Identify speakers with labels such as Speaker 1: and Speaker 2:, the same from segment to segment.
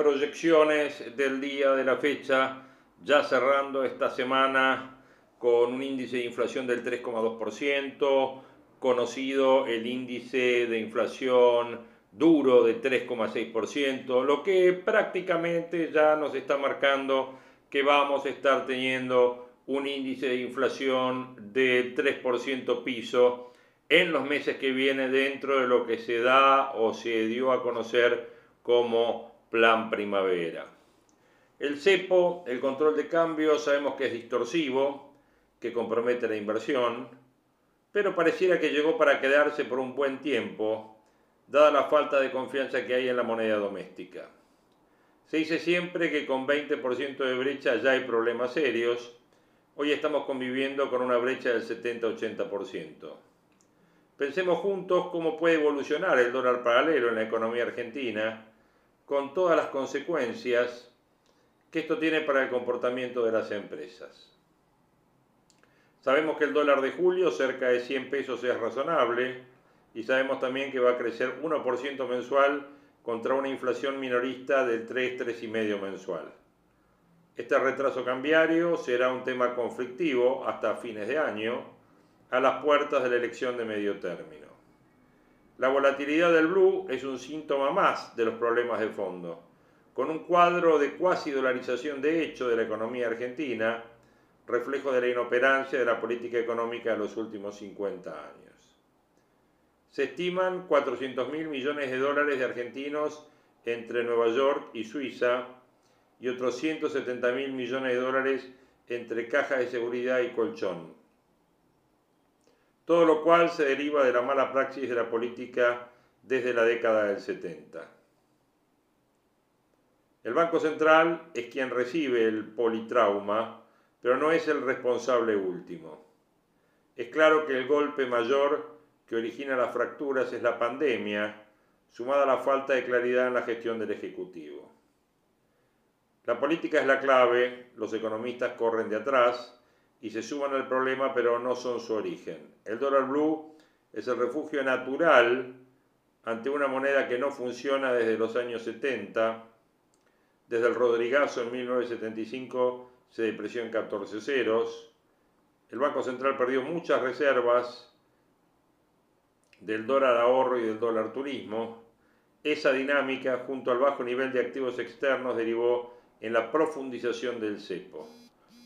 Speaker 1: Proyecciones del día de la fecha, ya cerrando esta semana con un índice de inflación del 3,2%, conocido el índice de inflación duro de 3,6%, lo que prácticamente ya nos está marcando que vamos a estar teniendo un índice de inflación de 3% piso en los meses que vienen dentro de lo que se da o se dio a conocer como Plan Primavera. El cepo, el control de cambio, sabemos que es distorsivo, que compromete la inversión, pero pareciera que llegó para quedarse por un buen tiempo, dada la falta de confianza que hay en la moneda doméstica. Se dice siempre que con 20% de brecha ya hay problemas serios, hoy estamos conviviendo con una brecha del 70-80%. Pensemos juntos cómo puede evolucionar el dólar paralelo en la economía argentina, con todas las consecuencias que esto tiene para el comportamiento de las empresas. Sabemos que el dólar de julio, cerca de 100 pesos, es razonable y sabemos también que va a crecer 1% mensual contra una inflación minorista del 3-3,5% mensual. Este retraso cambiario será un tema conflictivo hasta fines de año, a las puertas de la elección de medio término. La volatilidad del blue es un síntoma más de los problemas de fondo, con un cuadro de cuasi dolarización de hecho de la economía argentina, reflejo de la inoperancia de la política económica de los últimos 50 años. Se estiman 400 mil millones de dólares de argentinos entre Nueva York y Suiza y otros 170 mil millones de dólares entre caja de seguridad y colchón todo lo cual se deriva de la mala praxis de la política desde la década del 70. El Banco Central es quien recibe el politrauma, pero no es el responsable último. Es claro que el golpe mayor que origina las fracturas es la pandemia, sumada a la falta de claridad en la gestión del Ejecutivo. La política es la clave, los economistas corren de atrás, y se suman al problema, pero no son su origen. El dólar blue es el refugio natural ante una moneda que no funciona desde los años 70. Desde el Rodrigazo en 1975 se depreció en 14 ceros. El Banco Central perdió muchas reservas del dólar ahorro y del dólar turismo. Esa dinámica, junto al bajo nivel de activos externos, derivó en la profundización del cepo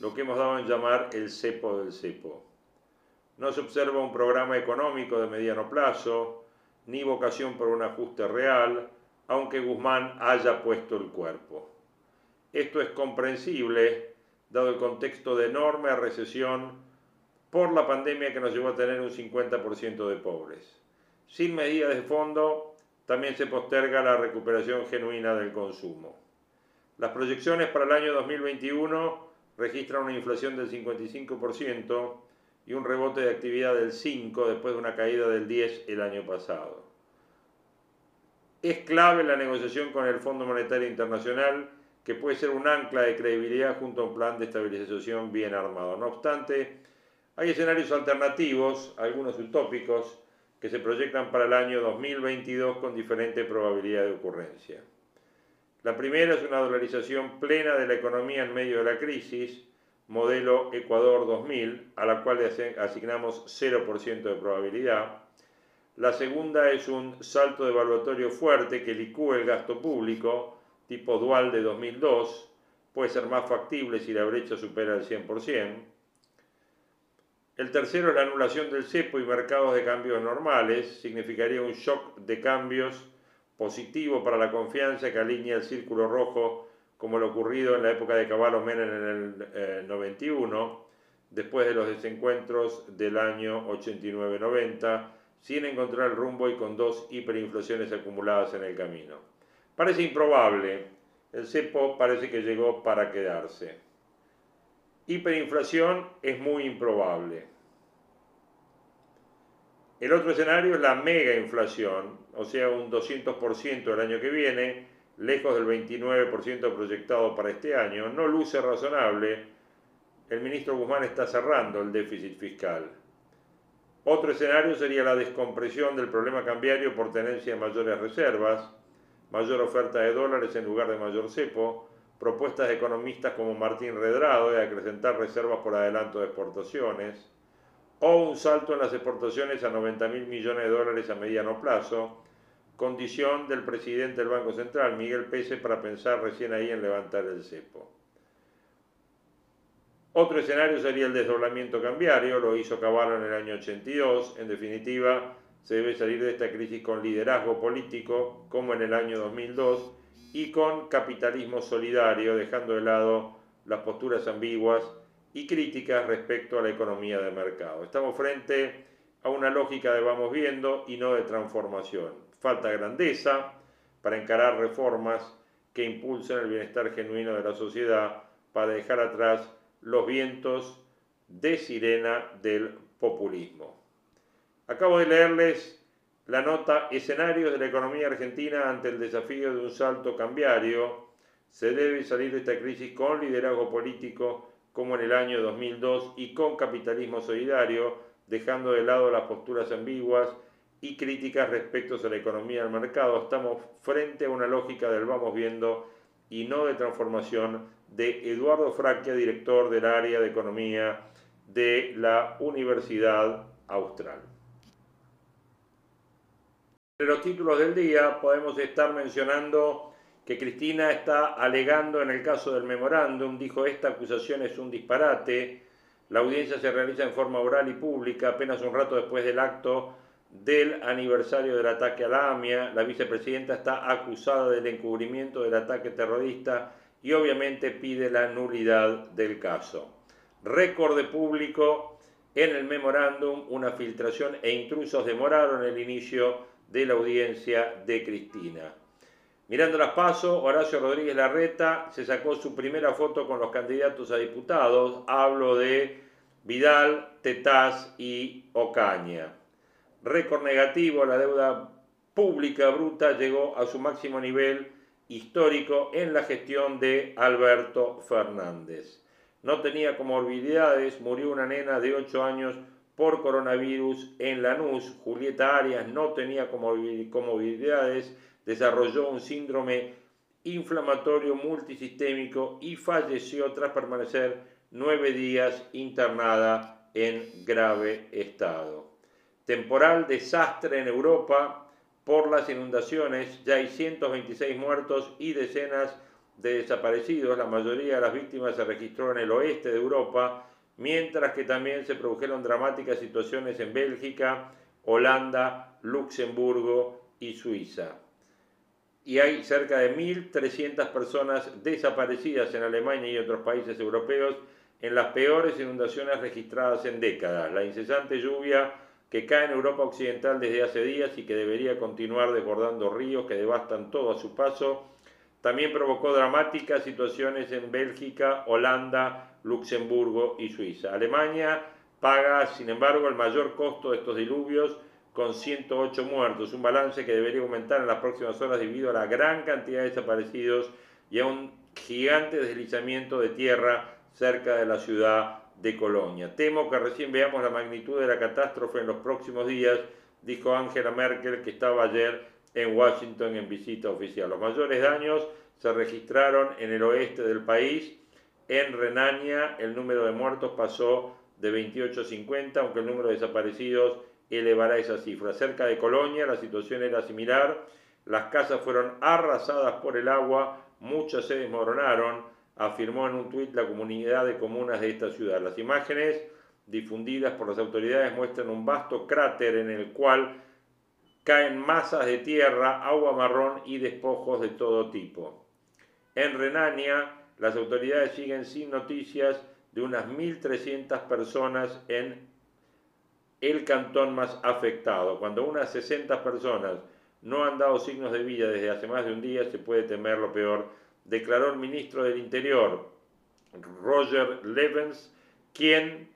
Speaker 1: lo que hemos dado en llamar el cepo del cepo. No se observa un programa económico de mediano plazo, ni vocación por un ajuste real, aunque Guzmán haya puesto el cuerpo. Esto es comprensible, dado el contexto de enorme recesión por la pandemia que nos llevó a tener un 50% de pobres. Sin medidas de fondo, también se posterga la recuperación genuina del consumo. Las proyecciones para el año 2021 registra una inflación del 55% y un rebote de actividad del 5% después de una caída del 10% el año pasado. Es clave la negociación con el Fondo Monetario Internacional, que puede ser un ancla de credibilidad junto a un plan de estabilización bien armado. No obstante, hay escenarios alternativos, algunos utópicos, que se proyectan para el año 2022 con diferente probabilidad de ocurrencia. La primera es una dolarización plena de la economía en medio de la crisis, modelo Ecuador 2000, a la cual asignamos 0% de probabilidad. La segunda es un salto devaluatorio fuerte que licúe el gasto público, tipo dual de 2002, puede ser más factible si la brecha supera el 100%. El tercero es la anulación del cepo y mercados de cambios normales, significaría un shock de cambios positivo para la confianza que alinea el círculo rojo como lo ocurrido en la época de Caballo Menem en el 91, eh, después de los desencuentros del año 89-90, sin encontrar el rumbo y con dos hiperinflaciones acumuladas en el camino. Parece improbable, el cepo parece que llegó para quedarse. Hiperinflación es muy improbable. El otro escenario es la mega inflación, o sea, un 200% el año que viene, lejos del 29% proyectado para este año. No luce razonable. El ministro Guzmán está cerrando el déficit fiscal. Otro escenario sería la descompresión del problema cambiario por tenencia de mayores reservas, mayor oferta de dólares en lugar de mayor cepo, propuestas de economistas como Martín Redrado de acrecentar reservas por adelanto de exportaciones, o un salto en las exportaciones a 90 mil millones de dólares a mediano plazo, condición del presidente del Banco Central, Miguel Pese, para pensar recién ahí en levantar el cepo. Otro escenario sería el desdoblamiento cambiario, lo hizo Caballo en el año 82, en definitiva, se debe salir de esta crisis con liderazgo político, como en el año 2002, y con capitalismo solidario, dejando de lado las posturas ambiguas y críticas respecto a la economía de mercado. Estamos frente a una lógica de vamos viendo y no de transformación. Falta grandeza para encarar reformas que impulsen el bienestar genuino de la sociedad para dejar atrás los vientos de sirena del populismo. Acabo de leerles la nota Escenarios de la economía argentina ante el desafío de un salto cambiario. Se debe salir de esta crisis con liderazgo político como en el año 2002 y con capitalismo solidario, dejando de lado las posturas ambiguas y críticas respecto a la economía del mercado. Estamos frente a una lógica del vamos viendo y no de transformación de Eduardo Fraquia, director del área de economía de la Universidad Austral. En los títulos del día podemos estar mencionando que Cristina está alegando en el caso del memorándum, dijo esta acusación es un disparate, la audiencia se realiza en forma oral y pública apenas un rato después del acto del aniversario del ataque a la AMIA, la vicepresidenta está acusada del encubrimiento del ataque terrorista y obviamente pide la nulidad del caso. Récord público en el memorándum, una filtración e intrusos demoraron el inicio de la audiencia de Cristina. Mirando las pasos, Horacio Rodríguez Larreta se sacó su primera foto con los candidatos a diputados. Hablo de Vidal, Tetaz y Ocaña. Récord negativo, la deuda pública bruta llegó a su máximo nivel histórico en la gestión de Alberto Fernández. No tenía comorbilidades, murió una nena de 8 años por coronavirus en Lanús. Julieta Arias no tenía comorbilidades desarrolló un síndrome inflamatorio multisistémico y falleció tras permanecer nueve días internada en grave estado. Temporal desastre en Europa por las inundaciones, ya hay 126 muertos y decenas de desaparecidos, la mayoría de las víctimas se registró en el oeste de Europa, mientras que también se produjeron dramáticas situaciones en Bélgica, Holanda, Luxemburgo y Suiza y hay cerca de 1.300 personas desaparecidas en Alemania y otros países europeos en las peores inundaciones registradas en décadas. La incesante lluvia que cae en Europa Occidental desde hace días y que debería continuar desbordando ríos que devastan todo a su paso, también provocó dramáticas situaciones en Bélgica, Holanda, Luxemburgo y Suiza. Alemania paga, sin embargo, el mayor costo de estos diluvios con 108 muertos, un balance que debería aumentar en las próximas horas debido a la gran cantidad de desaparecidos y a un gigante deslizamiento de tierra cerca de la ciudad de Colonia. Temo que recién veamos la magnitud de la catástrofe en los próximos días, dijo Angela Merkel, que estaba ayer en Washington en visita oficial. Los mayores daños se registraron en el oeste del país. En Renania el número de muertos pasó de 28 a 50, aunque el número de desaparecidos elevará esa cifra. Cerca de Colonia la situación era similar, las casas fueron arrasadas por el agua, muchas se desmoronaron, afirmó en un tuit la comunidad de comunas de esta ciudad. Las imágenes difundidas por las autoridades muestran un vasto cráter en el cual caen masas de tierra, agua marrón y despojos de todo tipo. En Renania, las autoridades siguen sin noticias de unas 1.300 personas en el cantón más afectado. Cuando unas 60 personas no han dado signos de vida desde hace más de un día, se puede temer lo peor, declaró el ministro del Interior, Roger Levens, quien,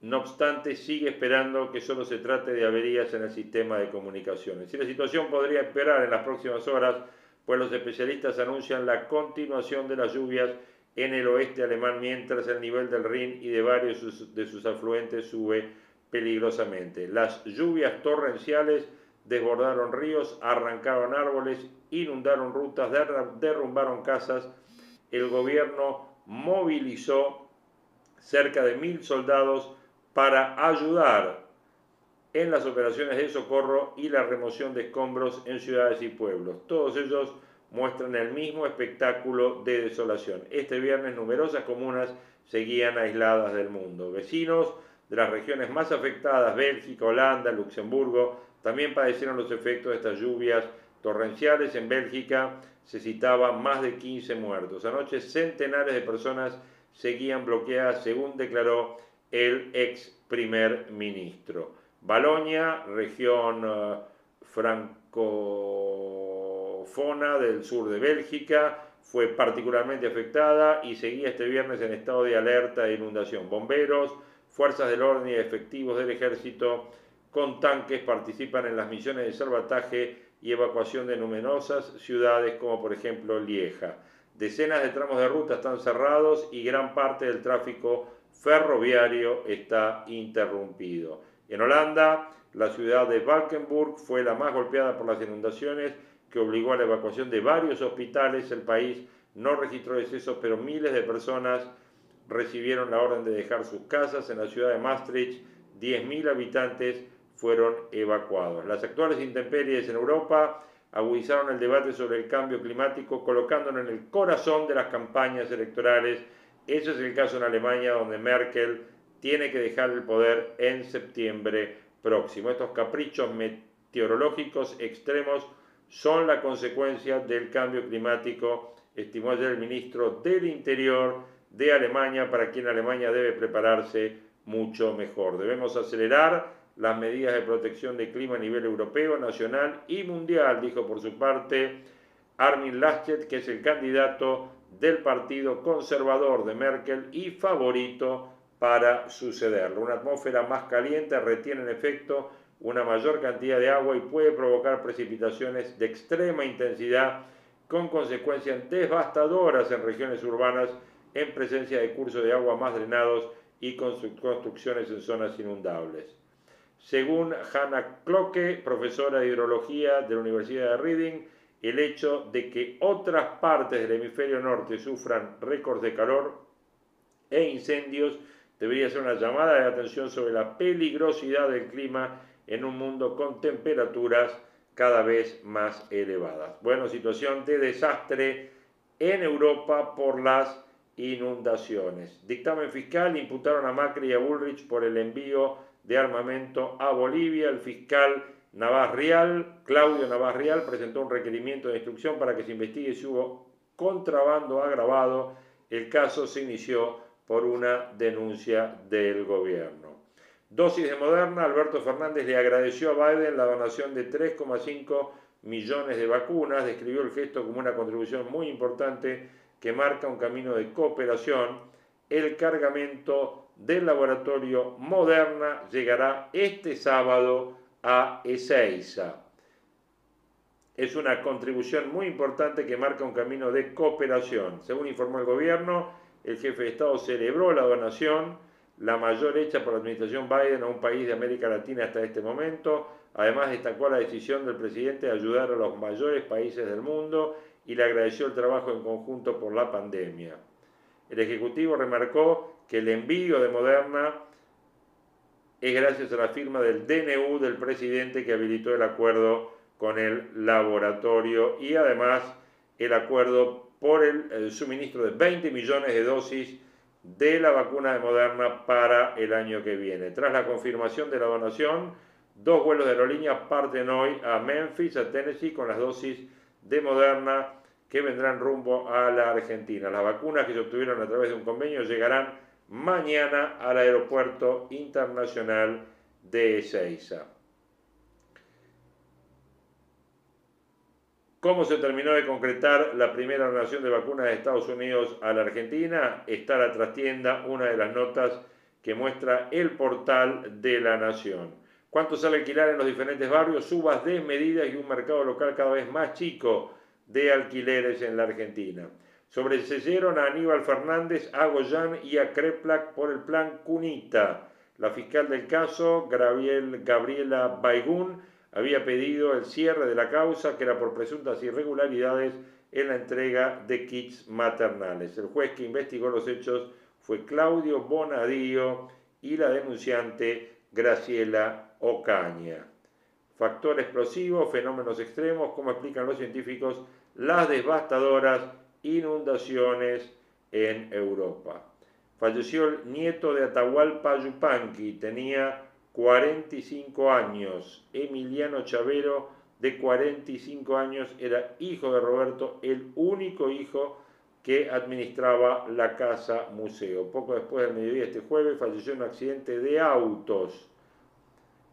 Speaker 1: no obstante, sigue esperando que solo se trate de averías en el sistema de comunicaciones. Y la situación podría esperar en las próximas horas, pues los especialistas anuncian la continuación de las lluvias en el oeste alemán mientras el nivel del Rin y de varios de sus afluentes sube peligrosamente. Las lluvias torrenciales desbordaron ríos, arrancaron árboles, inundaron rutas, derrumbaron casas. El gobierno movilizó cerca de mil soldados para ayudar en las operaciones de socorro y la remoción de escombros en ciudades y pueblos. Todos ellos muestran el mismo espectáculo de desolación. Este viernes numerosas comunas seguían aisladas del mundo. Vecinos de las regiones más afectadas, Bélgica, Holanda, Luxemburgo, también padecieron los efectos de estas lluvias torrenciales. En Bélgica se citaba más de 15 muertos. Anoche centenares de personas seguían bloqueadas, según declaró el ex primer ministro. Balonia, región uh, francofona del sur de Bélgica, fue particularmente afectada y seguía este viernes en estado de alerta de inundación. Bomberos, fuerzas del orden y efectivos del ejército con tanques participan en las misiones de salvataje y evacuación de numerosas ciudades como por ejemplo Lieja. Decenas de tramos de ruta están cerrados y gran parte del tráfico ferroviario está interrumpido. En Holanda, la ciudad de Valkenburg fue la más golpeada por las inundaciones que obligó a la evacuación de varios hospitales. El país no registró decesos, pero miles de personas recibieron la orden de dejar sus casas. En la ciudad de Maastricht, 10.000 habitantes fueron evacuados. Las actuales intemperies en Europa agudizaron el debate sobre el cambio climático, colocándolo en el corazón de las campañas electorales. Ese es el caso en Alemania, donde Merkel tiene que dejar el poder en septiembre próximo. Estos caprichos meteorológicos extremos son la consecuencia del cambio climático, estimó ayer el ministro del Interior de Alemania, para quien Alemania debe prepararse mucho mejor. Debemos acelerar las medidas de protección del clima a nivel europeo, nacional y mundial, dijo por su parte Armin Laschet, que es el candidato del Partido Conservador de Merkel y favorito para sucederlo. Una atmósfera más caliente retiene en efecto una mayor cantidad de agua y puede provocar precipitaciones de extrema intensidad con consecuencias devastadoras en regiones urbanas en presencia de cursos de agua más drenados y construcciones en zonas inundables. Según Hannah Cloque, profesora de hidrología de la Universidad de Reading, el hecho de que otras partes del hemisferio norte sufran récords de calor e incendios debería ser una llamada de atención sobre la peligrosidad del clima en un mundo con temperaturas cada vez más elevadas. Bueno, situación de desastre en Europa por las inundaciones. Dictamen fiscal imputaron a Macri y a Bullrich por el envío de armamento a Bolivia. El fiscal Navarrial, Claudio Navarrial, presentó un requerimiento de instrucción para que se investigue si hubo contrabando agravado. El caso se inició por una denuncia del gobierno. Dosis de Moderna, Alberto Fernández le agradeció a Biden la donación de 3,5 millones de vacunas, describió el gesto como una contribución muy importante que marca un camino de cooperación, el cargamento del laboratorio Moderna llegará este sábado a Ezeiza. Es una contribución muy importante que marca un camino de cooperación. Según informó el gobierno, el jefe de Estado celebró la donación, la mayor hecha por la administración Biden a un país de América Latina hasta este momento. Además, destacó la decisión del presidente de ayudar a los mayores países del mundo y le agradeció el trabajo en conjunto por la pandemia. El Ejecutivo remarcó que el envío de Moderna es gracias a la firma del DNU del presidente que habilitó el acuerdo con el laboratorio y además el acuerdo por el, suministro de 20 millones de dosis de la vacuna de Moderna para el año que viene. Tras la confirmación de la donación, dos vuelos de aerolíneas parten hoy a Memphis, a Tennessee, con las dosis de Moderna que vendrán rumbo a la Argentina. Las vacunas que se obtuvieron a través de un convenio llegarán mañana al Aeropuerto Internacional de Ezeiza. ¿Cómo se terminó de concretar la primera donación de vacunas de Estados Unidos a la Argentina? Está la trastienda, una de las notas que muestra el portal de la Nación. ¿Cuánto sale alquilar en los diferentes barrios? Subas desmedidas y un mercado local cada vez más chico de alquileres en la Argentina. Sobreseyeron a Aníbal Fernández, a Goyán y a Kreplak por el plan Cunita. La fiscal del caso, Gabriela Baigún, había pedido el cierre de la causa, que era por presuntas irregularidades en la entrega de kits maternales. El juez que investigó los hechos fue Claudio Bonadío y la denunciante Graciela Ocaña. Factor explosivo, fenómenos extremos, como explican los científicos, las devastadoras inundaciones en Europa. Falleció el nieto de Atahualpa Yupanqui, tenía 45 años. Emiliano Chavero, de 45 años, era hijo de Roberto, el único hijo que administraba la casa museo. Poco después del mediodía este jueves falleció en un accidente de autos.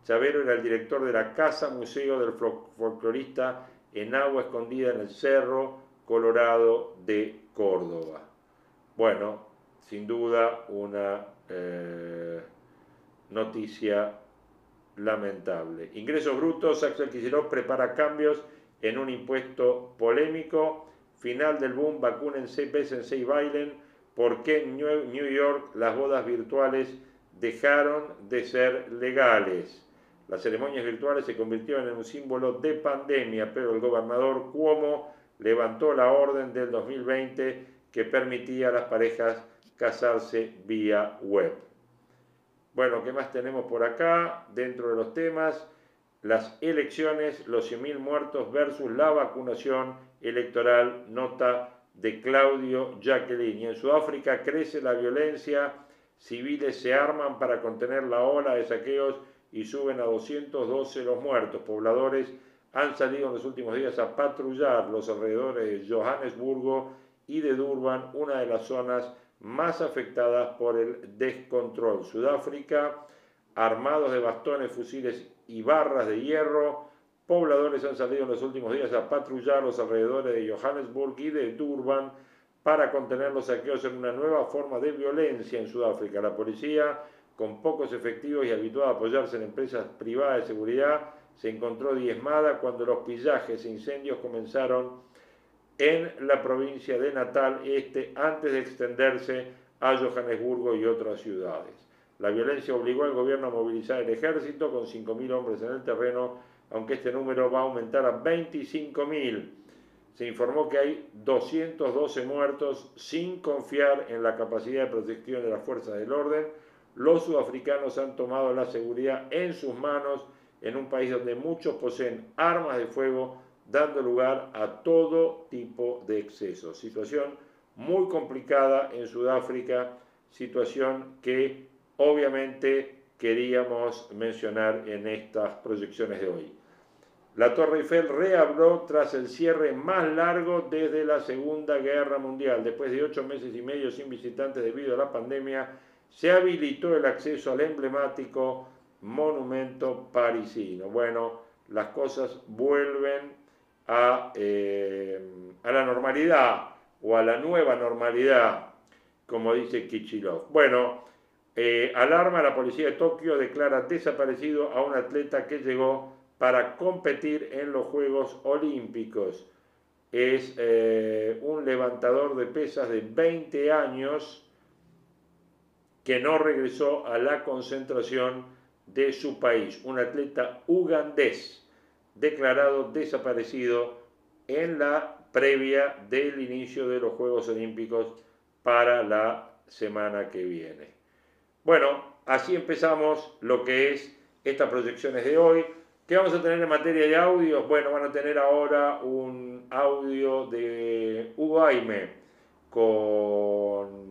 Speaker 1: Chavero era el director de la casa museo del folclorista en agua escondida en el Cerro Colorado de Córdoba. Bueno, sin duda una eh, noticia lamentable. Ingresos brutos, Axel Kicillof prepara cambios en un impuesto polémico. Final del boom, vacúnense, bésense y bailen. ¿Por qué en New York las bodas virtuales dejaron de ser legales? Las ceremonias virtuales se convirtieron en un símbolo de pandemia, pero el gobernador Cuomo levantó la orden del 2020 que permitía a las parejas casarse vía web. Bueno, ¿qué más tenemos por acá? Dentro de los temas, las elecciones, los 100.000 muertos versus la vacunación electoral, nota de Claudio Jacqueline. Y en Sudáfrica crece la violencia, civiles se arman para contener la ola de saqueos y suben a 212 los muertos. Pobladores han salido en los últimos días a patrullar los alrededores de Johannesburgo y de Durban, una de las zonas más afectadas por el descontrol. Sudáfrica, armados de bastones, fusiles y barras de hierro, pobladores han salido en los últimos días a patrullar los alrededores de Johannesburg y de Durban para contener los saqueos en una nueva forma de violencia en Sudáfrica. La policía, con pocos efectivos y habituada a apoyarse en empresas privadas de seguridad, se encontró diezmada cuando los pillajes e incendios comenzaron en la provincia de Natal Este antes de extenderse a Johannesburgo y otras ciudades. La violencia obligó al gobierno a movilizar el ejército con 5.000 hombres en el terreno, aunque este número va a aumentar a 25.000. Se informó que hay 212 muertos sin confiar en la capacidad de protección de las fuerzas del orden. Los sudafricanos han tomado la seguridad en sus manos en un país donde muchos poseen armas de fuego dando lugar a todo tipo de excesos. Situación muy complicada en Sudáfrica, situación que obviamente queríamos mencionar en estas proyecciones de hoy. La Torre Eiffel reabrió tras el cierre más largo desde la Segunda Guerra Mundial. Después de ocho meses y medio sin visitantes debido a la pandemia, se habilitó el acceso al emblemático monumento parisino. Bueno, las cosas vuelven eh, a, la normalidad o a la nueva normalidad, como dice Kichilov. Bueno, eh, alarma la policía de Tokio, declara desaparecido a un atleta que llegó para competir en los Juegos Olímpicos. Es eh, un levantador de pesas de 20 años que no regresó a la concentración de su país, un atleta ugandés declarado desaparecido en la previa del inicio de los Juegos Olímpicos para la semana que viene. Bueno, así empezamos lo que es estas proyecciones de hoy. ¿Qué vamos a tener en materia de audios? Bueno, van a tener ahora un audio de Hugo Aime con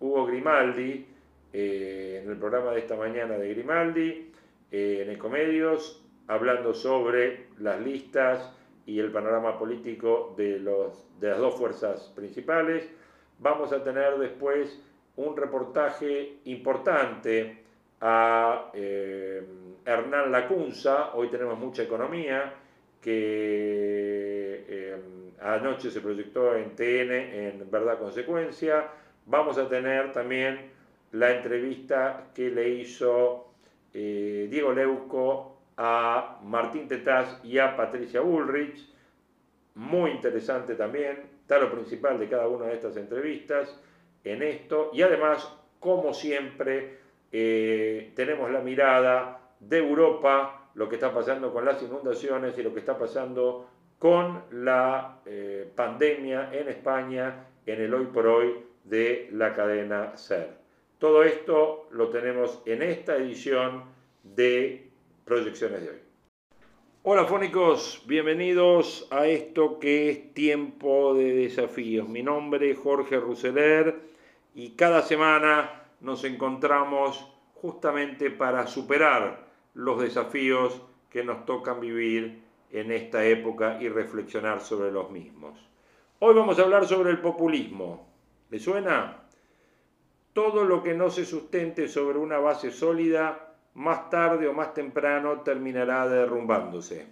Speaker 1: Hugo Grimaldi eh, en el programa de esta mañana de Grimaldi, eh, en Ecomedios, hablando sobre las listas y el panorama político de, los, de las dos fuerzas principales. Vamos a tener después un reportaje importante a eh, Hernán Lacunza, hoy tenemos mucha economía, que anoche se proyectó en TN en Verdad Consecuencia. Vamos a tener también la entrevista que le hizo eh, Diego Leuco a Martín Tetaz y a Patricia Bullrich, muy interesante también, está lo principal de cada una de estas entrevistas en esto, y además, como siempre, eh, tenemos la mirada de Europa, lo que está pasando con las inundaciones y lo que está pasando con la eh, pandemia en España, en el hoy por hoy de la cadena SER. Todo esto lo tenemos en esta edición de proyecciones de hoy. Hola fónicos, bienvenidos a esto que es tiempo de desafíos. Mi nombre es Jorge Ruseler y cada semana nos encontramos justamente para superar los desafíos que nos tocan vivir en esta época y reflexionar sobre los mismos. Hoy vamos a hablar sobre el populismo. ¿Le suena? Todo lo que no se sustente sobre una base sólida más tarde o más temprano terminará derrumbándose.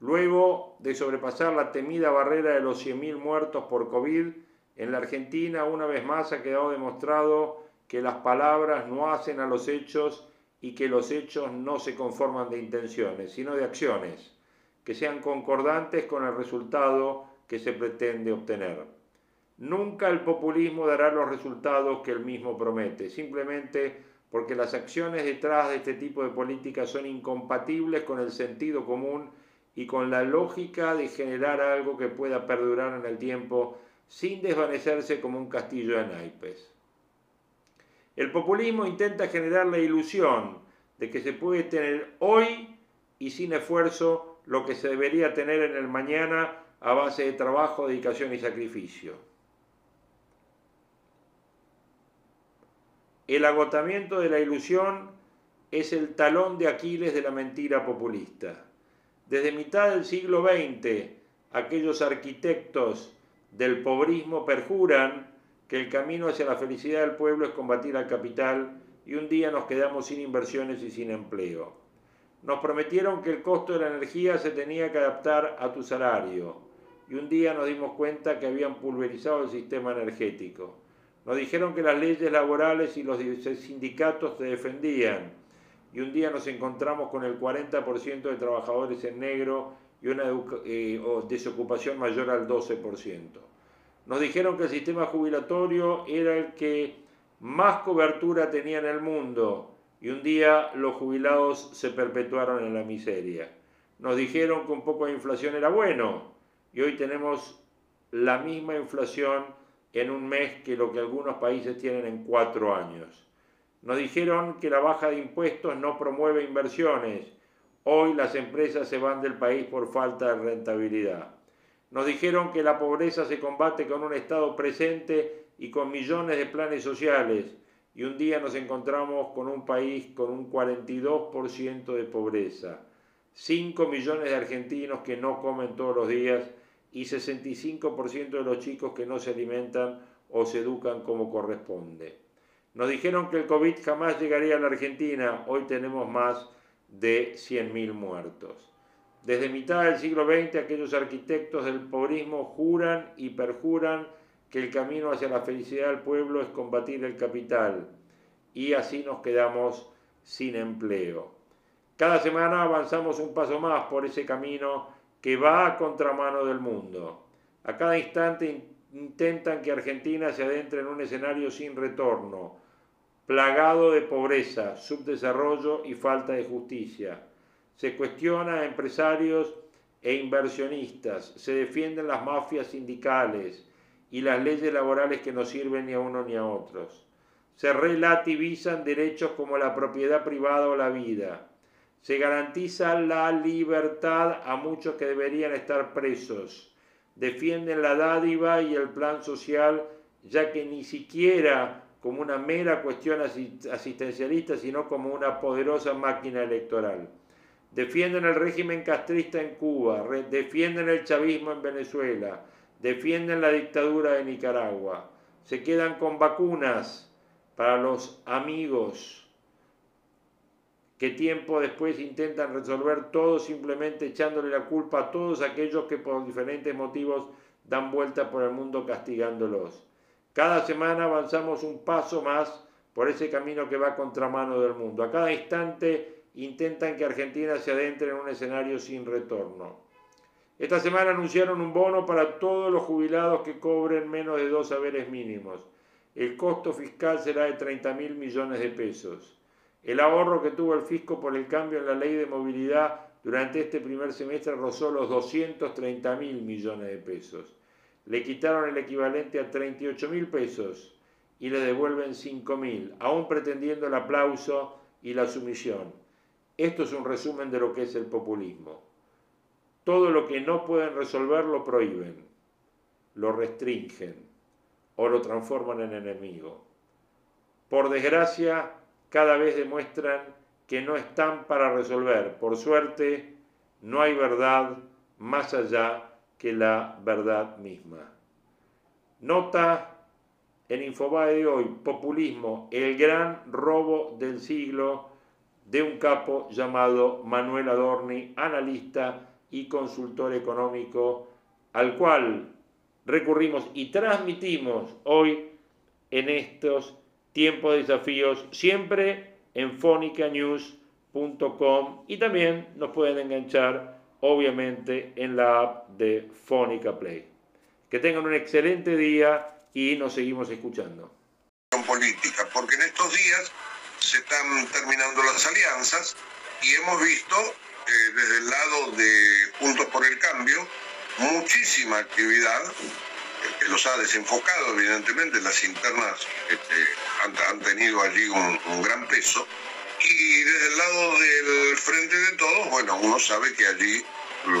Speaker 1: Luego de sobrepasar la temida barrera de los 100.000 muertos por COVID, en la Argentina una vez más ha quedado demostrado que las palabras no hacen a los hechos y que los hechos no se conforman de intenciones, sino de acciones, que sean concordantes con el resultado que se pretende obtener. Nunca el populismo dará los resultados que él mismo promete, simplemente porque las acciones detrás de este tipo de políticas son incompatibles con el sentido común y con la lógica de generar algo que pueda perdurar en el tiempo sin desvanecerse como un castillo de naipes. El populismo intenta generar la ilusión de que se puede tener hoy y sin esfuerzo lo que se debería tener en el mañana a base de trabajo, dedicación y sacrificio. El agotamiento de la ilusión es el talón de Aquiles de la mentira populista. Desde mitad del siglo XX, aquellos arquitectos del pobrismo perjuran que el camino hacia la felicidad del pueblo es combatir al capital y un día nos quedamos sin inversiones y sin empleo. Nos prometieron que el costo de la energía se tenía que adaptar a tu salario y un día nos dimos cuenta que habían pulverizado el sistema energético. Nos dijeron que las leyes laborales y los sindicatos te defendían. Y un día nos encontramos con el 40% de trabajadores en negro y una eh, desocupación mayor al 12%. Nos dijeron que el sistema jubilatorio era el que más cobertura tenía en el mundo y un día los jubilados se perpetuaron en la miseria. Nos dijeron que un poco de inflación era bueno y hoy tenemos la misma inflación en un mes que lo que algunos países tienen en cuatro años. Nos dijeron que la baja de impuestos no promueve inversiones. Hoy las empresas se van del país por falta de rentabilidad. Nos dijeron que la pobreza se combate con un Estado presente y con millones de planes sociales. Y un día nos encontramos con un país con un 42% de pobreza. 5 millones de argentinos que no comen todos los días y 65% de los chicos que no se alimentan o se educan como corresponde. Nos dijeron que el COVID jamás llegaría a la Argentina, hoy tenemos más de 100.000 muertos. Desde mitad del siglo XX aquellos arquitectos del pobrismo juran y perjuran que el camino hacia la felicidad del pueblo es combatir el capital y así nos quedamos sin empleo. Cada semana avanzamos un paso más por ese camino que va a contramano del mundo. A cada instante intentan que Argentina se adentre en un escenario sin retorno, plagado de pobreza, subdesarrollo y falta de justicia. Se cuestiona a empresarios e inversionistas, se defienden las mafias sindicales y las leyes laborales que no sirven ni a uno ni a otros. Se relativizan derechos como la propiedad privada o la vida se garantiza la libertad a muchos que deberían estar presos. Defienden la dádiva y el plan social, ya que ni siquiera como una mera cuestión asistencialista, sino como una poderosa máquina electoral. defienden el régimen castrista en Cuba, defienden el chavismo en Venezuela, defienden la dictadura de Nicaragua, se quedan con vacunas para los amigos que tiempo después intentan resolver todo simplemente echándole la culpa a todos aquellos que por diferentes motivos dan vuelta por el mundo castigándolos. Cada semana avanzamos un paso más por ese camino que va contramano del mundo. A cada instante intentan que Argentina se adentre en un escenario sin retorno. Esta semana anunciaron un bono para todos los jubilados que cobren menos de dos saberes mínimos. El costo fiscal será de 30 mil millones de pesos. El ahorro que tuvo el fisco por el cambio en la ley de movilidad durante este primer semestre rozó los 230 mil millones de pesos. Le quitaron el equivalente a 38 mil pesos y le devuelven 5 mil, aún pretendiendo el aplauso y la sumisión. Esto es un resumen de lo que es el populismo. Todo lo que no pueden resolver lo prohíben, lo restringen o lo transforman en enemigo. Por desgracia, cada vez demuestran que no están para resolver. Por suerte, no hay verdad más allá que la verdad misma. Nota en Infobae de hoy, populismo, el gran robo del siglo de un capo llamado Manuel Adorni, analista y consultor económico, al cual recurrimos y transmitimos hoy en estos tiempos de desafíos, siempre en fonicanews.com y también nos pueden enganchar obviamente en la app de Fónica Play. Que tengan un excelente día y nos seguimos escuchando.
Speaker 2: Política, porque en estos días se están terminando las alianzas y hemos visto eh, desde el lado de Puntos por el Cambio muchísima actividad los ha desenfocado evidentemente, las internas este, han, tenido allí un, gran peso y desde el lado del frente de todos, bueno, uno sabe que allí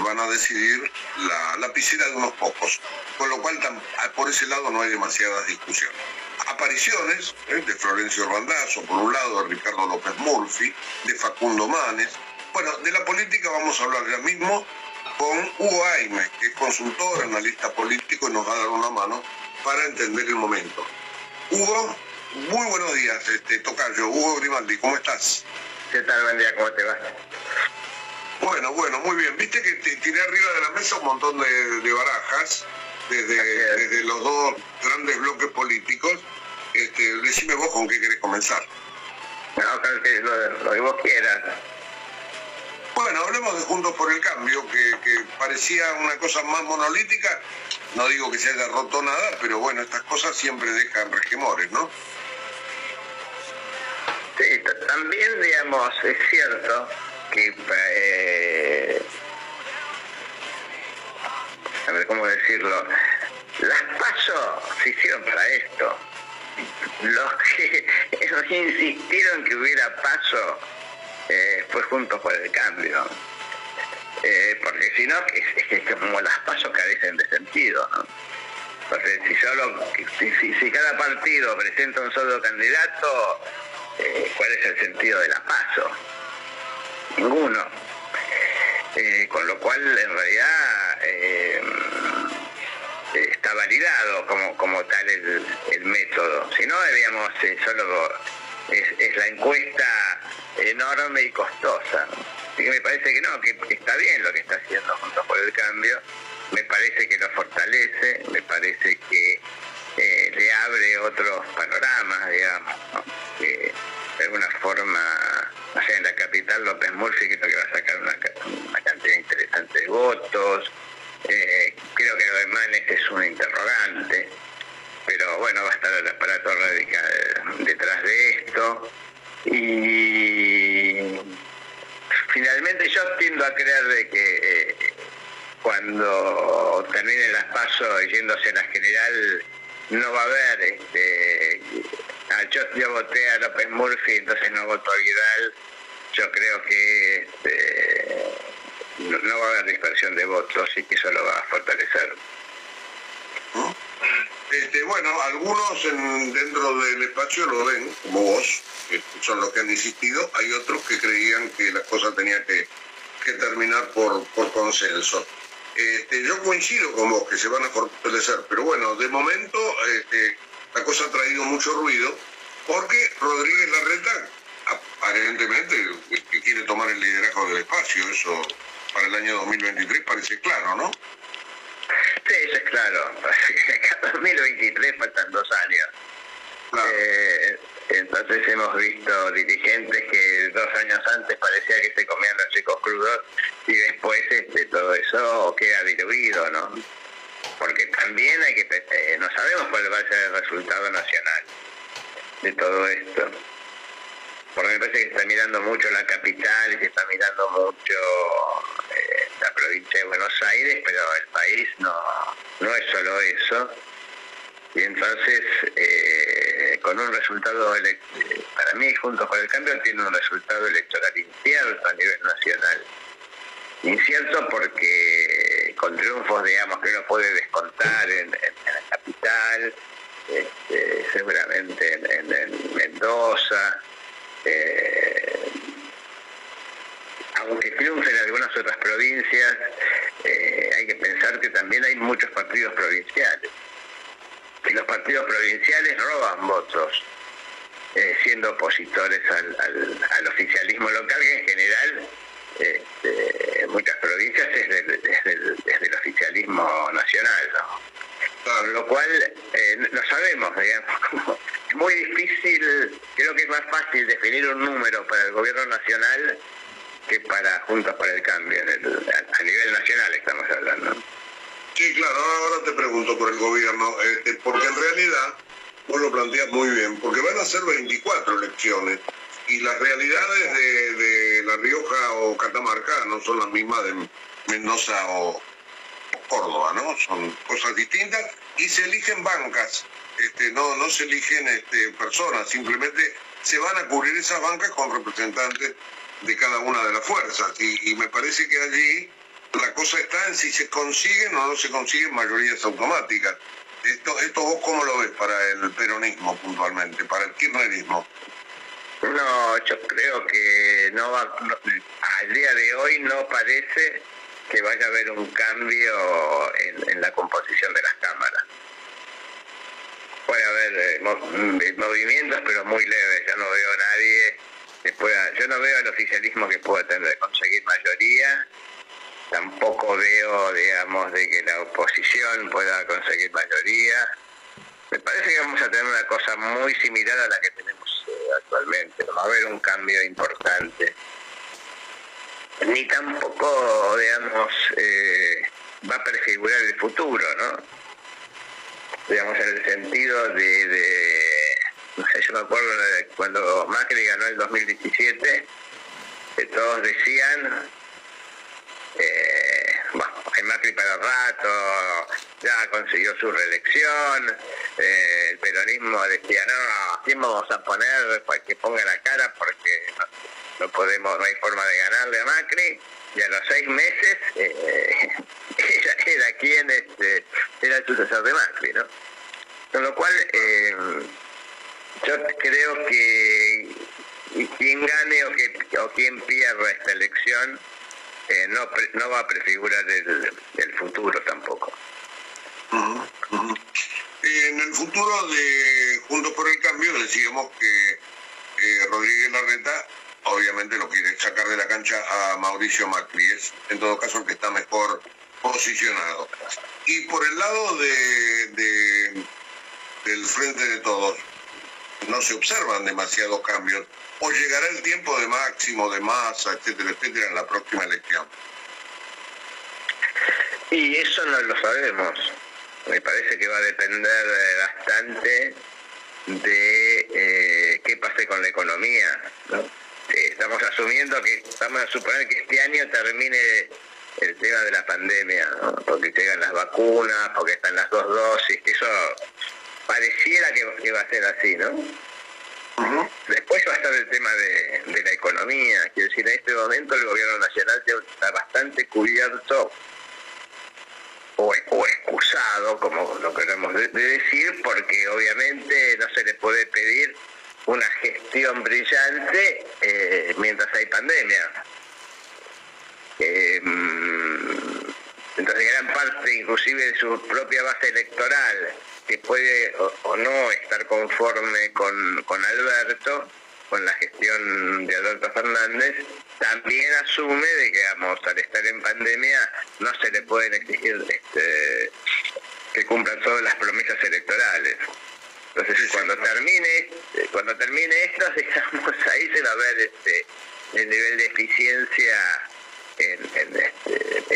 Speaker 2: van a decidir la lapicera de unos pocos, con lo cual por ese lado no hay demasiadas discusiones. Apariciones ¿eh? de Florencio Randazzo, por un lado, de Ricardo López Murphy, de Facundo Manes. Bueno, de la política vamos a hablar ya mismo con Hugo Aime, que es consultor, analista político y nos va a dar una mano para entender el momento. Hugo, muy buenos días, este, Tocayo. Hugo Grimaldi, ¿cómo estás?
Speaker 3: ¿Qué tal? Buen día, ¿cómo te va?
Speaker 2: Bueno, bueno, muy bien. Viste que te tiré arriba de la mesa un montón de, barajas desde, los dos grandes bloques políticos. Este, decime vos con qué querés comenzar.
Speaker 3: No, que lo, lo que vos quieras.
Speaker 2: Bueno, hablemos de Juntos por el Cambio, que, parecía una cosa más monolítica. No digo que se haya roto nada, pero bueno, estas cosas siempre dejan regemores, ¿no?
Speaker 3: Sí, también, digamos, es cierto que eh, a ver cómo decirlo, las pasos se hicieron para esto. Los que insistieron que hubiera paso eh, fue juntos por el cambio. Eh, porque si no, es, que como las pasos carecen de sentido. Porque si solo si, cada partido presenta un solo candidato, eh, ¿cuál es el sentido de la paso? Ninguno. con lo cual, en realidad, está validado como, como tal el, el método. Si no, digamos, solo es, la encuesta enorme y costosa. Me parece que no, que está bien lo que está haciendo Juntos por el Cambio, me parece que lo fortalece, me parece que eh, le abre otros panoramas, digamos, de alguna forma, o en la capital López Murphy creo que va a sacar una, cantidad interesante de votos, eh, creo que lo de Manes es un interrogante, pero bueno, va a estar el aparato radical detrás de esto. Y finalmente yo tiendo a creer de que eh, cuando terminen las pasos yéndose a la general no va a haber este yo, voté a López Murphy entonces no voto a Vidal yo creo que este, no, va a haber dispersión de votos y que eso lo va a fortalecer
Speaker 2: este, bueno, algunos dentro del espacio lo ven, como vos, que son los que han insistido, hay otros que creían que la cosa tenía que que terminar por, consenso. Este, yo coincido con vos que se van a fortalecer, pero bueno, de momento este, la cosa ha traído mucho ruido porque Rodríguez Larreta aparentemente este, quiere tomar el liderazgo del espacio, eso para el año 2023 parece claro, ¿no?
Speaker 3: Sí, eso es claro. Para 2023 faltan dos años. Eh, entonces hemos visto dirigentes que dos años antes parecía que se comían los chicos crudos y después este, todo eso queda diluido, ¿no? Porque también hay que eh, no sabemos cuál va a ser el resultado nacional de todo esto. Porque me parece que está mirando mucho la capital y se está mirando mucho eh, la provincia de Buenos Aires, pero el país no, no es solo eso y entonces, eh, con un resultado, para mí, Juntos por el Cambio, tiene un resultado electoral incierto a nivel nacional. Incierto porque con triunfos, digamos, que uno puede descontar en, la capital, este, seguramente en, Mendoza, eh, aunque triunfen en algunas otras provincias, eh, hay que pensar que también hay muchos partidos provinciales y los partidos provinciales roban votos, eh, siendo opositores al, oficialismo local, que en general este, en muchas provincias es del, oficialismo nacional. Con lo cual, no sabemos, digamos, es muy difícil, creo que es más fácil definir un número para el gobierno nacional que para Juntos para el Cambio, a nivel nacional estamos hablando.
Speaker 2: Sí, claro, ahora te pregunto por el gobierno, este, porque en realidad vos lo planteas muy bien, porque van a ser 24 elecciones y las realidades de, La Rioja o Catamarca no son las mismas de Mendoza o Córdoba, ¿no? Son cosas distintas y se eligen bancas, este, no, no se eligen este, personas, simplemente se van a cubrir esas bancas con representantes de cada una de las fuerzas y me parece que allí la cosa está en si se consiguen o no se consiguen mayorías automáticas. Esto, esto vos cómo lo ves para el peronismo puntualmente, para el kirchnerismo.
Speaker 3: No, yo creo que no va, al día de hoy no parece que vaya a haber un cambio en, la composición de las cámaras. Puede haber eh, movimientos, pero muy leves. Yo no veo a nadie que pueda, yo no veo al oficialismo que pueda tener, conseguir mayoría tampoco veo, digamos, de que la oposición pueda conseguir mayoría. Me parece que vamos a tener una cosa muy similar a la que tenemos eh, actualmente. va a haber un cambio importante. Ni tampoco, digamos, eh, va a prefigurar el futuro, ¿no? Digamos, en el sentido de, no sé, yo me acuerdo de cuando Macri ganó el 2017, que todos decían eh, bueno, el Macri para rato, ya consiguió su reelección, eh, el peronismo decía, no, ¿quién vamos a poner para que ponga la cara porque no, podemos, no hay forma de ganarle a Macri? Y a los seis meses eh, era, quien este, era el sucesor de Macri, ¿no? Con lo cual, eh, yo creo que quien gane o, que, o quien pierda esta elección eh, no, no va a prefigurar el, futuro tampoco.
Speaker 2: En el futuro de Juntos por el Cambio decíamos que eh, Rodríguez Larreta obviamente lo quiere sacar de la cancha a Mauricio Macri, es en todo caso el que está mejor posicionado. Y por el lado de, del frente de todos, no se observan demasiados cambios o llegará el tiempo de máximo, de masa, etcétera, etcétera, en la próxima elección?
Speaker 3: Y eso no lo sabemos. Me parece que va a depender eh, bastante de eh, qué pase con la economía. estamos asumiendo que, vamos a suponer que este año termine el tema de la pandemia, porque llegan las vacunas, porque están las dos dosis, eso pareciera que va a ser así, ¿no? Después va a estar el tema de, la economía. Quiero decir, en este momento el gobierno nacional está bastante cubierto o, excusado, como lo queremos decir, porque obviamente no se le puede pedir una gestión brillante eh, mientras hay pandemia. mm, entonces gran parte inclusive de su propia base electoral, que puede o, no estar conforme con, con Alberto, con la gestión de Alberto Fernández, también asume de que, vamos, al estar en pandemia no se le pueden exigir este, que cumplan todas las promesas electorales. Entonces, cuando termine, cuando termine esto, digamos, ahí se va a ver este, el nivel de eficiencia en, este,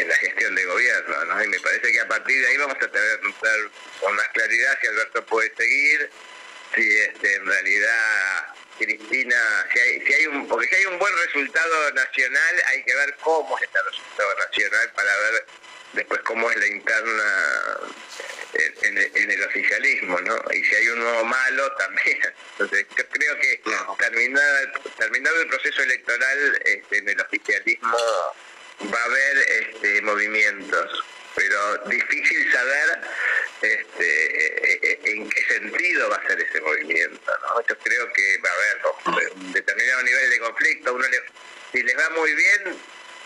Speaker 3: en, la gestión de gobierno, ¿no? Y me parece que a partir de ahí vamos a tener con más claridad si Alberto puede seguir, si este, en realidad Cristina, si hay, si hay un, porque si hay un buen resultado nacional, hay que ver cómo es este resultado nacional para ver después cómo es la interna en, el oficialismo, ¿no? Y si hay uno malo, también. Entonces, yo creo que terminado, terminado el proceso electoral este, en el oficialismo va a haber este, movimientos, pero difícil saber este, e, e, en qué sentido va a ser ese movimiento, ¿no? Yo creo que va a haber un determinado nivel de conflicto, uno si les va muy bien,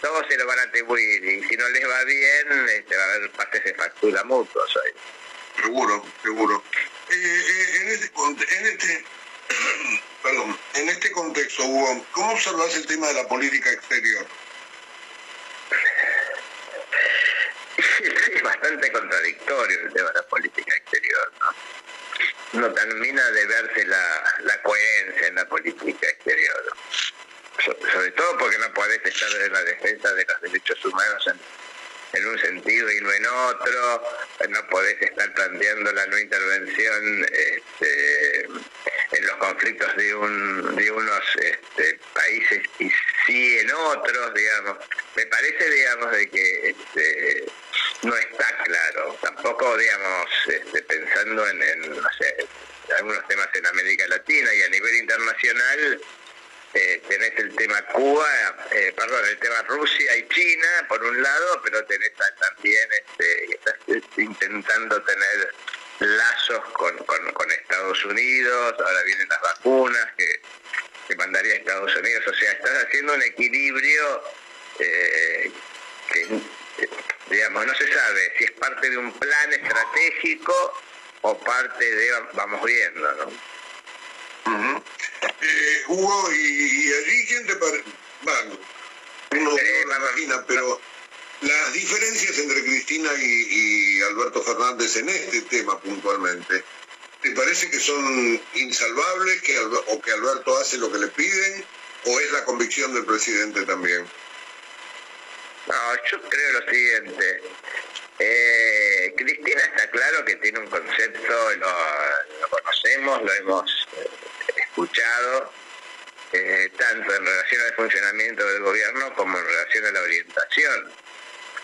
Speaker 3: todos se lo van a atribuir y si no les va bien, este, va a haber pases de factura mutuos ahí.
Speaker 2: Seguro, seguro. Eh, eh, en, este, en, este, perdón, en este contexto, Hugo, ¿cómo observas el tema de la política exterior?
Speaker 3: Es bastante contradictorio el tema de la política exterior, ¿no? No termina de verse la, la coherencia en la política exterior sobre todo porque no podés estar en la defensa de los derechos humanos en, un sentido y no en otro, no podés estar planteando la no intervención este, en los conflictos de, un, de unos este, países y sí en otros, digamos. Me parece, digamos, de que este, no está claro. Tampoco, digamos, pensando en, en algunos temas en América Latina y a nivel internacional, eh, tenés el tema Cuba, eh, perdón, el tema Rusia y China por un lado, pero tenés también, este, estás intentando tener lazos con, Estados Unidos, ahora vienen las vacunas que, que mandaría Estados Unidos, o sea, estás haciendo un equilibrio eh, que, digamos, no se sabe si es parte de un plan estratégico o parte de, vamos viendo, ¿no?
Speaker 2: Eh, Hugo, y, allí quién te parece? Bueno, uno no imagina, pero las diferencias entre Cristina y, Alberto Fernández en este tema puntualmente, ¿te parece que son insalvables que, o que Alberto hace lo que le piden o es la convicción del presidente también?
Speaker 3: No, yo creo lo siguiente. Eh, Cristina está claro que tiene un concepto, lo, conocemos, lo hemos eh, escuchado, eh, tanto en relación al funcionamiento del gobierno como en relación a la orientación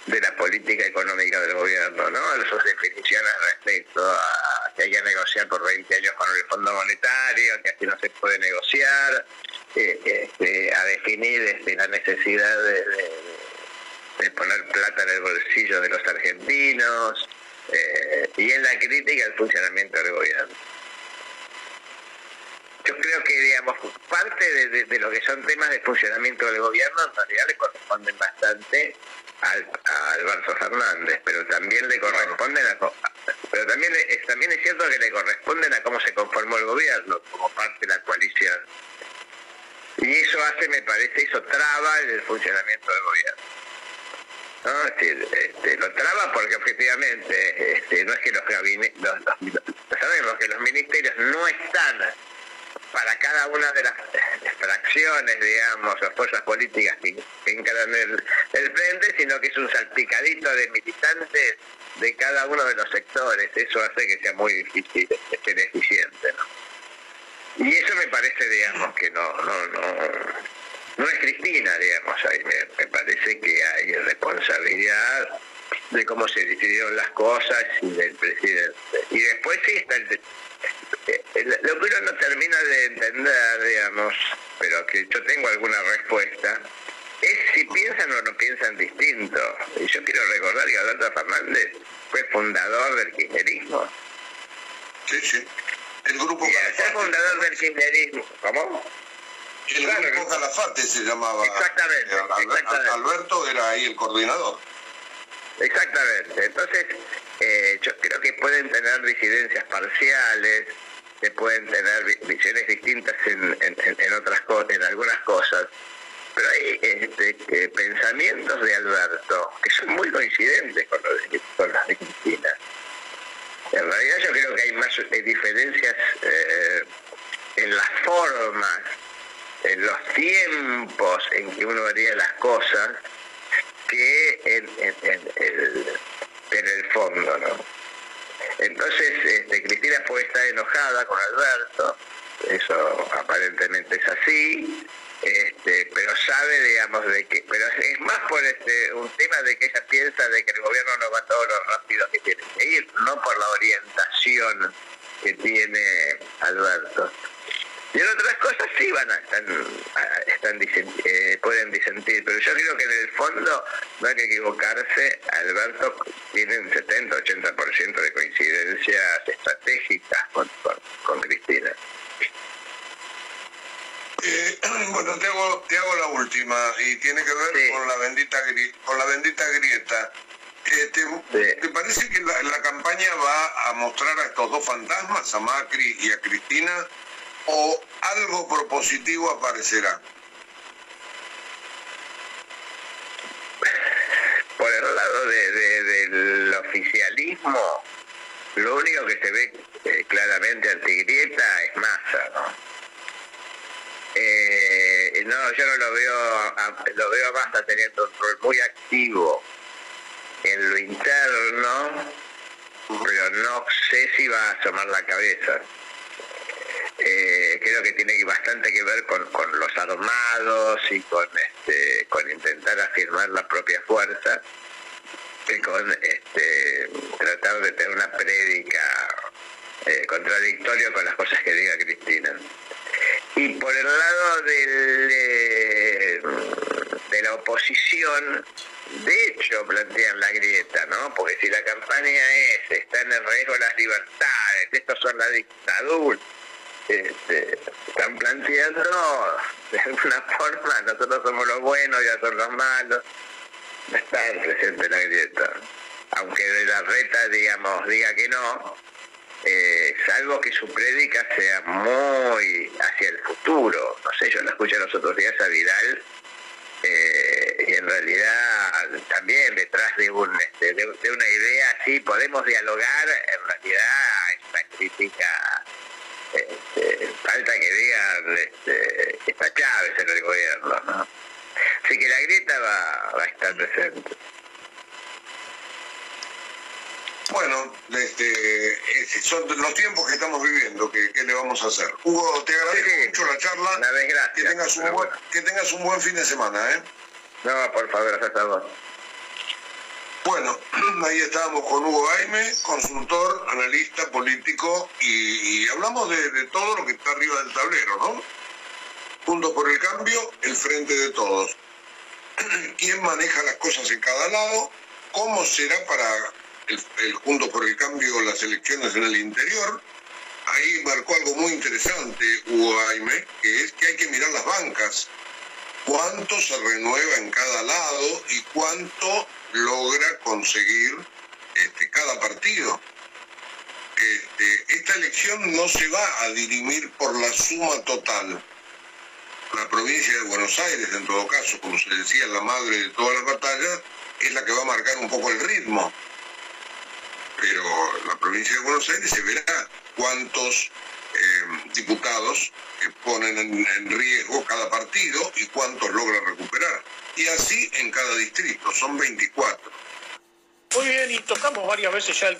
Speaker 3: de la política económica del gobierno, ¿no? Sus definiciones respecto a que hay que negociar por 20 años con el Fondo Monetario, que así no se puede negociar, este, a definir este, la necesidad de poner plata en el bolsillo de los argentinos eh, y en la crítica al funcionamiento del gobierno. Yo creo que, digamos, parte de, lo que son temas de funcionamiento del gobierno en realidad le corresponden bastante al, a Alberto Fernández, pero también le corresponden a, pero también es, también es cierto que le corresponden a cómo se conformó el gobierno como parte de la coalición. Y eso hace, me parece, eso traba el funcionamiento. ¿No? este, lo traba porque objetivamente este, no es que los gabinetes, sabemos que los ministerios no están para cada una de las fracciones, digamos, o fuerzas políticas que, encaran el, el, frente, sino que es un salpicadito de militantes de cada uno de los sectores. Eso hace que sea muy difícil ser eficiente, ¿no? Y eso me parece, digamos, que no, no, no, no es Cristina, digamos, ahí me, parece que hay responsabilidad de cómo se decidieron las cosas y del presidente. Y después sí está el, eh, lo que uno no termina de entender, digamos, pero que yo tengo alguna respuesta, es si piensan o no piensan distinto. Y yo quiero recordar que Alberto Fernández fue fundador del kirchnerismo.
Speaker 2: Sí, sí. El grupo...
Speaker 3: Y fundador del kirchnerismo, ¿cómo?
Speaker 2: El grupo Calafate se llamaba.
Speaker 3: Exactamente,
Speaker 2: Alberto era ahí el coordinador.
Speaker 3: Exactamente. Entonces, eh, yo creo que pueden tener disidencias parciales, se pueden tener visiones distintas en, en, otras cosas, en algunas cosas, pero hay este, pensamientos de Alberto que son muy coincidentes con, los de, con de Cristina. En realidad yo creo que hay más eh, diferencias eh, en las formas, en los tiempos en que uno haría las cosas, que en, el, en el fondo, ¿no? Entonces, este, Cristina puede estar enojada con Alberto, eso aparentemente es así, este, pero sabe, digamos, de que, pero es más por este, un tema de que ella piensa de que el gobierno no va todo lo rápido que tiene que ir, no por la orientación que tiene Alberto. Y en otras cosas sí van a están, están eh, pueden disentir, pero yo creo que en el fondo no hay que equivocarse, Alberto tiene un 70-80% de coincidencias estratégicas con, con, Cristina.
Speaker 2: Eh, bueno, te hago, te hago la última y tiene que ver con la bendita con la bendita grieta. Este, ¿Te parece que la, la campaña va a mostrar a estos dos fantasmas, a Macri y a Cristina, o algo propositivo aparecerá?
Speaker 3: Por el lado del oficialismo, lo único que se ve eh, claramente antigrieta es masa, ¿no? Eh, no, yo no lo veo, lo veo a Massa teniendo un rol muy activo en lo interno, pero no sé si va a asomar la cabeza. Eh, creo que tiene bastante que ver con, los armados y con este con intentar afirmar la propia fuerza y con este tratar de tener una prédica eh, contradictoria con las cosas que diga Cristina. Y por el lado del, eh, de la oposición, de hecho plantean la grieta, ¿no? Porque si la campaña es, están en riesgo las libertades, estos son la dictadura, este, están planteando de alguna forma, nosotros somos los buenos, ya son los malos, no está presente la grieta. Aunque de la reta, digamos, diga que no, eh, salvo que su prédica sea muy hacia el futuro. No sé, yo la escuché los otros días a Vidal eh, y en realidad también detrás de, un, este, de, de, una idea así podemos dialogar, en realidad es una crítica este, falta que digan este, está Chávez en el gobierno, ¿no? Así que la grieta va, va a estar presente.
Speaker 2: Bueno, este, son los tiempos que estamos viviendo, que, le vamos a hacer. Hugo, te agradezco mucho la charla. que, tengas un buen, que tengas un buen fin de semana, ¿eh?
Speaker 3: No, por favor, hasta luego.
Speaker 2: Bueno, ahí estábamos con Hugo Jaime, consultor, analista, político, y, hablamos de, todo lo que está arriba del tablero, ¿no? Juntos por el cambio, el frente de todos. ¿Quién maneja las cosas en cada lado? ¿Cómo será para el, el Juntos por el Cambio las elecciones en el interior? Ahí marcó algo muy interesante Hugo Jaime, que es que hay que mirar las bancas. ¿Cuánto se renueva en cada lado y cuánto logra conseguir este, cada partido. Este, esta elección no se va a dirimir por la suma total. La provincia de Buenos Aires, en todo caso, como se decía, la madre de todas las batallas, es la que va a marcar un poco el ritmo. Pero la provincia de Buenos Aires se verá cuántos eh, diputados ponen en riesgo cada partido y cuántos logra recuperar y así en cada distrito, son 24.
Speaker 4: Muy bien, y tocamos varias veces ya el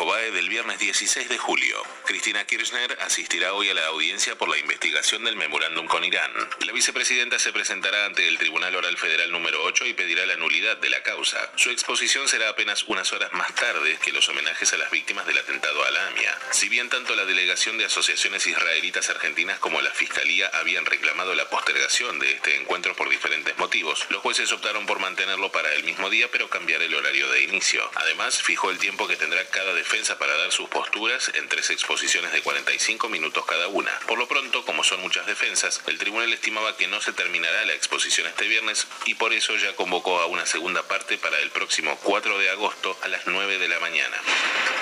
Speaker 5: Infobae del viernes 16 de julio. Cristina Kirchner asistirá hoy a la audiencia por la investigación del memorándum con Irán. La vicepresidenta se presentará ante el Tribunal Oral Federal número 8 y pedirá la nulidad de la causa. Su exposición será apenas unas horas más tarde que los homenajes a las víctimas del atentado a la AMIA. Si bien tanto la delegación de asociaciones israelitas argentinas como la Fiscalía habían reclamado la postergación de este encuentro por diferentes motivos, los jueces optaron por mantenerlo para el mismo día pero cambiar el horario de inicio. Además, fijó el tiempo que tendrá cada defensa para dar sus posturas en tres exposiciones de 45 minutos cada una. Por lo pronto, como son muchas defensas, el tribunal estimaba que no se terminará la exposición este viernes y por eso ya convocó a una segunda parte para el próximo 4 de agosto a las 9 de la mañana.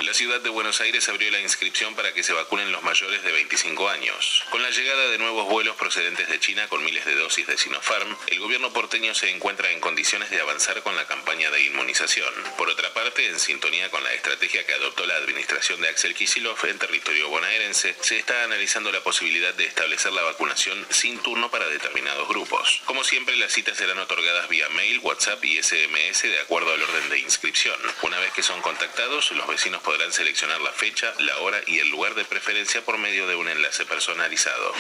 Speaker 5: La ciudad de Buenos Aires abrió la inscripción para que se vacunen los mayores de 25 años. Con la llegada de nuevos vuelos procedentes de China con miles de dosis de Sinopharm, el gobierno porteño se encuentra en condiciones de avanzar con la campaña de inmunización. Por otra parte, en sintonía con la estrategia que adoptó la administración de Axel Kicillof en territorio bonaerense, se está analizando la posibilidad de establecer la vacunación sin turno para determinados grupos. Como siempre, las citas serán otorgadas vía mail, WhatsApp y SMS de acuerdo al orden de inscripción. Una vez que son contactados, los vecinos podrán seleccionar la fecha, la hora y el lugar de preferencia por medio de un enlace personalizado.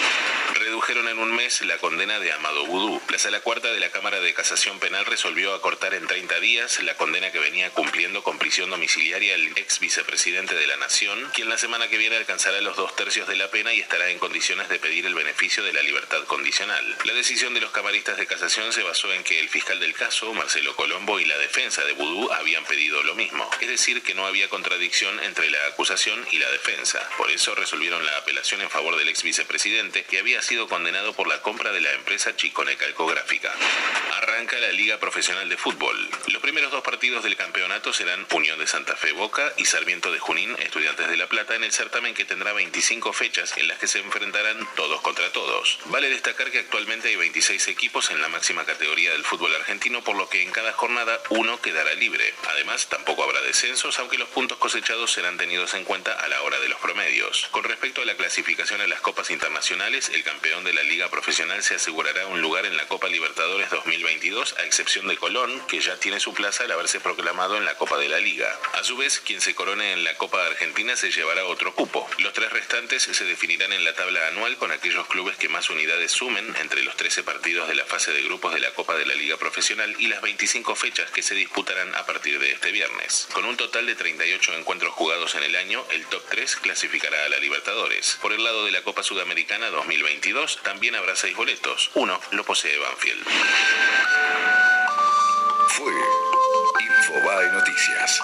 Speaker 5: Redujeron en un mes la condena de Amado Vudú. La sala cuarta de la Cámara de Casación Penal resolvió acortar en 30 días la condena que venía cumpliendo con prisión domiciliaria el ex vicepresidente de la Nación, quien la semana que viene alcanzará los dos tercios de la pena y estará en condiciones de pedir el beneficio de la libertad condicional. La decisión de los camaristas de casación se basó en que el fiscal del caso, Marcelo Colombo, y la defensa de Vudú habían pedido lo mismo, es decir, que no había contradicción entre la acusación y la defensa. Por eso resolvieron la apelación en favor del ex vicepresidente, que había sido condenado por la compra de la empresa Chicone Calcográfica. Arranca la Liga Profesional de Fútbol. Los primeros dos partidos del campeonato serán Unión de Santa Fe Boca y Sarmiento de Junín, Estudiantes de La Plata, en el certamen que tendrá 25 fechas en las que se enfrentarán todos contra todos. Vale destacar que actualmente hay 26 equipos en la máxima categoría del fútbol argentino, por lo que en cada jornada uno quedará libre. Además, tampoco habrá descensos, aunque los puntos cosechados serán tenidos en cuenta a la hora de los promedios. Con respecto a la clasificación a las copas internacionales, el campeón de la Liga Profesional se asegurará un lugar en la Copa Libertadores 2022, a excepción de Colón, que ya tiene su plaza al haberse proclamado en la Copa de la Liga. A su vez, quien se corone en la Copa Argentina se llevará otro cupo. Los tres restantes se definirán en la tabla anual con aquellos clubes que más unidades sumen entre los 13 partidos de la fase de grupos de la Copa de la Liga Profesional y las 25 fechas que se disputarán a partir de este viernes. Con un total de 38 encuentros jugados en el año, el top 3 clasificará a la Libertadores. Por el lado de la Copa Sudamericana 2022 también habrá seis boletos. Uno lo posee Banfield.
Speaker 6: Fue Infobae Noticias.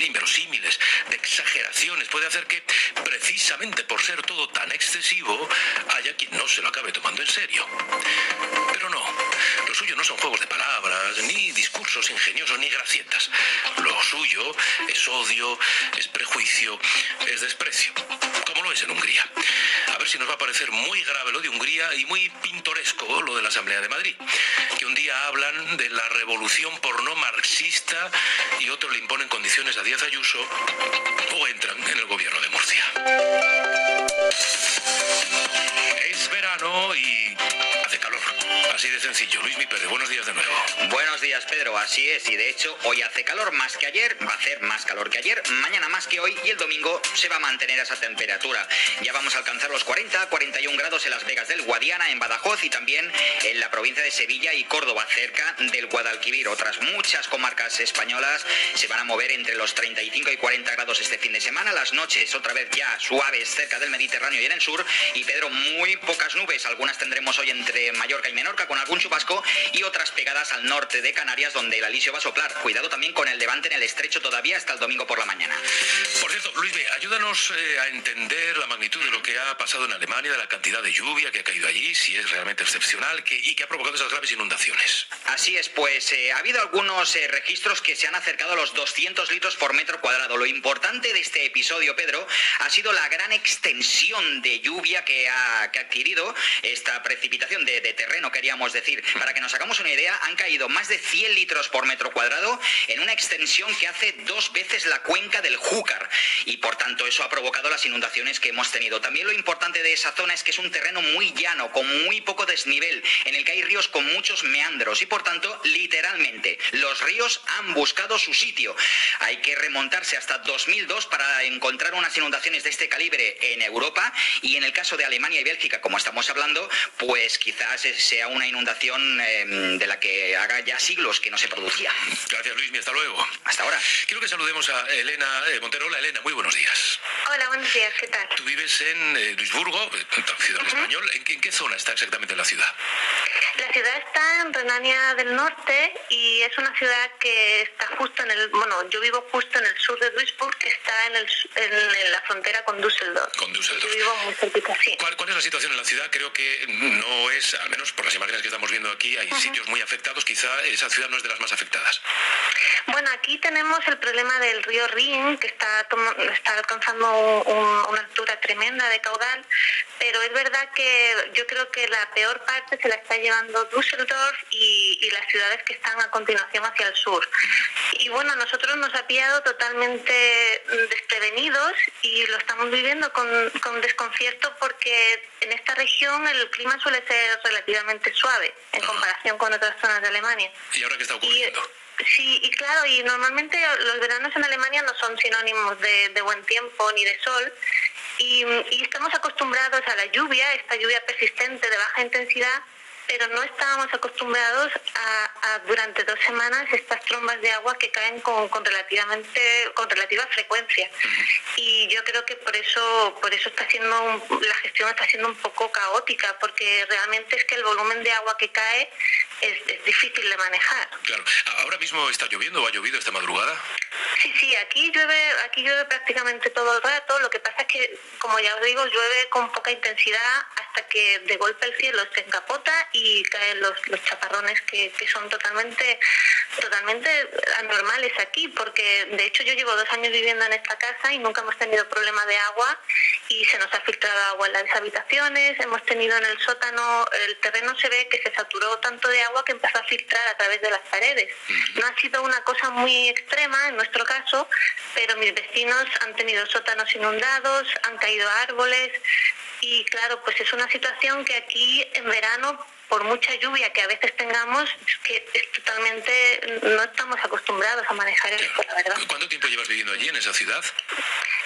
Speaker 7: Inverosímiles, de exageraciones puede hacer que, precisamente por ser todo tan excesivo, haya quien no se lo acabe tomando en serio. Pero no, lo suyo no son juegos de palabras, ni discursos ingeniosos, ni gracietas. Suyo es odio, es prejuicio, es desprecio, como lo es en Hungría. A ver si nos va a parecer muy grave lo de Hungría y muy pintoresco lo de la Asamblea de Madrid, que un día hablan de la revolución porno marxista y otro le imponen condiciones a Díaz Ayuso o entran en el gobierno de Murcia. Es verano y hace. Así de sencillo. Luis Mi Pérez, buenos días de nuevo.
Speaker 8: Buenos días, Pedro. Así es. Y de hecho, hoy hace calor más que ayer, va a hacer más calor que ayer, mañana más que hoy y el domingo se va a mantener esa temperatura. Ya vamos a alcanzar los 40, 41 grados en Las Vegas del Guadiana, en Badajoz y también en la provincia de Sevilla y Córdoba, cerca del Guadalquivir. Otras muchas comarcas españolas se van a mover entre los 35 y 40 grados este fin de semana. Las noches otra vez ya suaves cerca del Mediterráneo y en el sur. Y Pedro, muy pocas nubes. Algunas tendremos hoy entre Mallorca y Menorca con algún chubasco y otras pegadas al norte de Canarias donde el alisio va a soplar. Cuidado también con el levante en el estrecho todavía hasta el domingo por la mañana.
Speaker 7: Por cierto, Luis, B, ayúdanos eh, a entender la magnitud de lo que ha pasado en Alemania, de la cantidad de lluvia que ha caído allí, si es realmente excepcional que, y que ha provocado esas graves inundaciones.
Speaker 8: Así es, pues eh, ha habido algunos eh, registros que se han acercado a los 200 litros por metro cuadrado. Lo importante de este episodio, Pedro, ha sido la gran extensión de lluvia que ha, que ha adquirido esta precipitación de, de terreno, queríamos decir. Para que nos hagamos una idea, han caído más de 100 litros por metro cuadrado en una extensión que hace dos veces la cuenca del Júcar y por tanto eso ha provocado las inundaciones que hemos tenido. También lo importante de esa zona es que es un terreno muy llano, con muy poco desnivel, en el que hay ríos con muchos meandros y por tanto, literalmente, los ríos han buscado su sitio. Hay que remontarse hasta 2002 para encontrar unas inundaciones de este calibre en Europa y en el caso de Alemania y Bélgica, como estamos hablando, pues quizás sea una inundación eh, de la que haga ya siglos que no se producía.
Speaker 7: Gracias, Luis, hasta luego.
Speaker 8: Hasta ahora.
Speaker 7: Quiero que saludemos a Elena eh, Montero. Hola, Elena, muy buenos días.
Speaker 9: Hola, buenos días, ¿qué tal?
Speaker 7: Tú vives en eh, Duisburgo, eh, traducido al español. ¿En qué, en qué zona está exactamente la ciudad?
Speaker 9: La ciudad está en Renania del Norte y es una ciudad que está justo en el, bueno, yo vivo justo en el sur de Duisburg, que está en, el, en, en la frontera con Düsseldorf.
Speaker 7: Con Düsseldorf.
Speaker 9: Yo vivo muy cerquita, sí.
Speaker 7: ¿Cuál, cuál es la situación en la ciudad? Creo que no es, al menos por las imágenes que estamos viendo aquí, hay sitios muy afectados. Quizá esa ciudad no es de las más afectadas.
Speaker 9: Bueno, aquí tenemos el problema del río Rin, que está, está alcanzando un- un- una altura tremenda de caudal, pero es verdad que yo creo que la peor parte se la está llevando Düsseldorf y, y las ciudades que están a continuación hacia el sur. Y bueno, a nosotros nos ha pillado totalmente desprevenidos y lo estamos viviendo con, con desconcierto porque en esta región el clima suele ser relativamente suave en comparación con otras zonas de Alemania.
Speaker 7: ¿Y ahora qué está ocurriendo?
Speaker 9: Sí, y claro, y normalmente los veranos en Alemania no son sinónimos de, de buen tiempo ni de sol. Y, y estamos acostumbrados a la lluvia, esta lluvia persistente de baja intensidad, pero no estábamos acostumbrados a, a durante dos semanas estas trombas de agua que caen con, con relativamente con relativa frecuencia. Y yo creo que por eso por eso está siendo un- la gestión está siendo un poco caótica, porque realmente es que el volumen de agua que cae es, es difícil de manejar.
Speaker 7: Claro. ¿Ahora mismo está lloviendo o ha llovido esta madrugada?
Speaker 9: Sí, sí, aquí llueve, aquí llueve prácticamente todo el rato. Lo que pasa es que, como ya os digo, llueve con poca intensidad hasta que de golpe el cielo se encapota y caen los, los chaparrones que, que son totalmente, totalmente anormales aquí, porque de hecho yo llevo dos años viviendo en esta casa y nunca hemos tenido problema de agua y se nos ha filtrado agua en las habitaciones, hemos tenido en el sótano, el terreno se ve que se saturó tanto de agua que empezó a filtrar a través de las paredes. No ha sido una cosa muy extrema en nuestro caso, pero mis vecinos han tenido sótanos inundados, han caído árboles y claro, pues es una situación que aquí en verano por mucha lluvia que a veces tengamos, es que es totalmente, no estamos acostumbrados a manejar esto, la verdad.
Speaker 7: ¿Cuánto tiempo llevas viviendo allí, en esa ciudad?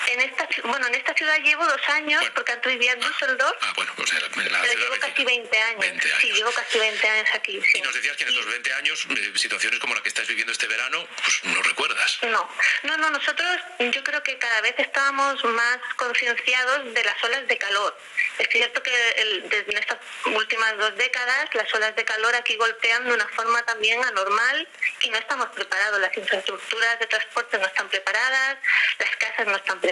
Speaker 9: En esta, bueno, en esta ciudad llevo dos años, porque antes vivía en Düsseldorf,
Speaker 7: Ah, bueno, o sea, en la
Speaker 9: pero llevo casi 20 años. Sí, llevo casi 20 años aquí. sí.
Speaker 7: Y nos decías que en estos 20 años, eh, situaciones como la que estás viviendo este verano, pues no recuerdas.
Speaker 9: No, no, no, nosotros yo creo que cada vez estábamos más concienciados de las olas de calor. Es cierto que el- desde estas últimas dos décadas las olas de calor aquí golpean de una forma también anormal y no estamos preparados. Las infraestructuras de transporte no están preparadas, las casas no están preparadas.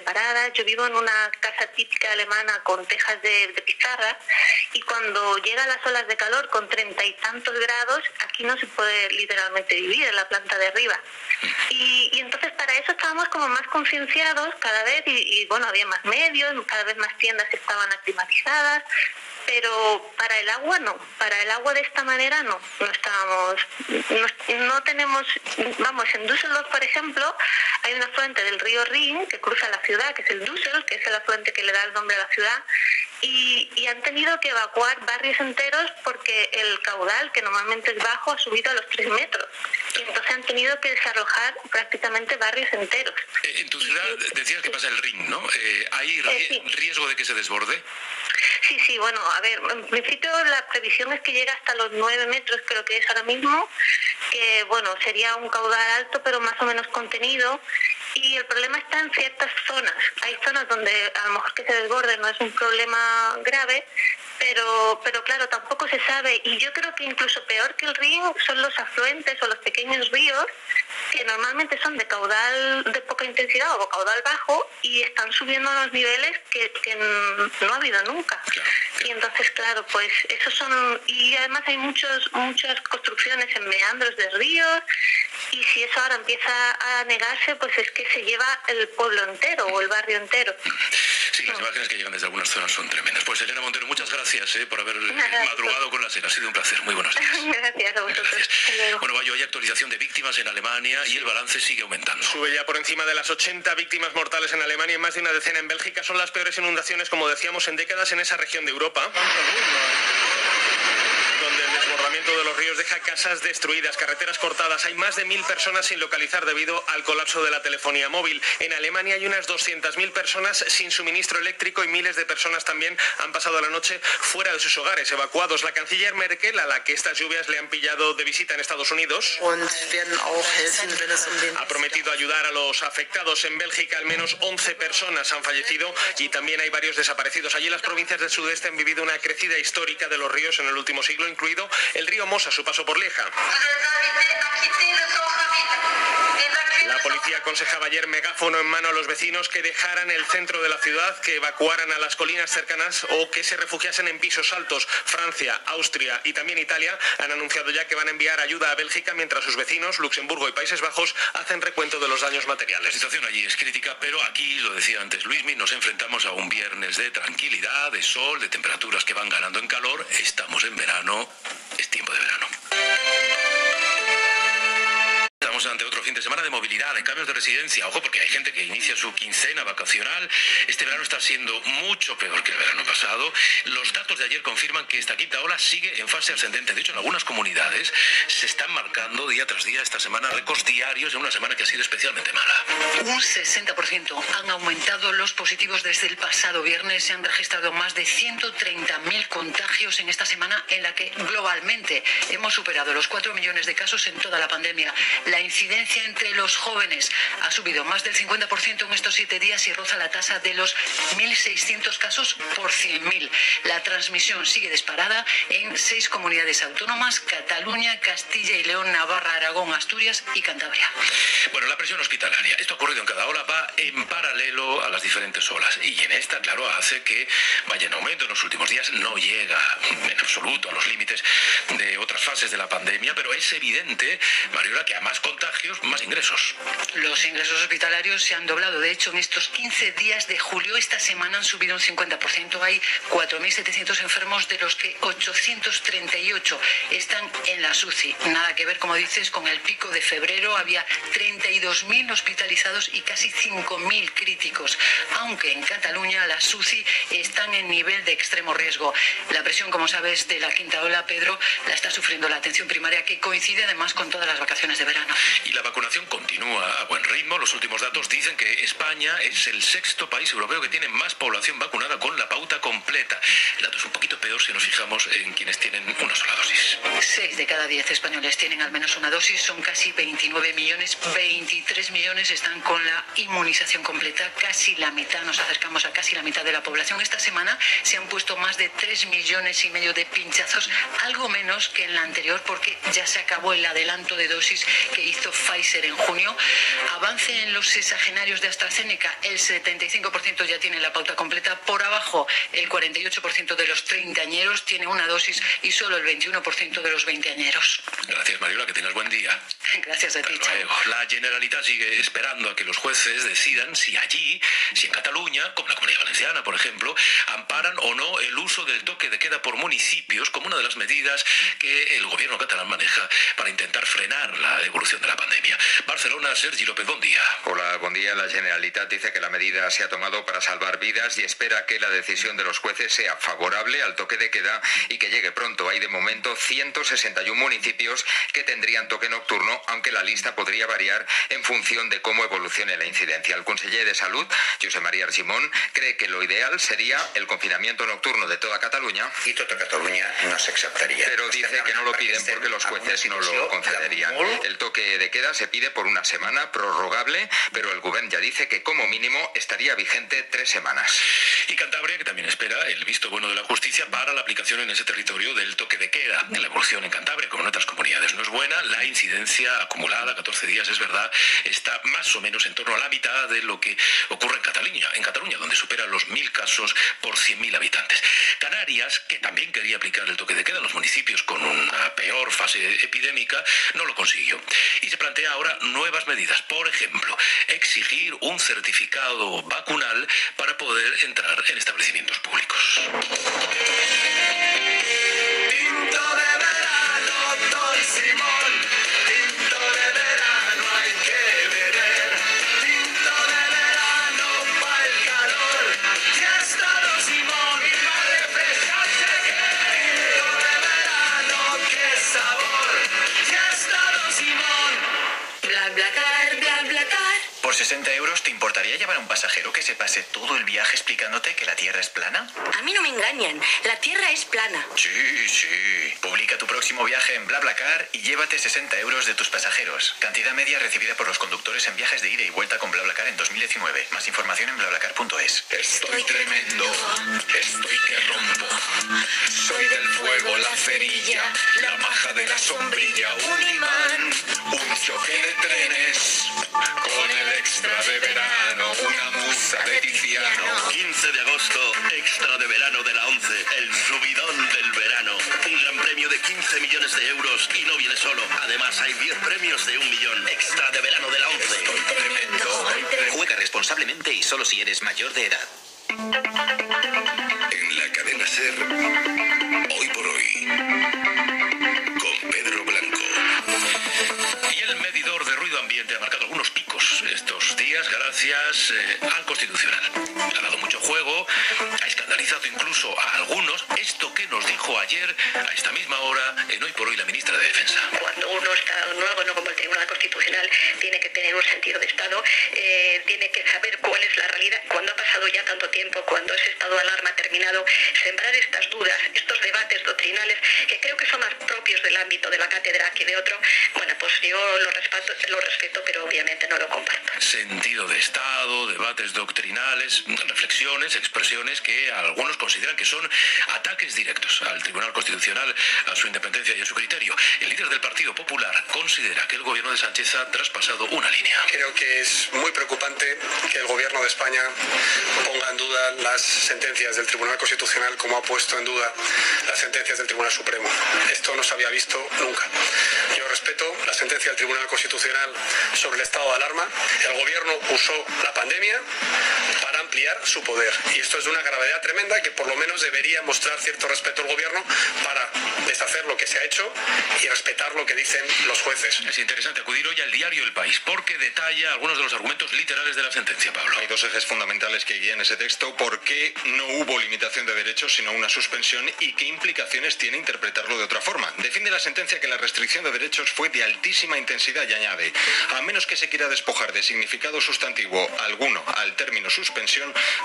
Speaker 9: Yo vivo en una casa típica alemana con tejas de, de pizarra y cuando llegan las olas de calor con treinta y tantos grados, aquí no se puede literalmente vivir en la planta de arriba. Y, y entonces para eso estábamos como más concienciados cada vez y, y, bueno, había más medios, cada vez más tiendas estaban aclimatizadas, pero para el agua no, para el agua de esta manera no, no estábamos, no, no tenemos, vamos, en Düsseldorf por ejemplo hay una fuente del río Rin que cruza la ciudad, que es el Düssel, que es el afluente que le da el nombre a la ciudad, y, y han tenido que evacuar barrios enteros porque el caudal, que normalmente es bajo, ha subido a los tres metros. Y entonces han tenido que desalojar prácticamente barrios enteros.
Speaker 7: Eh, En tu ciudad decías que pasa el ring, ¿no? Eh, ¿Hay
Speaker 9: Eh,
Speaker 7: riesgo de que se desborde?
Speaker 9: Sí, sí, bueno, a ver, en principio la previsión es que llegue hasta los 9 metros, creo que es ahora mismo, que bueno, sería un caudal alto, pero más o menos contenido. Y el problema está en ciertas zonas. Hay zonas donde a lo mejor que se desborde no es un problema grave, pero, pero claro, tampoco se sabe. Y yo creo que incluso peor que el río son los afluentes o los pequeños ríos, que normalmente son de caudal de poca intensidad o caudal bajo y están subiendo a los niveles que, que no ha habido nunca. Y entonces, claro, pues esos son... Y además hay muchos muchas construcciones en meandros de ríos y si eso ahora empieza a negarse, pues es que se lleva el pueblo entero o el barrio entero.
Speaker 7: Sí, las imágenes que llegan desde algunas zonas son tremendas. Pues Elena Montero, muchas gracias eh, por haber madrugado con la SER. Ha sido un placer. Muy buenos días.
Speaker 9: Gracias a vosotros.
Speaker 7: Bueno, Bayo, hay actualización de víctimas en Alemania y el balance sigue aumentando.
Speaker 10: Sube ya por encima de las 80 víctimas mortales en Alemania y más de una decena en Bélgica. Son las peores inundaciones, como decíamos, en décadas en esa región de Europa. Donde el desbordamiento de los ríos deja casas destruidas, carreteras cortadas. Hay más de mil personas sin localizar debido al colapso de la telefonía móvil. En Alemania hay unas 200.000 personas sin suministro eléctrico y miles de personas también han pasado la noche fuera de sus hogares, evacuados. La canciller Merkel, a la que estas lluvias le han pillado de visita en Estados Unidos, ha prometido ayudar a los afectados. En Bélgica al menos 11 personas han fallecido y también hay varios desaparecidos. Allí las provincias del sudeste han vivido una crecida histórica de los ríos en el último siglo, incluido el río Mosa, su paso por Lieja. La policía aconsejaba ayer megáfono en mano a los vecinos que dejaran el centro de la ciudad, que evacuaran a las colinas cercanas o que se refugiasen en pisos altos. Francia, Austria y también Italia han anunciado ya que van a enviar ayuda a Bélgica mientras sus vecinos, Luxemburgo y Países Bajos, hacen recuento de los daños
Speaker 7: La
Speaker 10: materiales.
Speaker 7: situación allí es crítica, pero aquí, lo decía antes Luismi, nos enfrentamos a un viernes de tranquilidad, de sol, de temperaturas que van ganando en calor. Estamos en verano, es tiempo de verano. Estamos ante otro fin de semana de movilidad, de cambios de residencia. Ojo, porque hay gente que inicia su quincena vacacional. Este verano está siendo mucho peor que el verano pasado. Los datos de ayer confirman que esta quinta ola sigue en fase ascendente. De hecho, en algunas comunidades se están marcando día tras día esta semana récords diarios en una semana que ha sido especialmente mala.
Speaker 11: Un 60% han aumentado los positivos desde el pasado viernes. Se han registrado más de 130.000 contagios en esta semana en la que globalmente hemos superado los 4 millones de casos en toda la pandemia. La incidencia entre los jóvenes ha subido más del 50% en estos siete días y roza la tasa de los 1.600 casos por 100.000. La transmisión sigue disparada en seis comunidades autónomas, Cataluña, Castilla y León, Navarra, Aragón, Asturias y Cantabria.
Speaker 7: Bueno, la presión hospitalaria. Esto ha ocurrido en cada ola, va en paralelo a las diferentes olas. Y en esta, claro, hace que vaya en aumento en los últimos días. No llega en absoluto a los límites de otras fases de la pandemia, pero es evidente, Mariola, que a más contagios, más ingresos.
Speaker 12: Los ingresos hospitalarios se han doblado. De hecho, en estos 15 días de julio, esta semana han subido un 50%. Hay 4.700 enfermos, de los que 838 están en la SUCI. Nada que ver, como dices, con el pico de febrero. Había 32.000 hospitalizados y casi 5.000 críticos. Aunque en Cataluña las SUCI están en nivel de extremo riesgo. La presión, como sabes, de la quinta ola, Pedro, la está sufriendo la atención primaria, que coincide además con todas las vacaciones de verano.
Speaker 7: Y la vacunación continúa a buen ritmo. Los últimos datos dicen que España es el sexto país europeo que tiene más población vacunada con la pauta completa. El dato es un poquito peor si nos fijamos en quienes tienen una sola dosis.
Speaker 12: Seis de cada diez españoles tienen al menos una dosis, son casi 29 millones, 23 millones están con la inmunización completa, casi la mitad, nos acercamos a casi la mitad de la población. Esta semana se han puesto más de 3 millones y medio de pinchazos, algo menos que en la anterior porque ya se acabó el adelanto de dosis que hizo Pfizer en junio. Avance en los sexagenarios de AstraZeneca, el 75% ya tiene la pauta completa. Por abajo, el 48% de los treintañeros tiene una dosis y solo el 21% de los veinteañeros.
Speaker 7: Gracias, Mariola, que tengas buen día.
Speaker 12: Gracias a ti.
Speaker 7: La Generalitat sigue esperando a que los jueces decidan si allí, si en Cataluña, como la Comunidad Valenciana, por ejemplo, amparan o no el uso del toque de queda por municipios como una de las medidas que el gobierno catalán maneja para intentar frenar la evolución de la pandemia. Barcelona, Sergi López, buen día.
Speaker 13: Hola, buen día. La Generalitat dice que la medida se ha tomado para salvar vidas y espera que la decisión de los jueces sea favorable al toque de queda y que llegue pronto. Hay de momento 161 municipios que tendrían toque nocturno, aunque la lista podría variar en función de cómo evolucione la incidencia. El conseller de Salud, José María Arsimón, cree que lo ideal sería el confinamiento nocturno de toda Cataluña.
Speaker 14: Y toda Cataluña no se aceptaría.
Speaker 13: Pero dice que no lo piden porque los jueces no lo concederían. El toque de queda se pide por una semana, prorrogable, pero el gobierno ya dice que como mínimo estaría vigente tres semanas.
Speaker 7: Y Cantabria, que también espera el visto bueno de la justicia para la aplicación en ese territorio del toque de queda. La evolución en Cantabria, como en otras comunidades, no es buena. La incidencia acumulada, 14 días, es verdad, está más o menos en torno a la mitad de lo que ocurre en Cataluña, en Cataluña, donde supera los mil casos por 100.000 habitantes. Canarias, que también quería aplicar el toque de queda en los municipios con una peor fase epidémica, no lo consiguió. Y se plantea ahora nuevas medidas. Por ejemplo, exigir un certificado vacunal para poder entrar en establecimientos públicos.
Speaker 15: Viaje explicándote que la Tierra es plana?
Speaker 16: A mí no me engañan. La Tierra es plana.
Speaker 15: Sí, sí. Publica tu próximo viaje en BlaBlaCar y llévate 60 euros de tus pasajeros. Cantidad media recibida por los conductores en viajes de ida y vuelta con BlaBlaCar en 2019. Más información en blablacar.es.
Speaker 6: Estoy tremendo, estoy que rompo. Soy del fuego, la cerilla, la maja de la sombrilla, un imán, un choque de trenes. Con el extra de verano, una musa de Tiziano.
Speaker 17: 15 de agosto, extra de verano de la 11, el subidón del verano. Un gran premio de 15 millones de euros y no viene solo. Además, hay 10 premios de un millón. Extra de verano de la 11.
Speaker 18: Juega responsablemente y solo si eres mayor de edad.
Speaker 6: En la cadena Ser,
Speaker 7: gracias eh, al Constitucional. Ha dado mucho juego, ha escandalizado incluso a algunos. Esto nos dijo ayer, a esta misma hora, en Hoy por Hoy la ministra de Defensa.
Speaker 19: Cuando uno está nuevo, no como el Tribunal Constitucional, tiene que tener un sentido de Estado, eh, tiene que saber cuál es la realidad. Cuando ha pasado ya tanto tiempo, cuando ese estado de alarma ha terminado, sembrar estas dudas, estos debates doctrinales, que creo que son más propios del ámbito de la cátedra que de otro, bueno, pues yo lo respeto, lo respeto pero obviamente no lo comparto.
Speaker 7: Sentido de Estado, debates doctrinales, reflexiones, expresiones que algunos consideran que son ataques directos al Tribunal Constitucional, a su independencia y a su criterio. El líder del Partido Popular considera que el gobierno de Sánchez ha traspasado una línea.
Speaker 20: Creo que es muy preocupante que el gobierno de España ponga en duda las sentencias del Tribunal Constitucional como ha puesto en duda las sentencias del Tribunal Supremo. Esto no se había visto nunca. Yo respeto la sentencia del Tribunal Constitucional sobre el estado de alarma. El gobierno usó la pandemia para ampliar su poder. Y esto es de una gravedad tremenda que por lo menos debería mostrar cierto respeto al gobierno para deshacer lo que se ha hecho y respetar lo que dicen los jueces.
Speaker 7: Es interesante acudir hoy al diario El País porque detalla algunos de los argumentos literales de la sentencia, Pablo.
Speaker 13: Hay dos ejes fundamentales que guían ese texto. ¿Por qué no hubo limitación de derechos sino una suspensión y qué implicaciones tiene interpretarlo de otra forma? Defiende la sentencia que la restricción de derechos fue de altísima intensidad y añade, a menos que se quiera despojar de significado sustantivo alguno al término suspensión,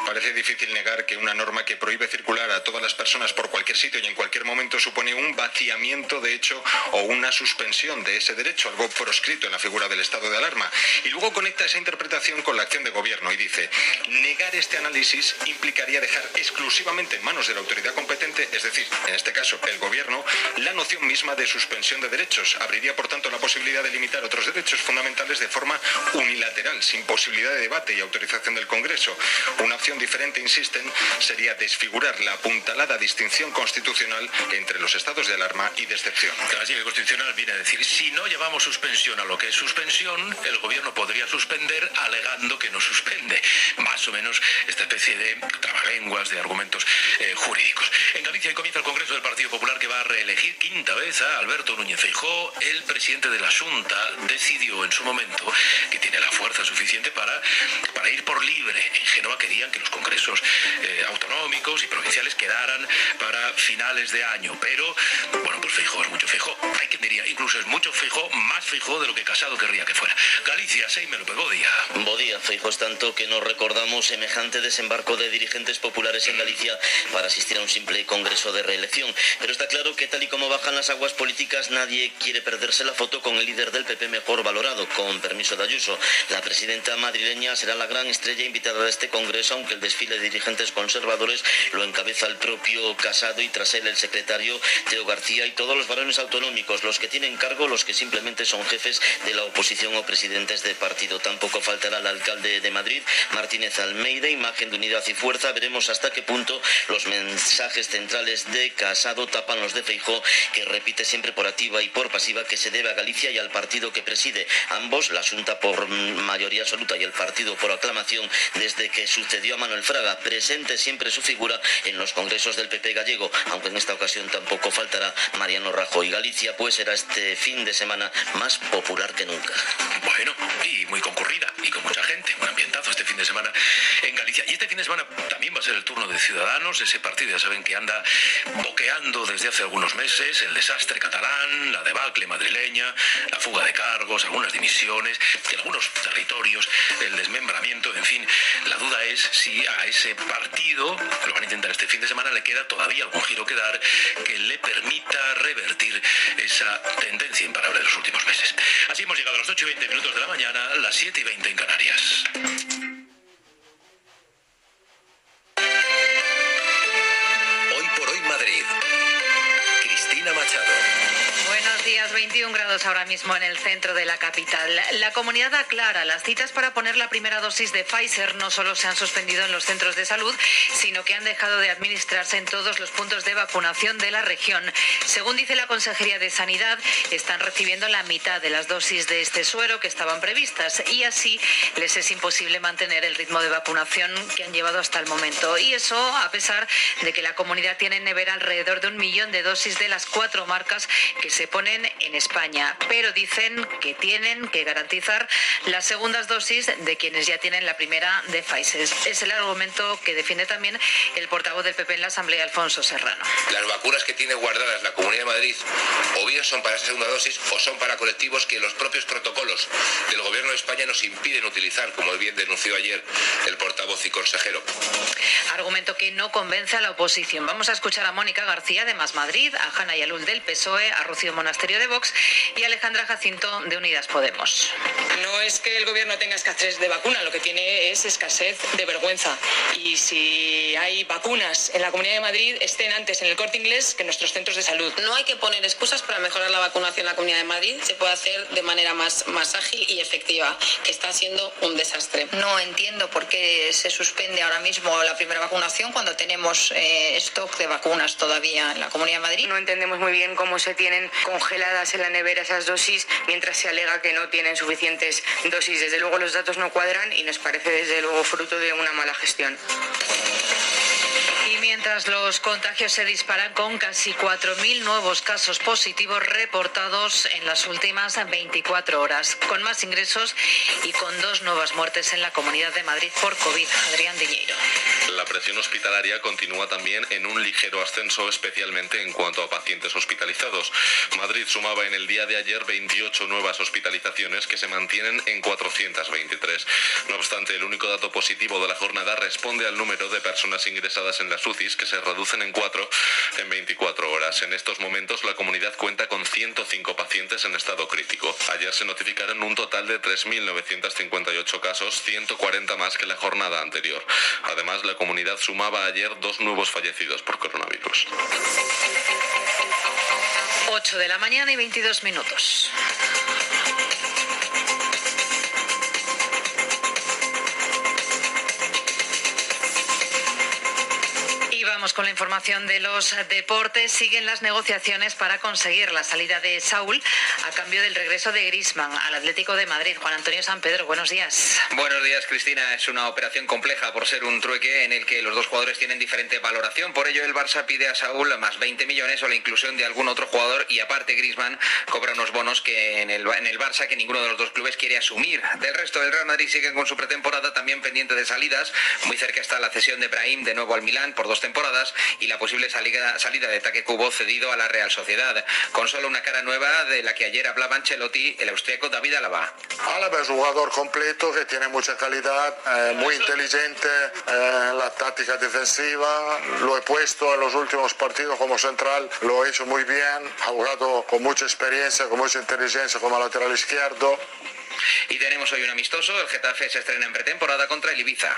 Speaker 13: parece difícil negar que una norma que prohíbe circular a todas las personas por cualquier sitio y en cualquier momento supone un vaciamiento de hecho o una suspensión de ese derecho, algo proscrito en la figura del estado de alarma. Y luego conecta esa interpretación con la acción de gobierno y dice, negar este análisis implicaría dejar exclusivamente en manos de la autoridad competente, es decir, en este caso el gobierno, la noción misma de suspensión de derechos. Abriría por tanto la posibilidad de limitar otros derechos fundamentales de forma unilateral, sin posibilidad de debate y autorización del Congreso. Una opción diferente, insisten, sería desfigurar la apuntalada distinción constitucional entre los estados de alarma y de excepción.
Speaker 7: El Constitucional viene a decir, si no llevamos suspensión a lo que es suspensión, el gobierno podría suspender alegando que no suspende. Más o menos esta especie de trabalenguas, de argumentos eh, jurídicos. En Galicia comienza el Congreso del Partido Popular que va a reelegir quinta vez a Alberto Núñez Feijó. El presidente de la Junta decidió en su momento que tiene la fuerza suficiente para, para ir por libre. En Génova querían que los congresos eh, autonómicos y provinciales quedaran para finales de año. Pero, bueno, pues Feijó es mucho Feijó. Hay quien diría, incluso es mucho Feijó, más Feijó de lo que Casado querría que fuera. Galicia, Seime López, Bodía.
Speaker 21: Bodía, Feijó es tanto que no recordamos semejante desembarco de dirigentes populares en Galicia para asistir a un simple congreso de reelección. Pero está claro que tal y como bajan las aguas políticas, nadie quiere perderse la foto con el líder del PP mejor valorado, con permiso de Ayuso. La presidenta madrileña será la gran estrella invitada de este congreso, aunque el desfile de dirigentes conservadores lo encabeza el propio Casado y tras él el secretario Teo García y todos los varones autonómicos, los que tienen cargo, los que simplemente son jefes de la oposición o presidentes de partido. Tampoco faltará el alcalde de Madrid, Martínez Almeida, imagen de unidad y fuerza. Veremos hasta qué punto los mensajes centrales de Casado tapan los de Feijó, que repite siempre por activa y por pasiva que se debe a Galicia y al partido que preside. Ambos, la Junta por mayoría absoluta y el partido por aclamación, desde que sucedió a Manuel Fraga, presente siempre su figura en los congresos del PP gallego, aunque en esta ocasión tampoco faltará Mariano Rajoy. Galicia pues será este fin de semana más popular que nunca.
Speaker 7: Bueno, y muy concurrida, y con mucha gente, un ambientazo este fin de semana en Galicia. Y este fin de semana también va a ser el turno de Ciudadanos, ese partido ya saben que anda boqueando desde hace algunos meses el desastre catalán, la debacle madrileña, la fuga de cargos, algunas dimisiones, en algunos territorios, el desmembramiento, en fin, la duda es si a ese partido, lo van a intentar este fin de semana, le queda todavía algún giro que dar que le permita revertir esa tendencia imparable de los últimos meses. Así hemos llegado a las 8 y 20 minutos de la mañana, las 7 y 20 en Canarias.
Speaker 11: 21 grados ahora mismo en el centro de la capital. La comunidad aclara, las citas para poner la primera dosis de Pfizer no solo se han suspendido en los centros de salud, sino que han dejado de administrarse en todos los puntos de vacunación de la región. Según dice la Consejería de Sanidad, están recibiendo la mitad de las dosis de este suero que estaban previstas y así les es imposible mantener el ritmo de vacunación que han llevado hasta el momento. Y eso a pesar de que la comunidad tiene en nevera alrededor de un millón de dosis de las cuatro marcas que se ponen en España, pero dicen que tienen que garantizar las segundas dosis de quienes ya tienen la primera de Pfizer. Es el argumento que defiende también el portavoz del PP en la Asamblea, Alfonso Serrano.
Speaker 22: Las vacunas que tiene guardadas la Comunidad de Madrid o bien son para esa segunda dosis o son para colectivos que los propios protocolos del Gobierno de España nos impiden utilizar, como bien denunció ayer el portavoz y consejero.
Speaker 11: Argumento que no convence a la oposición. Vamos a escuchar a Mónica García de Más Madrid, a Hanna Yalul del PSOE, a Rocío Monasterio de Vox y Alejandra Jacinto de Unidas Podemos.
Speaker 23: No es que el gobierno tenga escasez de vacuna, lo que tiene es escasez de vergüenza. Y si hay vacunas en la Comunidad de Madrid, estén antes en el corte inglés que en nuestros centros de salud.
Speaker 24: No hay que poner excusas para mejorar la vacunación en la Comunidad de Madrid. Se puede hacer de manera más, más ágil y efectiva, que está siendo un desastre.
Speaker 25: No entiendo por qué se suspende ahora mismo la primera vacunación cuando tenemos eh, stock de vacunas todavía en la Comunidad de Madrid.
Speaker 23: No entendemos muy bien cómo se tienen congeladas en la nevera esas dosis mientras se alega que no tienen suficientes dosis. Desde luego los datos no cuadran y nos parece desde luego fruto de una mala gestión.
Speaker 11: Y mientras los contagios se disparan con casi 4.000 nuevos casos positivos reportados en las últimas 24 horas, con más ingresos y con dos nuevas muertes en la Comunidad de Madrid por COVID. Adrián Diñeiro.
Speaker 5: La presión hospitalaria continúa también en un ligero ascenso, especialmente en cuanto a pacientes hospitalizados. Madrid sumaba en el día de ayer 28 nuevas hospitalizaciones que se mantienen en 423. No obstante, el único dato positivo de la jornada responde al número de personas ingresadas en las UCIs, que se reducen en 4 en 24 horas. En estos momentos, la comunidad cuenta con 105 pacientes en estado crítico. Ayer se notificaron un total de 3.958 casos, 140 más que la jornada anterior. Además, la comunidad sumaba ayer dos nuevos fallecidos por coronavirus.
Speaker 11: 8 de la mañana y 22 minutos. Con la información de los deportes. Siguen las negociaciones para conseguir la salida de Saúl a cambio del regreso de Grisman al Atlético de Madrid. Juan Antonio San Pedro, buenos días.
Speaker 13: Buenos días, Cristina. Es una operación compleja por ser un trueque en el que los dos jugadores tienen diferente valoración. Por ello, el Barça pide a Saúl más 20 millones o la inclusión de algún otro jugador y aparte Grisman cobra unos bonos que en el, en el Barça que ninguno de los dos clubes quiere asumir. Del resto del Real Madrid siguen con su pretemporada también pendiente de salidas. Muy cerca está la cesión de Brahim de nuevo al Milán por dos temporadas y la posible salida, salida de Taque Cubo cedido a la Real Sociedad. Con solo una cara nueva de la que ayer hablaba Ancelotti, el austríaco David Alaba.
Speaker 26: Álava es un jugador completo que tiene mucha calidad, eh, muy inteligente eh, la táctica defensiva. Lo he puesto en los últimos partidos como central, lo he hecho muy bien. Ha jugado con mucha experiencia, con mucha inteligencia como lateral izquierdo.
Speaker 13: Y tenemos hoy un amistoso, el Getafe se estrena en pretemporada contra el Ibiza.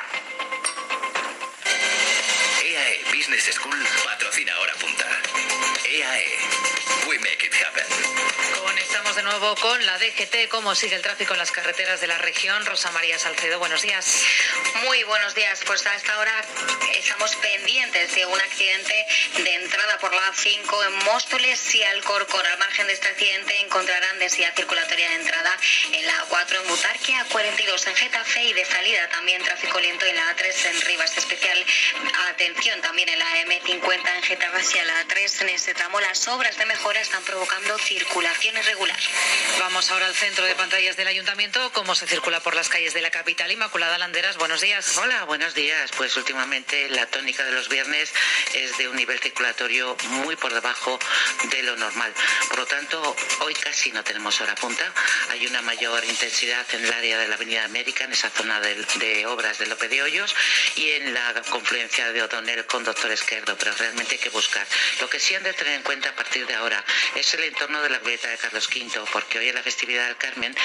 Speaker 27: EAE Business School patrocina Hora Punta. EAE. We make it happen.
Speaker 11: Conectamos de nuevo con la DGT. ¿Cómo sigue el tráfico en las carreteras de la región? Rosa María Salcedo, buenos días.
Speaker 28: Muy buenos días. Pues a esta hora estamos pendientes de un accidente de entrada por la A5 en Móstoles y Alcorcón. Al margen de este accidente encontrarán densidad circulatoria de entrada en la A4 en Butarque, A42 en Getafe y de salida también tráfico lento en la A3 en Rivas. Especial atención también en la M50 en Getafe hacia la A3. En este tramo las obras de mejora están provocando circulación irregular.
Speaker 11: Vamos ahora al centro de pantallas del ayuntamiento. ¿Cómo se circula por las calles de la capital? Inmaculada Landeras, buenos días.
Speaker 29: Hola, buenos días. Pues últimamente la tónica de los viernes es de un nivel circulatorio muy por debajo de lo normal. Por lo tanto, hoy casi no tenemos hora punta. Hay una mayor intensidad en el área de la Avenida América, en esa zona de, de obras de Lope de Hoyos y en la confluencia de O'Donnell con Doctor Esquerdo, pero realmente hay que buscar. Lo que sí han de tener en cuenta a partir de ahora es el entorno de la glorieta de Carlos V, porque hoy en la festividad del Carmen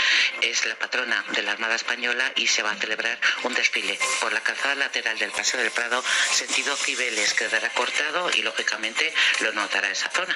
Speaker 29: es la patrona de la Armada Española y se va a celebrar un desfile por la calzada lateral del Paseo del Prado, sentido Cibeles, quedará cortado y lógicamente lo notará esa zona.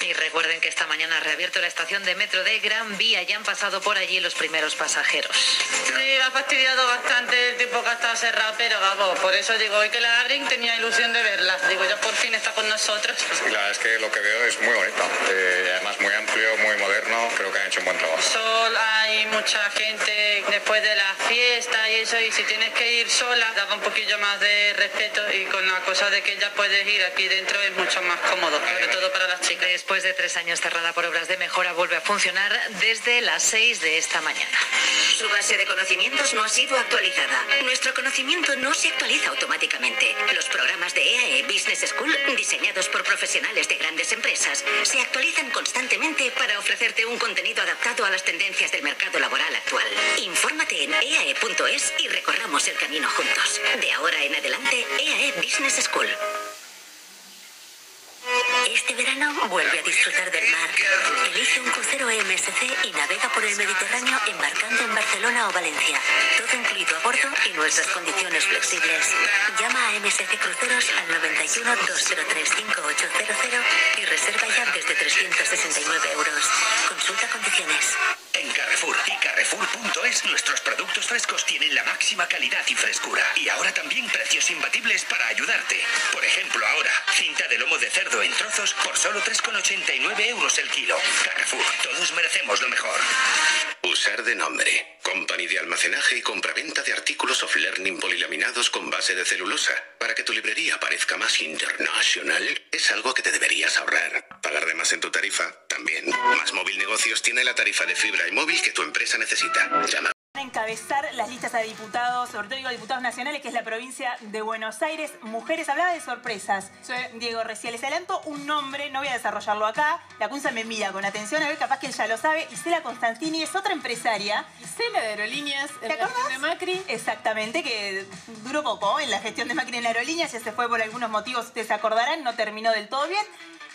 Speaker 11: Y recuerden que esta mañana ha reabierto la estación de metro de Gran Vía. Ya han pasado por allí los primeros pasajeros.
Speaker 30: Sí, ha fastidiado bastante el tiempo que ha estado cerrado, pero vamos, por eso digo, hoy que la abren tenía ilusión de verla. Digo, ya por fin está con nosotros.
Speaker 31: La verdad es que lo que veo es muy bonito, eh, además muy amplio, muy moderno, creo que han hecho un buen trabajo.
Speaker 30: Sol, hay mucha gente después de la fiesta y eso, y si tienes que ir sola, daba un poquillo más de respeto y con la cosa de que ya puedes ir aquí dentro es mucho más cómodo, sobre todo para las chicas.
Speaker 11: Después de tres años cerrada por obras de mejora, vuelve a funcionar desde las seis de esta mañana.
Speaker 32: Su base de conocimientos no ha sido actualizada. Nuestro conocimiento no se actualiza automáticamente. Los programas de EAE Business School, diseñados por profesionales de grandes empresas, se actualizan constantemente para ofrecerte un contenido adaptado a las tendencias del mercado laboral actual. Infórmate en eae.es y recorramos el camino juntos. De ahora en adelante, EAE Business School. Este verano vuelve a disfrutar del mar. Elige un crucero MSC y navega por el Mediterráneo embarcando en Barcelona o Valencia. Todo incluido a bordo y nuestras condiciones flexibles. Llama a MSC Cruceros al 91 203 5800 y reserva ya desde 369 euros. Consulta condiciones.
Speaker 27: En Carrefour y Carrefour.es nuestros productos frescos tienen la máxima calidad y frescura. Y ahora también precios imbatibles para ayudarte. Por ejemplo, ahora, cinta de lomo de cerdo en trozos por solo 3,89 euros el kilo. Carrefour, todos merecemos lo mejor.
Speaker 33: Usar de nombre. Company de almacenaje y compraventa de artículos of learning polilaminados con base de celulosa. Para que tu librería parezca más internacional, es algo que te deberías ahorrar. Pagar de más en tu tarifa, también. Más Móvil Negocios tiene la tarifa de fibra y móvil que tu empresa necesita. Llama
Speaker 34: encabezar las listas a diputados, sobre todo digo diputados nacionales, que es la provincia de Buenos Aires. Mujeres, hablaba de sorpresas. Diego recién les adelanto un nombre, no voy a desarrollarlo acá. La Cunza me mira con atención, a ver, capaz que él ya lo sabe. Isela Constantini es otra empresaria.
Speaker 35: Isela de Aerolíneas,
Speaker 34: ¿te acuerdas?
Speaker 35: de Macri.
Speaker 34: Exactamente, que duró poco en la gestión de Macri en la Aerolíneas, ya se fue por algunos motivos, ustedes se acordarán, no terminó del todo bien.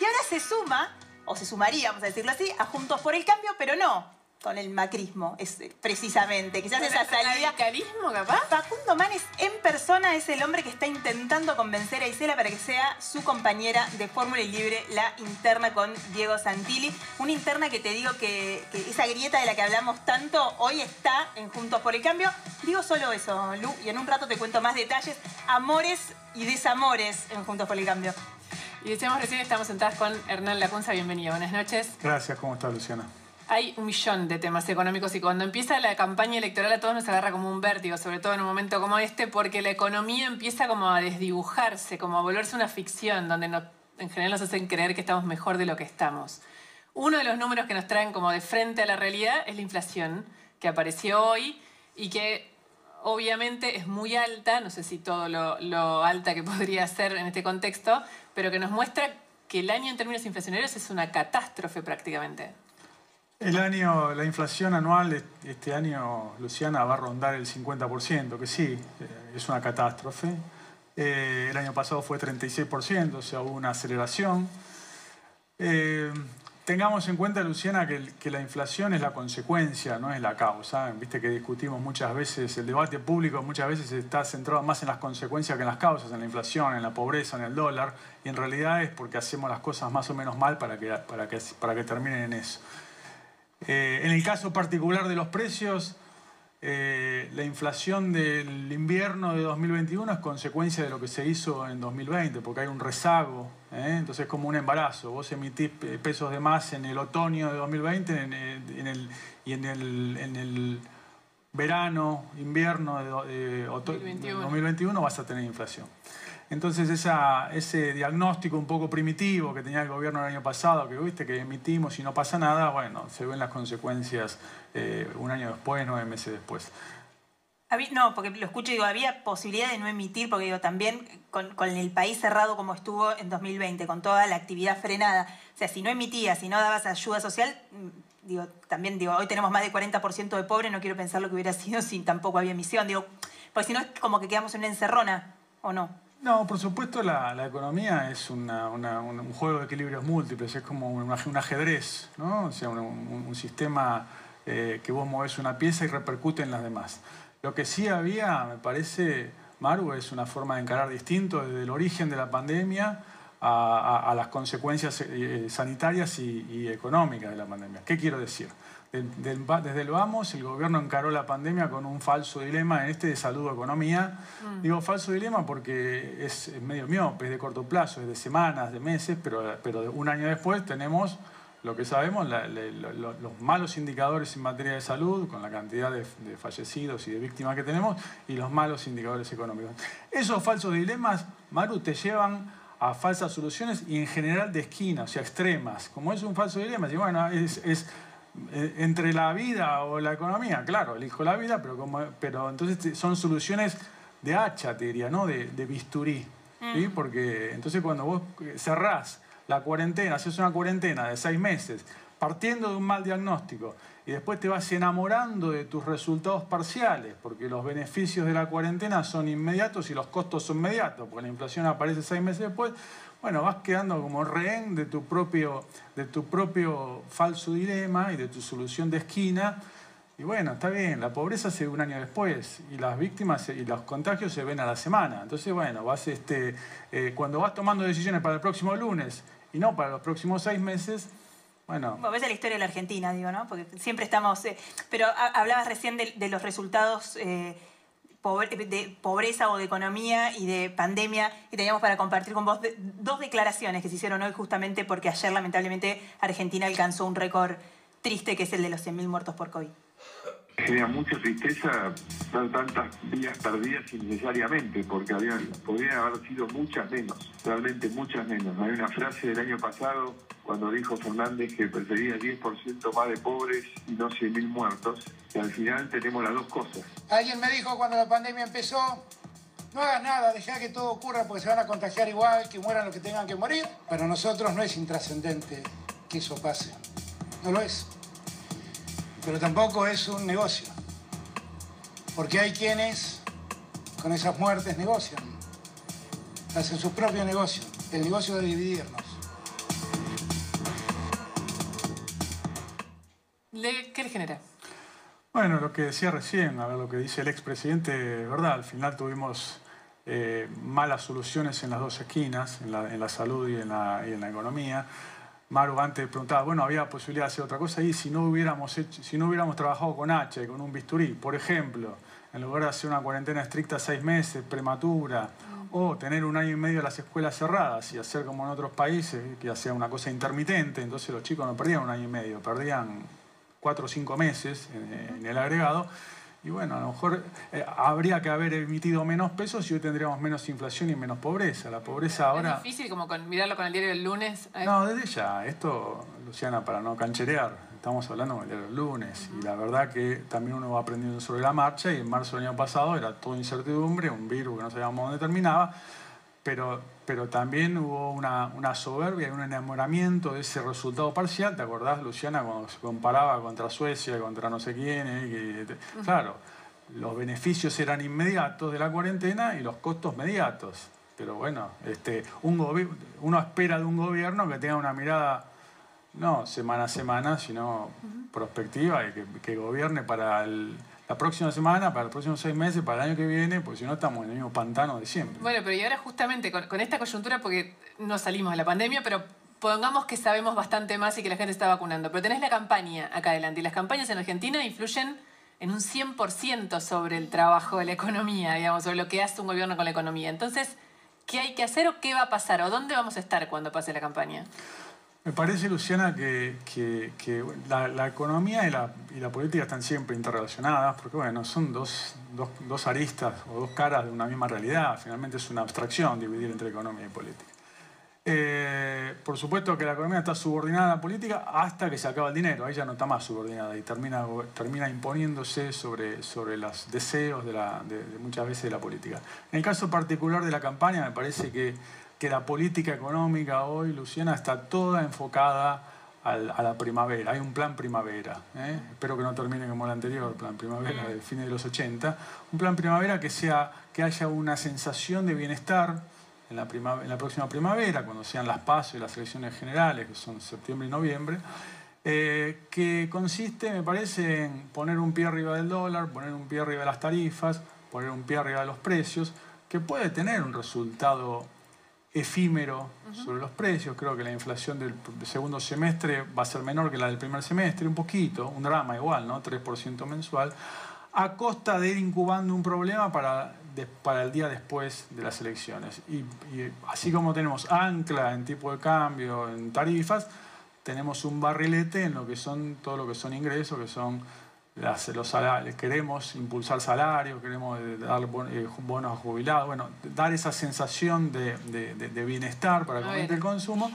Speaker 34: Y ahora se suma, o se sumaría, vamos a decirlo así, a Juntos por el Cambio, pero no con el macrismo, es precisamente. Quizás esa salida.
Speaker 35: radicalismo, capaz?
Speaker 34: Facundo Manes en persona es el hombre que está intentando convencer a Isela para que sea su compañera de Fórmula y Libre, la interna con Diego Santilli. Una interna que te digo que, esa grieta de la que hablamos tanto hoy está en Juntos por el Cambio. Digo solo eso, Lu, y en un rato te cuento más detalles. Amores y desamores en Juntos por el Cambio.
Speaker 35: Y decíamos recién, estamos sentadas con Hernán Lacunza. Bienvenido, buenas noches.
Speaker 36: Gracias, ¿cómo está Luciana?
Speaker 35: Hay un millón de temas económicos y cuando empieza la campaña electoral a todos nos agarra como un vértigo, sobre todo en un momento como este, porque la economía empieza como a desdibujarse, como a volverse una ficción, donde en general nos hacen creer que estamos mejor de lo que estamos. Uno de los números que nos traen como de frente a la realidad es la inflación, que apareció hoy y que obviamente es muy alta, no sé si todo lo, lo alta que podría ser en este contexto, pero que nos muestra que el año en términos inflacionarios es una catástrofe prácticamente.
Speaker 36: El año, la inflación anual este año, Luciana, va a rondar el 50%, que sí, eh, es una catástrofe. Eh, el año pasado fue 36%, o sea, hubo una aceleración. Eh, tengamos en cuenta, Luciana, que, la inflación es la consecuencia, no es la causa. Viste que discutimos muchas veces, el debate público muchas veces está centrado más en las consecuencias que en las causas, en la inflación, en la pobreza, en el dólar, y en realidad es porque hacemos las cosas más o menos mal para que, para que, para que terminen en eso. Eh, en el caso particular de los precios, eh, la inflación del invierno de 2021 es consecuencia de lo que se hizo en 2020, porque hay un rezago, ¿eh? entonces es como un embarazo. Vos emitís pesos de más en el otoño de 2020 y en el, verano, invierno de, 2021 vas a tener inflación. Entonces ese diagnóstico un poco primitivo que tenía el gobierno el año pasado, que viste que emitimos y no pasa nada, bueno, se ven las consecuencias eh, un año después, nueve meses después.
Speaker 34: No, porque lo escucho y digo, había posibilidad de no emitir, porque digo, también con, el país cerrado como estuvo en 2020, con toda la actividad frenada, o sea, si no emitías, si no dabas ayuda social, mm, digo, también digo, hoy tenemos más del 40% de pobres, no quiero pensar lo que hubiera sido si tampoco había emisión, digo, porque si no es como que quedamos en una encerrona, ¿o no?
Speaker 36: No, por supuesto la, economía es un juego de equilibrios múltiples, es como un, ajedrez, ¿no? O sea, un, sistema eh, que vos movés una pieza y repercute en las demás. Lo que sí había, me parece, Maru, es una forma de encarar distinto desde el origen de la pandemia a, las consecuencias eh, sanitarias y económicas de la pandemia. ¿Qué quiero decir? Desde el vamos, el gobierno encaró la pandemia con un falso dilema en este de salud o economía. Mm. Digo falso dilema porque es, medio miope, es de corto plazo, es de semanas, de meses, pero, pero un año después tenemos lo que sabemos, los malos indicadores en materia de salud, con la cantidad de, fallecidos y de víctimas que tenemos, y los malos indicadores económicos. Esos falsos dilemas, Maru, te llevan a falsas soluciones y en general de esquina, o sea, extremas. Como es un falso dilema, y bueno, es entre la vida o la economía, claro, elijo la vida, pero, como, pero entonces son soluciones de hacha, te diría, ¿no? De, bisturí. ¿sí? Porque entonces cuando vos cerrás la cuarentena, haces una cuarentena de seis meses partiendo de un mal diagnóstico y después te vas enamorando de tus resultados parciales, porque los beneficios de la cuarentena son inmediatos y los costos son inmediatos, porque la inflación aparece seis meses después, bueno, vas quedando como rehén de tu propio, de tu propio falso dilema y de tu solución de esquina. Y bueno, está bien, la pobreza se ve un año después y las víctimas y los contagios se ven a la semana. Entonces, bueno, vas este, eh, cuando vas tomando decisiones para el próximo lunes y no para los próximos seis meses, bueno.
Speaker 34: Bueno, ves la historia de la Argentina, digo, ¿no? Porque siempre estamos. eh, pero ha- hablabas recién de, los resultados eh, de pobreza o de economía y de pandemia, y teníamos para compartir con vos dos declaraciones que se hicieron hoy, justamente porque ayer, lamentablemente, Argentina alcanzó un récord triste, que es el de los 100.000 muertos por COVID.
Speaker 37: Genera mucha tristeza ver tantas vidas perdidas innecesariamente, porque podrían haber sido muchas menos, realmente muchas menos. Hay una frase del año pasado cuando dijo Fernández que prefería 10% más de pobres y no 100.000 muertos, y al final tenemos las dos cosas.
Speaker 38: Alguien me dijo cuando la pandemia empezó, no hagas nada, deja que todo ocurra porque se van a contagiar igual, que mueran los que tengan que morir. Para nosotros no es intrascendente que eso pase, no lo es. Pero tampoco es un negocio, porque hay quienes con esas muertes negocian, hacen su propio negocio, el negocio de dividirnos.
Speaker 35: ¿Qué le genera?
Speaker 36: Bueno, lo que decía recién, a ver, lo que dice el expresidente, es verdad, al final tuvimos eh, malas soluciones en las dos esquinas, en la, en la salud y en la, y en la economía. Maru antes preguntaba, bueno, había posibilidad de hacer otra cosa y si no hubiéramos hecho, si no hubiéramos trabajado con H, con un bisturí, por ejemplo, en lugar de hacer una cuarentena estricta seis meses, prematura, o tener un año y medio las escuelas cerradas y hacer como en otros países, que hacía una cosa intermitente, entonces los chicos no perdían un año y medio, perdían cuatro o cinco meses en, en el agregado. Y bueno, a lo mejor eh, habría que haber emitido menos pesos y hoy tendríamos menos inflación y menos pobreza. La pobreza ahora...
Speaker 35: Es difícil como con, mirarlo con el diario del lunes. eh,
Speaker 36: No, desde ya, esto, Luciana, para no cancherear, estamos hablando de los lunes y la verdad que también uno va aprendiendo sobre la marcha y en marzo del año pasado era todo incertidumbre, un virus que no sabíamos dónde terminaba, pero, pero también hubo una, una soberbia y un enamoramiento de ese resultado parcial. ¿Te acordás, Luciana, cuando se comparaba contra Suecia, contra no sé quién? eh, que- Claro, los beneficios eran inmediatos de la cuarentena y los costos mediatos. Pero bueno, este, un uno espera de un gobierno que tenga una mirada no semana a semana, sino prospectiva y que, que gobierne para el- la próxima semana, para los próximos seis meses, para el año que viene, porque si no estamos en el mismo pantano de siempre.
Speaker 35: Bueno, pero y ahora justamente con, con esta coyuntura, porque no salimos de la pandemia, pero pongamos que sabemos bastante más y que la gente está vacunando. Pero tenés la campaña acá adelante y las campañas en Argentina influyen en un 100% sobre el trabajo de la economía, digamos, sobre lo que hace un gobierno con la economía. Entonces, ¿qué hay que hacer o qué va a pasar? ¿O dónde vamos a estar cuando pase la campaña?
Speaker 36: Me parece, Luciana, que, la, economía y la, política están siempre interrelacionadas, porque bueno, son dos, dos- dos aristas o dos caras de una misma realidad. Finalmente es una abstracción dividir entre economía y política. Eh, por supuesto que la economía está subordinada a la política hasta que se acaba el dinero. Ahí ya no está más subordinada y termina, termina imponiéndose sobre, sobre los deseos de, la- de muchas veces de la política. En el caso particular de la campaña, me parece que, que la política económica hoy, Luciana, está toda enfocada al- a la primavera. Hay un plan primavera. ¿eh? Espero que no termine como el anterior, plan primavera de fines de los 80. Un plan primavera que, sea, que haya una sensación de bienestar en la, primavera, en la próxima primavera, cuando sean las pasos y las elecciones generales, que son septiembre y noviembre, eh, que consiste, me parece, en poner un pie arriba del dólar, poner un pie arriba de las tarifas, poner un pie arriba de los precios, que puede tener un resultado efímero sobre los precios. Creo que la inflación del segundo semestre va a ser menor que la del primer semestre, un poquito, un drama igual, ¿no? 3% mensual, a costa de ir incubando un problema para, de- para el día después de las elecciones. Y, y así como tenemos ancla en tipo de cambio, en tarifas, tenemos un barrilete en lo que son todo lo que son ingresos, que son las- los salarios. Queremos impulsar salarios, queremos eh, dar eh, bonos a jubilados, bueno, dar esa sensación de, de- de- de bienestar para que el consumo,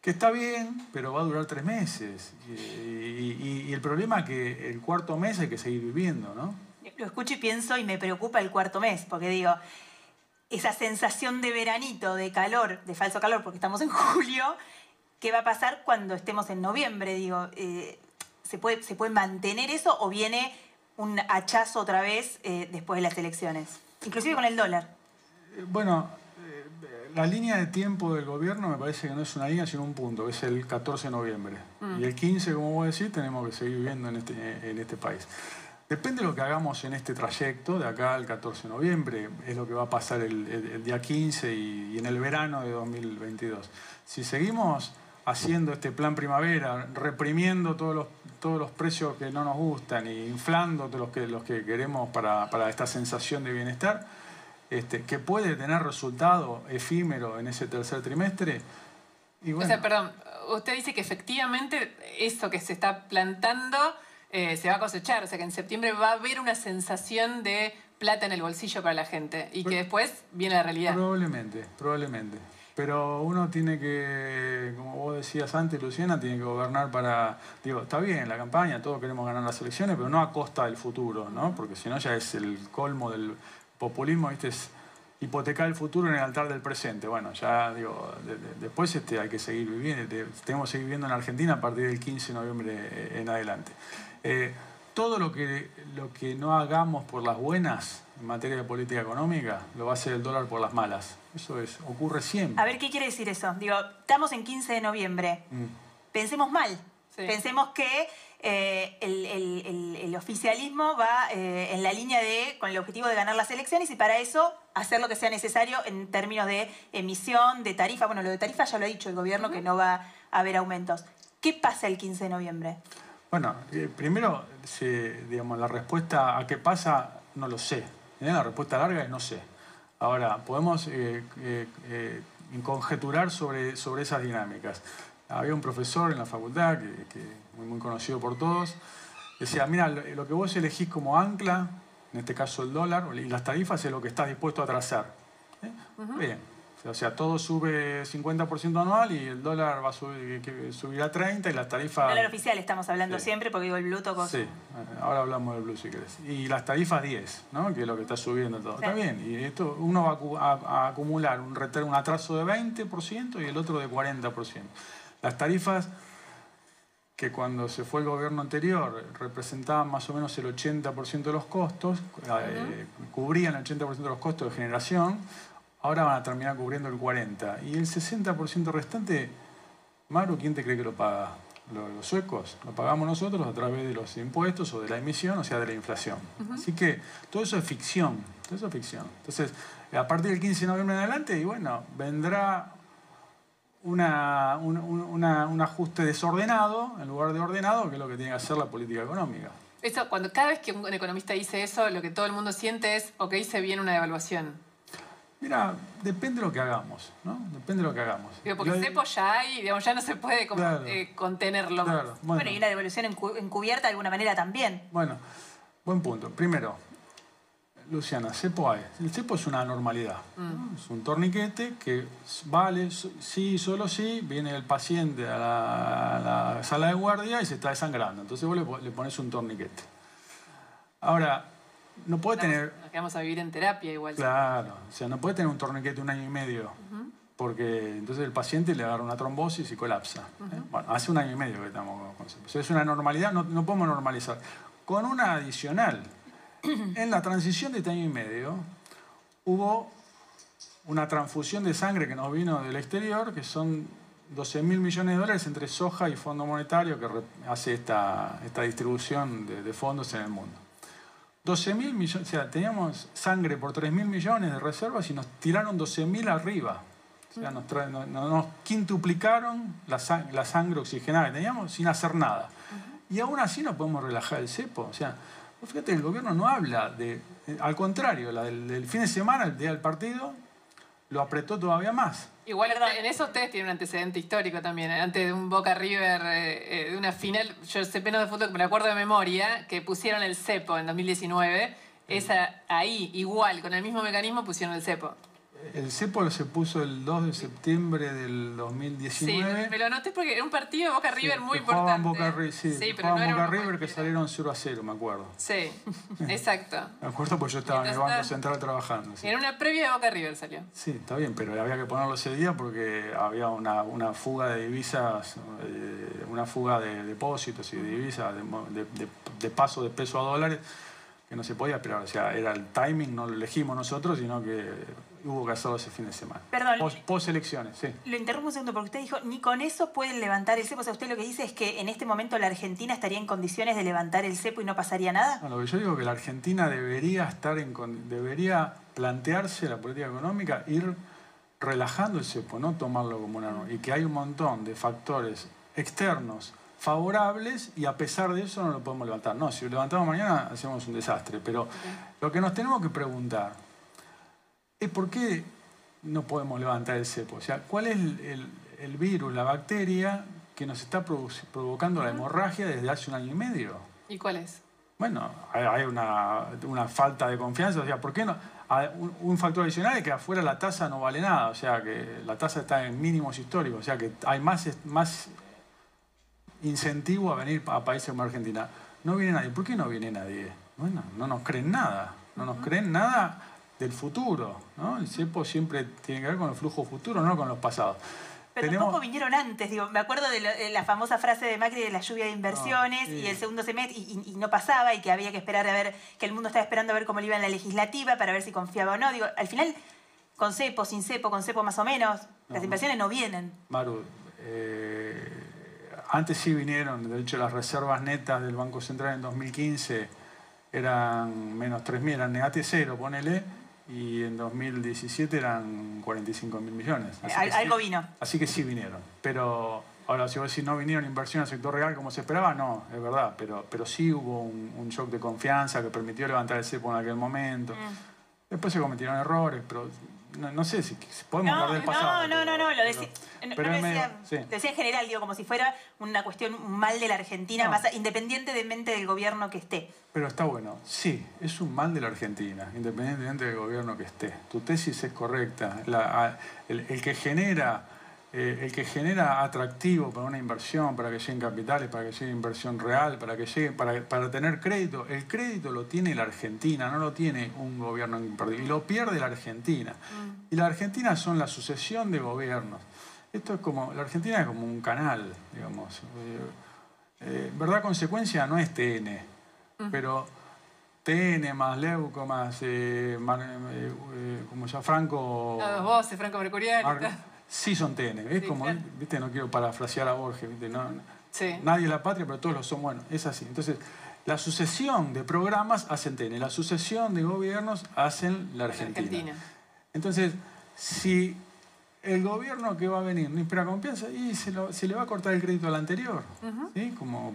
Speaker 36: que está bien, pero va a durar tres meses. Y, y- y el problema es que el cuarto mes hay que seguir viviendo, ¿no?
Speaker 34: Lo escucho y pienso y me preocupa el cuarto mes, porque digo, esa sensación de veranito, de calor, de falso calor, porque estamos en julio, ¿qué va a pasar cuando estemos en noviembre? Digo, eh, ¿se, puede, ¿se puede mantener eso o viene un hachazo otra vez eh, después de las elecciones? Inclusive con el dólar.
Speaker 36: Eh, Bueno, eh, la línea de tiempo del gobierno me parece que no es una línea, sino un punto, que es el 14 de noviembre.
Speaker 35: Mm.
Speaker 36: Y el 15, como vos decís, tenemos que seguir viviendo en este, en este país. Depende de lo que hagamos en este trayecto, de acá al 14 de noviembre, es lo que va a pasar el, el- el día 15 y, y en el verano de 2022. Si seguimos haciendo este plan primavera, reprimiendo todos los, todos los precios que no nos gustan e inflando todos los que, los que queremos para, para esta sensación de bienestar, este, que puede tener resultado efímero en ese tercer trimestre. Y bueno,
Speaker 35: O sea, perdón, usted dice que efectivamente eso que se está plantando eh, se va a cosechar, o sea que en septiembre va a haber una sensación de plata en el bolsillo para la gente y que después viene la realidad.
Speaker 36: Probablemente, probablemente. Pero uno tiene que, como vos decías antes, Luciana, tiene que gobernar para. Digo, está bien la campaña, todos queremos ganar las elecciones, pero no a costa del futuro, ¿no? Porque si no ya es el colmo del populismo, ¿viste? Es hipotecar el futuro en el altar del presente. Bueno, ya digo, de- de- después este, hay que seguir viviendo, tenemos que seguir viviendo en Argentina a partir del 15 de noviembre eh, en adelante. Eh, todo lo que, lo que no hagamos por las buenas en materia de política económica, lo va a hacer el dólar por las malas. Eso es, ocurre siempre.
Speaker 34: A ver, ¿qué quiere decir eso? Digo, estamos en 15 de noviembre.
Speaker 36: Mm.
Speaker 34: Pensemos mal. Pensemos que eh, el, el- el- el oficialismo va eh, en la línea de, con el objetivo de ganar las elecciones y para eso hacer lo que sea necesario en términos de emisión, de tarifa. Bueno, lo de tarifa ya lo ha dicho el gobierno que no va a haber aumentos. ¿Qué pasa el 15 de noviembre?
Speaker 36: Bueno, eh, primero, se- digamos, la respuesta a qué pasa, no lo sé. ¿eh? La respuesta larga es no sé. Ahora, podemos eh, conjeturar sobre, sobre esas dinámicas. Había un profesor en la facultad, que, que muy, muy conocido por todos, decía, mira, lo, lo que vos elegís como ancla, en este caso el dólar, y las tarifas es lo que estás dispuesto a trazar. ¿eh? Bien. O sea, todo sube 50% anual y el dólar va a subir, que subirá 30 y las tarifas...
Speaker 34: Dólar oficial estamos hablando
Speaker 36: Sí.
Speaker 34: siempre porque digo el blue tocó.
Speaker 36: Sí, eh, ahora hablamos del blue si querés. Y las tarifas 10, ¿no? que es lo que está subiendo todo.
Speaker 34: Sí.
Speaker 36: Está bien, y esto uno va a acu- a, a acumular un, reter- un atraso de 20% y el otro de 40%. Las tarifas que cuando se fue el gobierno anterior representaban más o menos el 80% de los costos, eh, cubrían el 80% de los costos de generación, ahora van a terminar cubriendo el 40%. Y el 60% restante, Maru, ¿quién te cree que lo paga? Lo- Los suecos, lo pagamos nosotros a través de los impuestos o de la emisión, o sea, de la inflación. Así que todo eso es ficción, todo eso es ficción. Entonces, a partir del 15 de noviembre en adelante, y bueno, vendrá una, un, un- una- un ajuste desordenado en lugar de ordenado, que es lo que tiene que hacer la política económica.
Speaker 35: Eso, cuando cada vez que un economista dice eso, lo que todo el mundo siente es, ok, se viene una devaluación.
Speaker 36: Mira, depende de lo que hagamos, ¿no? Depende de lo que hagamos.
Speaker 35: Digo, porque
Speaker 36: Yo-
Speaker 35: cepo ya hay, digamos, ya no se puede como,
Speaker 36: Claro.
Speaker 35: eh, contenerlo.
Speaker 36: Claro,
Speaker 34: Bueno,
Speaker 36: bueno.
Speaker 34: y una devolución encu- encubierta de alguna manera también.
Speaker 36: Bueno, buen punto. Primero, Luciana, cepo hay. El cepo es una normalidad. ¿no? Es un torniquete que vale, sí, solo sí, viene el paciente a la, a la sala de guardia y se está desangrando. Entonces vos le pones un torniquete. Ahora, no puede tener...
Speaker 35: Nos quedamos a vivir en terapia igual.
Speaker 36: Claro, o sea, no puede tener un torniquete un año y medio. Porque entonces el paciente le agarra una trombosis y colapsa. ¿eh? Bueno, hace un año y medio que estamos con eso. Es una normalidad, no, no podemos normalizar. Con una adicional, en la transición de este año y medio hubo una transfusión de sangre que nos vino del exterior, que son 12 mil millones de dólares entre Soja y Fondo Monetario, que hace esta, esta distribución de, de fondos en el mundo. 12 mil millones, o sea, teníamos sangre por 3 mil millones de reservas y nos tiraron 12 mil arriba. O sea, nos, quintuplicaron la, sa- la sangre oxigenada que teníamos sin hacer nada. Y aún así no podemos relajar el cepo. O sea, fíjate, el gobierno no habla de... eh, Al contrario, la del, del fin de semana, el día del partido, lo apretó todavía más.
Speaker 35: Igual en eso ustedes tienen un antecedente histórico también. ¿eh? Antes de un Boca River, eh, eh, de una final, yo sé menos de fútbol que me acuerdo de memoria, que pusieron el cepo en 2019. Esa, ahí, igual, con el mismo mecanismo, pusieron el cepo.
Speaker 36: El cepo se puso el 2 de septiembre del 2019.
Speaker 35: Sí, me lo anoté porque era un partido de Boca River
Speaker 36: Sí,
Speaker 35: muy importante.
Speaker 36: Boca, sí,
Speaker 35: Sí,
Speaker 36: que
Speaker 35: pero
Speaker 36: jugaban
Speaker 35: no era
Speaker 36: Boca River que salieron 0 a 0, me acuerdo.
Speaker 35: Sí, exacto.
Speaker 36: Me acuerdo porque yo estaba en el Banco Central trabajando. sí.
Speaker 35: Era una previa de Boca River salió.
Speaker 36: Sí, está bien, pero había que ponerlo ese día porque había una, una fuga de divisas, eh, una fuga de depósitos y de divisas, de- de paso de peso a dólares, que no se podía esperar. O sea, era el timing, no lo elegimos nosotros, sino que hubo hacerlo ese fin de semana.
Speaker 34: Perdón.
Speaker 36: Post, post elecciones, sí.
Speaker 34: Lo interrumpo un segundo porque usted dijo, ni con eso pueden levantar el cepo. O sea, usted lo que dice es que en este momento la Argentina estaría en condiciones de levantar el cepo y no pasaría nada.
Speaker 36: No, lo que yo digo es que la Argentina debería estar en debería plantearse la política económica, ir relajando el cepo, no tomarlo como una norma. Y que hay un montón de factores externos favorables y a pesar de eso no lo podemos levantar. No, si lo levantamos mañana hacemos un desastre. Pero lo que nos tenemos que preguntar es por qué no podemos levantar el cepo. O sea, ¿cuál es el, el- el virus, la bacteria que nos está provocando la hemorragia desde hace un año y medio?
Speaker 35: ¿Y cuál es?
Speaker 36: Bueno, hay- una, una falta de confianza. O sea, ¿por qué no? Un, un factor adicional es que afuera la tasa no vale nada. O sea, que la tasa está en mínimos históricos. O sea, que hay más, más incentivo a venir a países como Argentina. No viene nadie. ¿Por qué no viene nadie? Bueno, no nos creen nada. No nos creen nada del futuro. ¿no? El CEPO siempre tiene que ver con el flujo futuro, no con los pasados.
Speaker 34: Pero
Speaker 36: Tenemos-
Speaker 34: tampoco vinieron antes, digo, me acuerdo de, lo- de la famosa frase de Macri de la lluvia de inversiones
Speaker 36: Ah, sí.
Speaker 34: y el segundo semestre y, y- y no pasaba y que había que esperar a ver, que el mundo estaba esperando a ver cómo le iba en la legislativa para ver si confiaba o no. Digo, al final, con cepo, sin cepo, con cepo más o menos, las inversiones no vienen.
Speaker 36: Maru, eh, antes sí vinieron, de hecho las reservas netas del Banco Central en 2015 eran menos 3.000, eran negate cero, ponele, y en 2017 eran 45 mil millones. Así sí-
Speaker 34: algo vino.
Speaker 36: Así que sí vinieron. Pero ahora, si vos decís no vinieron inversión al sector real como se esperaba, no, es verdad. Pero, pero sí hubo un, un shock de confianza que permitió levantar el cepo en aquel momento. Después se cometieron errores, pero no, no sé si, si podemos hablar del pasado.
Speaker 34: no, no, no, lo decía, no,
Speaker 36: pero
Speaker 34: no
Speaker 36: es medio-
Speaker 34: decía,
Speaker 36: sí.
Speaker 34: lo decía en general, digo, como si fuera una cuestión mal de la Argentina,
Speaker 36: No.
Speaker 34: más independiente de mente del gobierno que esté.
Speaker 36: Pero está bueno. Sí, es un mal de la Argentina, independientemente del gobierno que esté. Tu tesis es correcta. La- a- el, el que genera, eh, el que genera atractivo para una inversión, para que lleguen capitales, para que llegue inversión real, para que llegue, para, para tener crédito, el crédito lo tiene la Argentina, no lo tiene un gobierno particular. Y lo pierde la Argentina. Y la Argentina son la sucesión de gobiernos. Esto es como, la Argentina es como un canal, digamos. Eh, eh, verdad consecuencia no es TN, pero TN más Leuco más, eh, Mar- como ya Franco...
Speaker 35: Las dos voces, Franco Mercurial. y
Speaker 36: Mar-
Speaker 35: tal.
Speaker 36: Sí son TN, es
Speaker 35: Sí,
Speaker 36: como,
Speaker 35: claro.
Speaker 36: viste, no quiero parafrasear a Borges, viste, no,
Speaker 35: Sí.
Speaker 36: nadie es la patria, pero todos lo son, bueno, es así. Entonces, la sucesión de programas hacen TN, la sucesión de gobiernos hacen la Argentina.
Speaker 35: Argentina.
Speaker 36: Entonces, si el gobierno que va a venir no inspira confianza, y se, lo- se le va a cortar el crédito al anterior. ¿sí? como,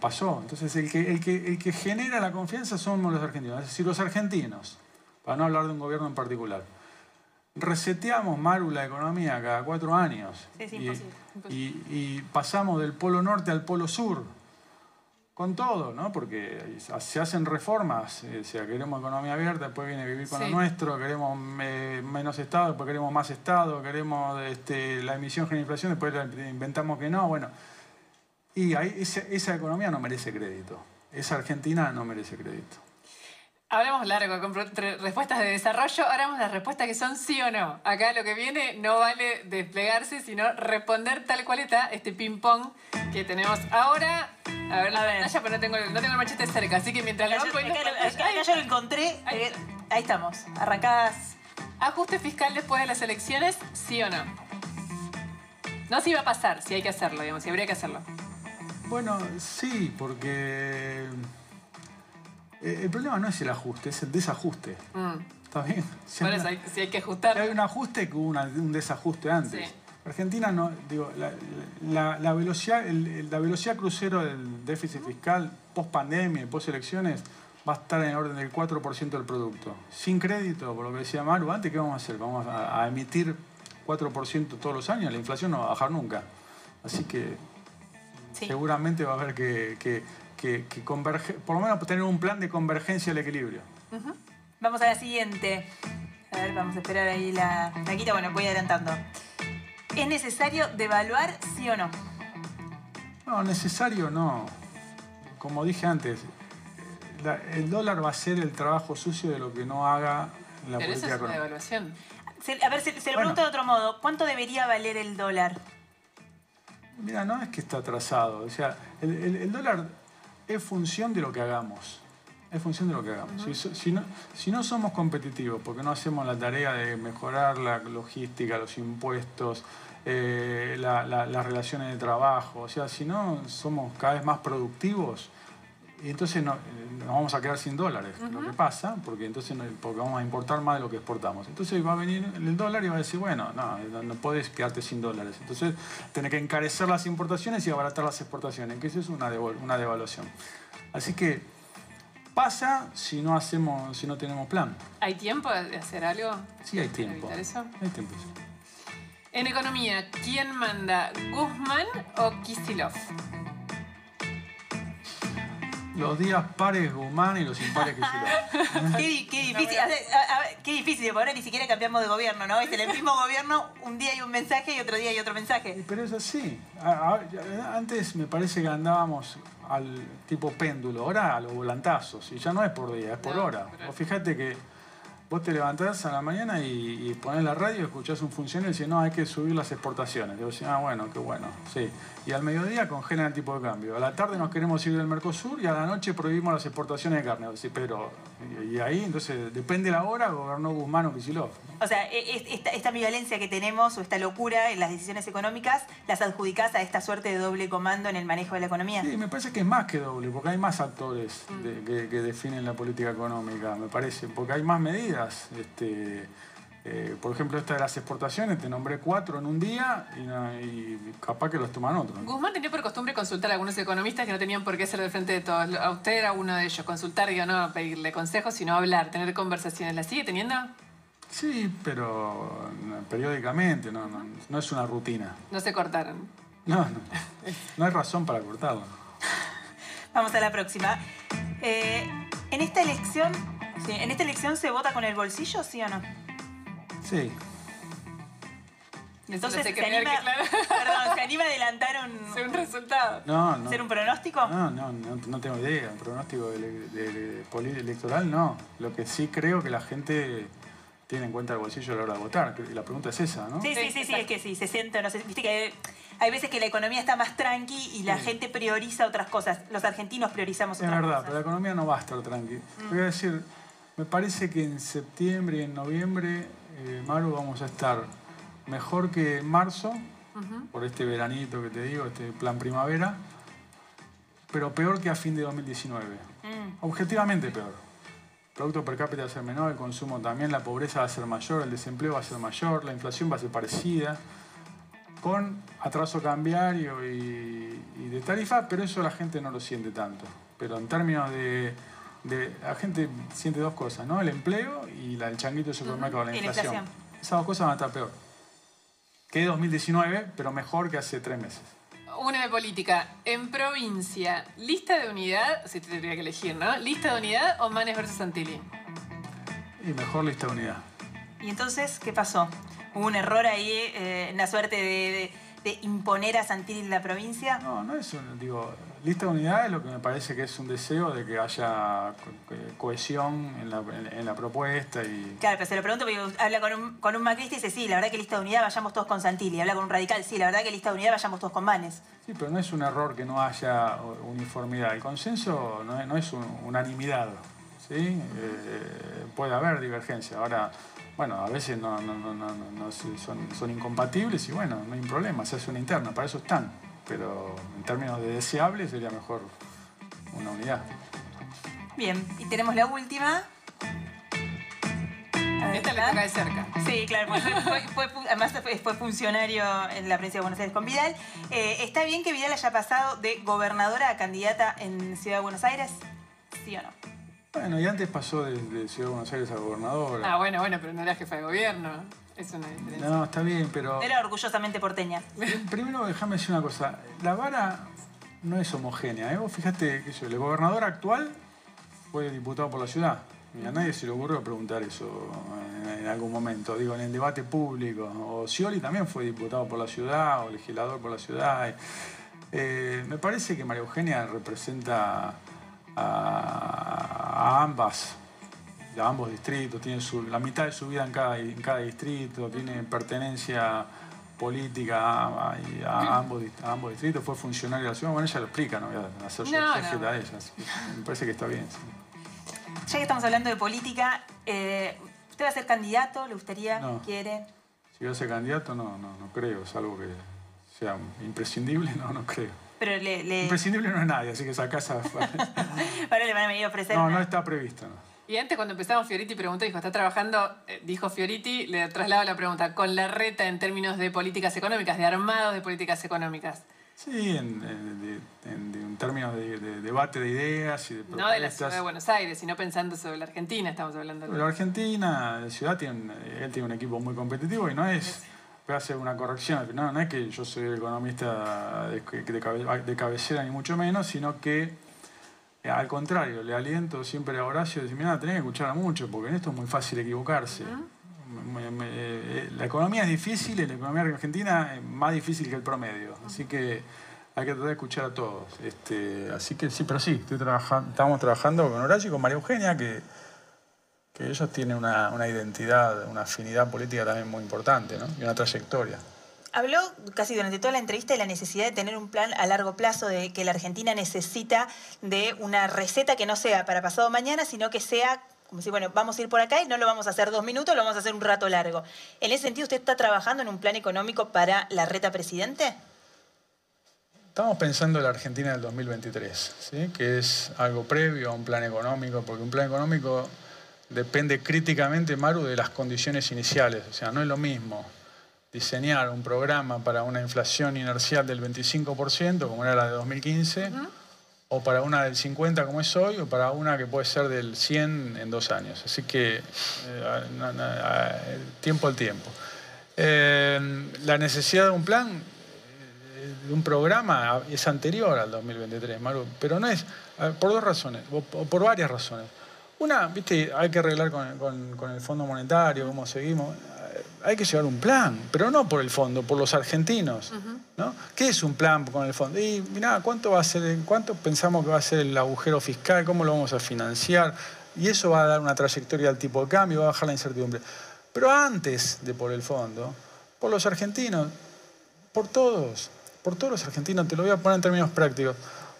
Speaker 36: pasó. Entonces, el que, el, que, el que genera la confianza somos los argentinos, es decir, los argentinos, para no hablar de un gobierno en particular. Reseteamos, Maru, la economía cada cuatro años.
Speaker 34: Sí, sí,
Speaker 36: y,
Speaker 34: imposible,
Speaker 36: y- y pasamos del polo norte al polo sur. Con todo, ¿no? Porque se hacen reformas, eh, o sea, queremos economía abierta, después viene vivir con
Speaker 35: Sí.
Speaker 36: lo nuestro, queremos eh, menos Estado, después queremos más Estado, queremos este, la emisión genera inflación, después inventamos que no, bueno. Y ahí, esa, esa economía no merece crédito. Esa Argentina no merece crédito.
Speaker 35: Hablamos largo con respuestas de desarrollo, ahora vamos a las respuestas que son sí o no. Acá lo que viene no vale desplegarse, sino responder tal cual está este ping-pong que tenemos ahora. A ver la pantalla, pero no tengo, el- no tengo el machete cerca, así que mientras lo
Speaker 34: Acá,
Speaker 35: van poniendo
Speaker 34: acá-
Speaker 35: en pantalla-
Speaker 34: acá yo lo encontré, eh, ahí estamos, arrancadas.
Speaker 35: ¿Ajuste fiscal después de las elecciones, sí o no? No si va a pasar, si hay que hacerlo, digamos, si habría que hacerlo.
Speaker 36: Bueno, sí, porque eh, el problema no es el ajuste, es el desajuste.
Speaker 35: Mm.
Speaker 36: ¿Está bien? Si hay
Speaker 35: eso
Speaker 36: una-
Speaker 35: hay, si hay que ajustar.
Speaker 36: si hay un ajuste que hubo una- un desajuste antes.
Speaker 35: Sí.
Speaker 36: Argentina no, digo, la, la- la velocidad, el- la velocidad crucero del déficit fiscal post pandemia y post elecciones va a estar en el orden del 4% del producto. Sin crédito, por lo que decía Maru, antes, ¿qué vamos a hacer? Vamos a, a emitir 4% todos los años, la inflación no va a bajar nunca. Así que seguramente va a haber que, que, que- que converge- por lo menos tener un plan de convergencia al equilibrio.
Speaker 34: Vamos a la siguiente. A ver, vamos a esperar ahí la maquita. Bueno, voy adelantando. ¿Es necesario devaluar, sí o no?
Speaker 36: No, necesario no. Como dije antes, la- el dólar va a ser el trabajo sucio de lo que no haga la
Speaker 35: Pero eso
Speaker 36: política
Speaker 35: es una devaluación.
Speaker 34: Se- a ver, se, se lo
Speaker 36: Bueno.
Speaker 34: pregunto de otro modo. ¿Cuánto debería valer el dólar?
Speaker 36: Mira, no es que está atrasado. O sea, el, el- el dólar es función de lo que hagamos. Es función de lo que hagamos. si, no, si no somos competitivos, porque no hacemos la tarea de mejorar la logística, los impuestos, eh, la- la- las relaciones de trabajo, o sea, si no somos cada vez más productivos, entonces no- eh, nos vamos a quedar sin dólares, lo que pasa, porque entonces porque vamos a importar más de lo que exportamos. Entonces va a venir el dólar y va a decir, bueno, no, no, puedes quedarte sin dólares. Entonces tenés que encarecer las importaciones y abaratar las exportaciones, que eso es una, una devaluación. Así que pasa si no hacemos, si no tenemos plan.
Speaker 35: ¿Hay tiempo de hacer algo?
Speaker 36: Sí hay
Speaker 35: para
Speaker 36: tiempo.
Speaker 35: evitar eso?
Speaker 36: Hay tiempo. sí.
Speaker 35: En economía, ¿quién manda? ¿Guzmán o Kisilov?
Speaker 36: Los días pares Guzmán y los impares que
Speaker 34: qué, qué difícil. A ver, a- a ver, qué difícil, porque ahora ni siquiera cambiamos de gobierno, ¿no? Es el mismo gobierno, un día hay un mensaje y otro día hay otro mensaje.
Speaker 36: Pero es así. Antes me parece que andábamos al tipo péndulo, ahora a los volantazos. Y ya no es por día, es por
Speaker 35: No,
Speaker 36: hora. Vos fíjate que vos te levantás a la mañana y, y ponés la radio y escuchás un funcionario y decís, no, hay que subir las exportaciones. Digo, ah, bueno, qué bueno. Sí. Y al mediodía congelan el tipo de cambio. A la tarde nos queremos ir del Mercosur y a la noche prohibimos las exportaciones de carne. Pero, y, ahí, entonces, depende la hora, gobernó Guzmán o Kicillof.
Speaker 34: O sea, e- e- esta, esta ambivalencia que tenemos o esta locura en las decisiones económicas, las adjudicás a esta suerte de doble comando en el manejo de la economía.
Speaker 36: Sí, me parece que es más que doble, porque hay más actores de- que, que definen la política económica, me parece, porque hay más medidas. Este, eh, por ejemplo, esta de las exportaciones, te nombré cuatro en un día y, capaz que los toman otros.
Speaker 35: Guzmán tenía por costumbre consultar a algunos economistas que no tenían por qué ser del frente de todos. A usted era uno de ellos. Consultar, digo, no pedirle consejos, sino hablar, tener conversaciones. ¿La sigue teniendo?
Speaker 36: Sí, pero no, periódicamente, no, no, no es una rutina.
Speaker 35: No se cortaron.
Speaker 36: No, no, no hay razón para cortarlo.
Speaker 34: Vamos a la próxima. Eh, en esta elección, sí, en esta elección se vota con el bolsillo, ¿sí o no?
Speaker 36: Sí,
Speaker 34: Entonces, ¿se anima,
Speaker 35: que claro.
Speaker 34: perdón, ¿se anima a adelantar un,
Speaker 35: un resultado?
Speaker 36: no, no.
Speaker 34: hacer un pronóstico?
Speaker 36: No, no, no, no tengo idea. Un pronóstico de, de- de no. Lo que sí creo que la gente tiene en cuenta el bolsillo a la hora de votar. Y la pregunta es esa, ¿no?
Speaker 34: Sí, sí, sí, sí, es que sí, se siente, no sé, viste que hay, hay veces que la economía está más tranqui y la gente prioriza otras cosas. Los argentinos priorizamos
Speaker 36: Es
Speaker 34: otras
Speaker 36: verdad,
Speaker 34: cosas.
Speaker 36: pero la economía no va a estar tranqui. Voy a decir, me parece que en septiembre y en noviembre, eh, Maru, vamos a estar mejor que en marzo, por este veranito que te digo, este plan primavera, pero peor que a fin de 2019.
Speaker 34: Mm.
Speaker 36: Objetivamente peor. El producto per cápita va a ser menor, el consumo también, la pobreza va a ser mayor, el desempleo va a ser mayor, la inflación va a ser parecida, con atraso cambiario y, y de tarifa, pero eso la gente no lo siente tanto. Pero en términos de, de- La gente siente dos cosas, ¿no? El empleo y la, el changuito de supermercado, la
Speaker 34: Y la
Speaker 36: inflación.
Speaker 34: inflación.
Speaker 36: Esas dos cosas van a estar peor. Que 2019, pero mejor que hace tres meses.
Speaker 35: Una de política. En provincia, lista de unidad, si te tendría que elegir, ¿no? ¿Lista de unidad o Manes versus Santilli?
Speaker 36: Y mejor lista de unidad.
Speaker 34: ¿Y entonces qué pasó? ¿Hubo un error ahí, eh, una suerte de, de- de imponer a Santilli en la provincia?
Speaker 36: No, no es un, digo, lista de unidad es lo que me parece que es un deseo de que haya co- eh, cohesión en la, en- en la propuesta y
Speaker 34: Claro, pero se lo pregunto porque habla con un, con un macrista y dice, sí, la verdad que lista de unidad vayamos todos con Santilli. Habla con un radical, sí, la verdad que lista de unidad vayamos todos con Manes.
Speaker 36: Sí, pero no es un error que no haya uniformidad. El consenso no es, no es un- unanimidad. ¿sí? Eh, puede haber divergencia. Ahora, bueno, a veces no, no- no- no- no- no se- son, son incompatibles y bueno, no hay problema, se hace una interna, para eso están. Pero en términos de deseable sería mejor una unidad.
Speaker 34: Bien, y tenemos la última.
Speaker 35: Esta le toca de cerca.
Speaker 34: Sí, claro, fue, fue- fue fu- además fue, fue funcionario en la provincia de Buenos Aires con Vidal. Eh, ¿Está bien que Vidal haya pasado de gobernadora a candidata en Ciudad de Buenos Aires? ¿Sí o no?
Speaker 36: Bueno, y antes pasó de, de Ciudad de Buenos Aires a gobernadora.
Speaker 35: Ah, bueno, bueno, pero no era jefa de gobierno. Es una diferencia.
Speaker 36: No, está bien, pero...
Speaker 34: Era orgullosamente porteña.
Speaker 36: Primero déjame decir una cosa. La vara no es homogénea. ¿eh? Vos fíjate que yo, el gobernador actual fue diputado por la ciudad. Y a nadie se le ocurrió preguntar eso en, en algún momento, digo, en el debate público. O Scioli también fue diputado por la ciudad o legislador por la ciudad. Eh, me parece que María Eugenia representa a, ambas, a ambos distritos, tiene la mitad de su vida en cada, en cada distrito, tiene pertenencia política a, ambos, ambos distritos, fue funcionario de la ciudad. Bueno, ella lo explica, no voy a hacer
Speaker 34: no,
Speaker 36: no. a ella. Me parece que está bien.
Speaker 34: Ya que estamos hablando de política, eh, ¿usted va a ser candidato? ¿Le gustaría? ¿Quiere?
Speaker 36: Si va a ser candidato, no, no, no creo. Es algo que sea imprescindible, no, no creo.
Speaker 34: Pero le,
Speaker 36: Imprescindible no es nadie, así que esa casa...
Speaker 34: Ahora le van a venir a ofrecer...
Speaker 36: No, no está previsto, no.
Speaker 35: Y antes cuando empezamos Fioriti preguntó, dijo, ¿está trabajando? Eh, dijo Fioriti, le traslado la pregunta, ¿con la reta en términos de políticas económicas, de armados de políticas económicas?
Speaker 36: Sí, en, términos de, debate de ideas y de
Speaker 35: propuestas. No de la ciudad de Buenos Aires, sino pensando sobre la Argentina, estamos hablando.
Speaker 36: De... La Argentina, la ciudad, tiene, él tiene un equipo muy competitivo y no es... Voy a hacer una corrección, no, no es que yo soy economista de, de cabecera ni mucho menos, sino que eh, al contrario, le aliento siempre a Horacio, decir, mira, tenés que escuchar mucho, porque en esto es muy fácil equivocarse. Eh, la economía es difícil, y la economía argentina es más difícil que el promedio. Así que hay que tratar de escuchar a todos. Este, así que sí, pero sí, estoy trabajando, estamos trabajando con Horacio y con María Eugenia, que, que ellos tienen una, una identidad, una afinidad política también muy importante, ¿no? Y una trayectoria.
Speaker 34: Habló casi durante toda la entrevista de la necesidad de tener un plan a largo plazo, de que la Argentina necesita de una receta que no sea para pasado mañana, sino que sea como si, bueno, vamos a ir por acá y no lo vamos a hacer dos minutos, lo vamos a hacer un rato largo. En ese sentido, ¿usted está trabajando en un plan económico para la reta presidente?
Speaker 36: Estamos pensando en la Argentina del 2023, ¿sí? que es algo previo a un plan económico, porque un plan económico depende críticamente, Maru, de las condiciones iniciales. O sea, no es lo mismo diseñar un programa para una inflación inercial del 25%, como era la de 2015, o para una del 50% como es hoy, o para una que puede ser del 100% en dos años. Así que eh, tiempo al tiempo. Eh, la necesidad de un plan, eh, de un programa, es anterior al 2023, pero no es, por dos razones, o por varias razones. Una, viste, hay que arreglar con, con el Fondo Monetario, cómo seguimos hay que llevar un plan, pero no por el fondo, por los argentinos. ¿no? ¿Qué es un plan con el fondo? Y mirá, ¿cuánto va a ser, cuánto pensamos que va a ser el agujero fiscal? ¿Cómo lo vamos a financiar? Y eso va a dar una trayectoria al tipo de cambio, va a bajar la incertidumbre. Pero antes de por el fondo, por los argentinos, por todos, por todos los argentinos, te lo voy a poner en términos prácticos.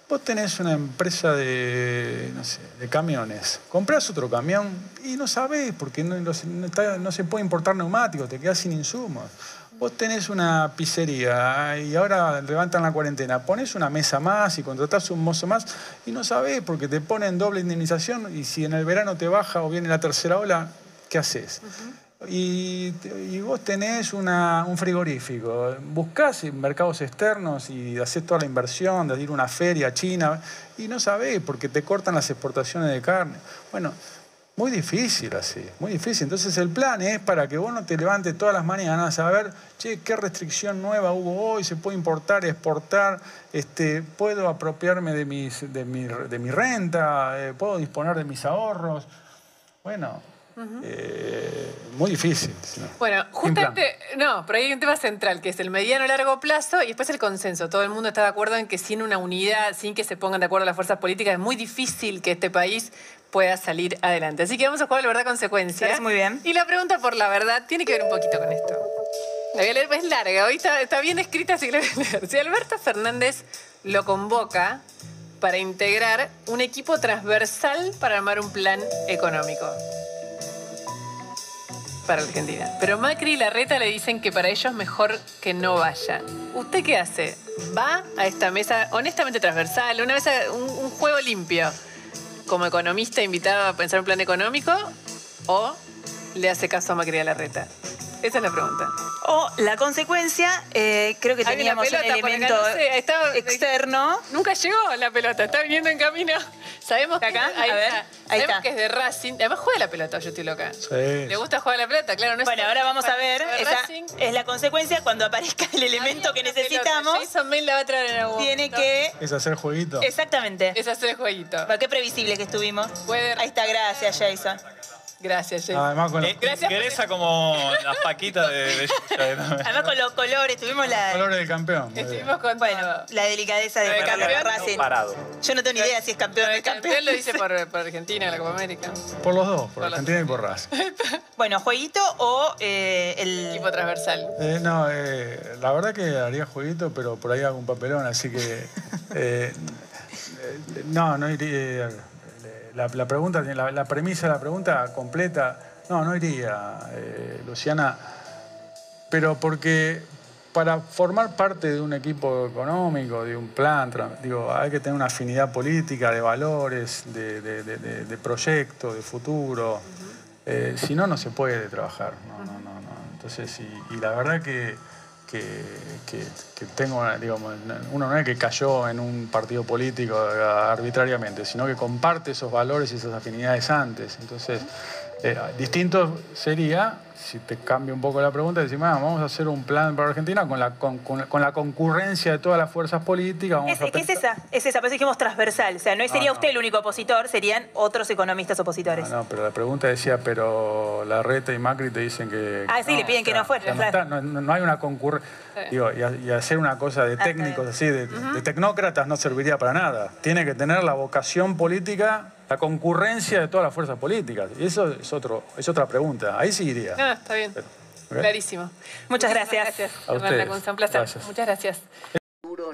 Speaker 36: Vos tenés una empresa de, no sé, de camiones, comprás otro camión y no sabés porque no, no, se puede importar neumáticos, te quedás sin insumos. Vos tenés una pizzería y ahora levantan la cuarentena, pones una mesa más y contratás un mozo más y no sabés porque te ponen doble indemnización y si en el verano te baja o viene la tercera ola, ¿qué haces? Y, vos tenés un frigorífico, buscás en mercados externos y haces toda la inversión de ir a una feria a China y no sabés porque te cortan las exportaciones de carne. Bueno, muy difícil así, muy difícil. Entonces el plan es para que vos no te levantes todas las mañanas a ver, che, qué restricción nueva hubo hoy, se puede importar, exportar, este, puedo apropiarme de, mis, de, mi, de mi renta, eh, puedo disponer de mis ahorros. Bueno, eh, muy difícil.
Speaker 35: Bueno, justamente, no, pero hay un tema central que es el mediano largo plazo y después el consenso. Todo el mundo está de acuerdo en que sin una unidad, sin que se pongan de acuerdo las fuerzas políticas, es muy difícil que este país pueda salir adelante. Así que vamos a jugar la verdad consecuencia.
Speaker 34: muy bien.
Speaker 35: Y la pregunta por la verdad tiene que ver un poquito con esto. La voy a leer, es larga, hoy está, bien escrita, así que la voy a leer. Si Alberto Fernández lo convoca para integrar un equipo transversal para armar un plan económico para Argentina. Pero Macri y Larreta le dicen que para ellos mejor que no vaya. ¿Usted qué hace? ¿Va a esta mesa honestamente transversal, una mesa, un, juego limpio, como economista invitado a pensar un plan económico? ¿O le hace caso a Macri y a Larreta? Esa es la pregunta.
Speaker 34: O la consecuencia, eh, creo que teníamos un elemento externo.
Speaker 35: Nunca llegó la pelota, está viniendo en camino. Sabemos que acá, ahí está. Sabemos que es de Racing. Además juega la pelota, yo estoy loca. Sí. Le gusta jugar la pelota, claro. No
Speaker 34: bueno, ahora vamos a ver. Esa es la consecuencia cuando aparezca el elemento que necesitamos.
Speaker 35: Jason Mail la va a traer en algún
Speaker 34: Tiene que...
Speaker 36: Es hacer jueguito.
Speaker 34: Exactamente.
Speaker 35: Es hacer jueguito.
Speaker 34: qué previsible que estuvimos. Ahí está, gracias Jason.
Speaker 35: Gracias, Jess.
Speaker 36: Además, con los
Speaker 39: Eh, Gresa como las paquitas de, de
Speaker 40: Además con los colores, tuvimos la,
Speaker 36: colores del campeón.
Speaker 35: Estuvimos con
Speaker 40: bueno, la delicadeza de a
Speaker 35: campeón,
Speaker 40: Racing.
Speaker 39: parado.
Speaker 40: Yo no tengo ni idea si es campeón o no es
Speaker 35: el
Speaker 40: campeón.
Speaker 35: campeón lo dice por, por Argentina en la Copa América.
Speaker 36: Por los dos, por
Speaker 35: Por los
Speaker 36: Argentina y por Raz.
Speaker 40: Bueno, jueguito o eh, el
Speaker 35: Equipo transversal.
Speaker 36: Eh, no, eh, la verdad que haría jueguito, pero por ahí hago un papelón, así que. eh, eh, no, no iría. La, la pregunta, la, la premisa la pregunta completa, no, no iría, eh, Luciana, pero porque para formar parte de un equipo económico, de un plan, digo, hay que tener una afinidad política, de valores, de, de, de- proyecto, de futuro. Eh, si no, no se puede trabajar. No, no, no, no. Entonces, y la verdad que, que, que- tengo, digamos, uno no es que cayó en un partido político arbitrariamente, sino que comparte esos valores y esas afinidades antes. Entonces, eh, distinto sería, si te cambio un poco la pregunta, decir, "Ah, vamos a hacer un plan para Argentina con la, con, con- con la concurrencia de todas las fuerzas políticas. Vamos
Speaker 40: Es,
Speaker 36: a
Speaker 40: es esa, es esa, por eso dijimos transversal. O sea, no sería
Speaker 36: no.
Speaker 40: usted el único opositor, serían otros economistas opositores.
Speaker 36: Ah, no, pero la pregunta decía, pero la Reta y Macri te dicen que...
Speaker 40: Ah, sí, le piden que no fuera,
Speaker 36: o sea, no,
Speaker 40: claro.
Speaker 36: está- no- no- no hay una concurrencia. Digo, y, a- y hacer una cosa de
Speaker 40: Ah,
Speaker 36: técnicos así, de, de tecnócratas, no serviría para nada. Tiene que tener la vocación política, la concurrencia de todas las fuerzas políticas. Y eso es, otro, es otra pregunta. Ahí sí iría.
Speaker 35: No, está bien.
Speaker 36: ¿ok?
Speaker 35: Clarísimo.
Speaker 40: Muchas gracias.
Speaker 35: Gracias,
Speaker 36: A
Speaker 35: Hernán
Speaker 36: ustedes.
Speaker 35: Un placer.
Speaker 36: Gracias.
Speaker 35: Muchas gracias.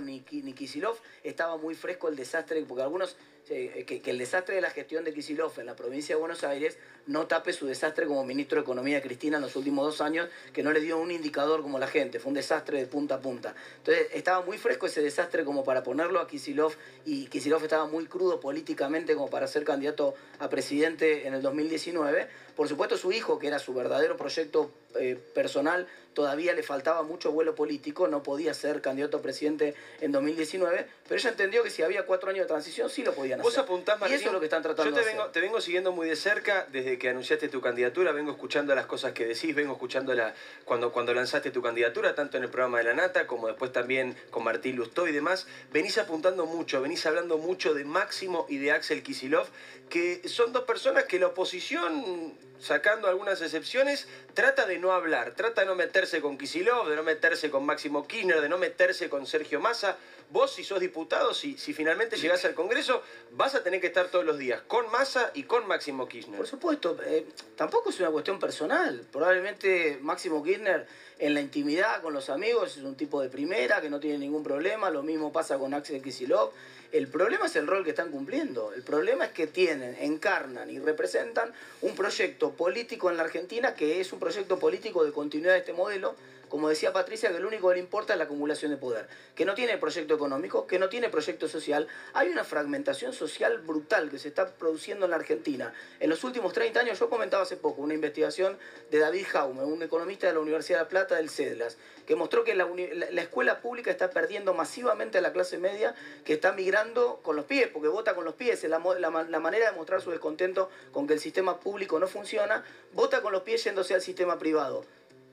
Speaker 41: Ni, Ki- ni Kisilov estaba muy fresco el desastre, porque algunos, que, que el desastre de la gestión de Kisilov en la provincia de Buenos Aires no tape su desastre como ministro de Economía de Cristina en los últimos dos años, que no le dio un indicador como la gente, fue un desastre de punta a punta. Entonces estaba muy fresco ese desastre como para ponerlo a Kisilov, y Kisilov estaba muy crudo políticamente como para ser candidato a presidente en el 2019. Por supuesto su hijo, que era su verdadero proyecto eh, personal, todavía le faltaba mucho vuelo político, no podía ser candidato a presidente en 2019, pero ella entendió que si había cuatro años de transición sí lo podían
Speaker 42: Vos
Speaker 41: hacer.
Speaker 42: apuntás,
Speaker 41: y
Speaker 42: Martín.
Speaker 41: eso es lo que están tratando
Speaker 42: Yo te
Speaker 41: de
Speaker 42: vengo,
Speaker 41: hacer.
Speaker 42: te vengo siguiendo muy de cerca desde que anunciaste tu candidatura, vengo escuchando las cosas que decís, vengo escuchando la, cuando, cuando lanzaste tu candidatura, tanto en el programa de La Nata como después también con Martín Lustó y demás. Venís apuntando mucho, venís hablando mucho de Máximo y de Axel Kisilov, que son dos personas que la oposición, sacando algunas excepciones, trata de no hablar, trata de no meterse con Kisilov, de no meterse con Máximo Kirchner, de no meterse con Sergio Massa. Vos, si sos diputado, si, si finalmente llegás al Congreso, vas a tener que estar todos los días con Massa y con Máximo Kirchner.
Speaker 41: Por supuesto, eh, tampoco es una cuestión personal. Probablemente Máximo Kirchner en la intimidad con los amigos es un tipo de primera que no tiene ningún problema. Lo mismo pasa con Axel Kicillof. El problema es el rol que están cumpliendo. El problema es que tienen, encarnan y representan un proyecto político en la Argentina que es un proyecto político de continuidad de este modelo. Como decía Patricia, que lo único que le importa es la acumulación de poder. Que no tiene proyecto económico, que no tiene proyecto social. Hay una fragmentación social brutal que se está produciendo en la Argentina. En los últimos 30 años, yo comentaba hace poco una investigación de David Jaume, un economista de la Universidad de La Plata del CEDLAS, que mostró que la, escuela pública está perdiendo masivamente a la clase media que está migrando con los pies, porque vota con los pies, es la, la manera de mostrar su descontento con que el sistema público no funciona, vota con los pies yéndose al sistema privado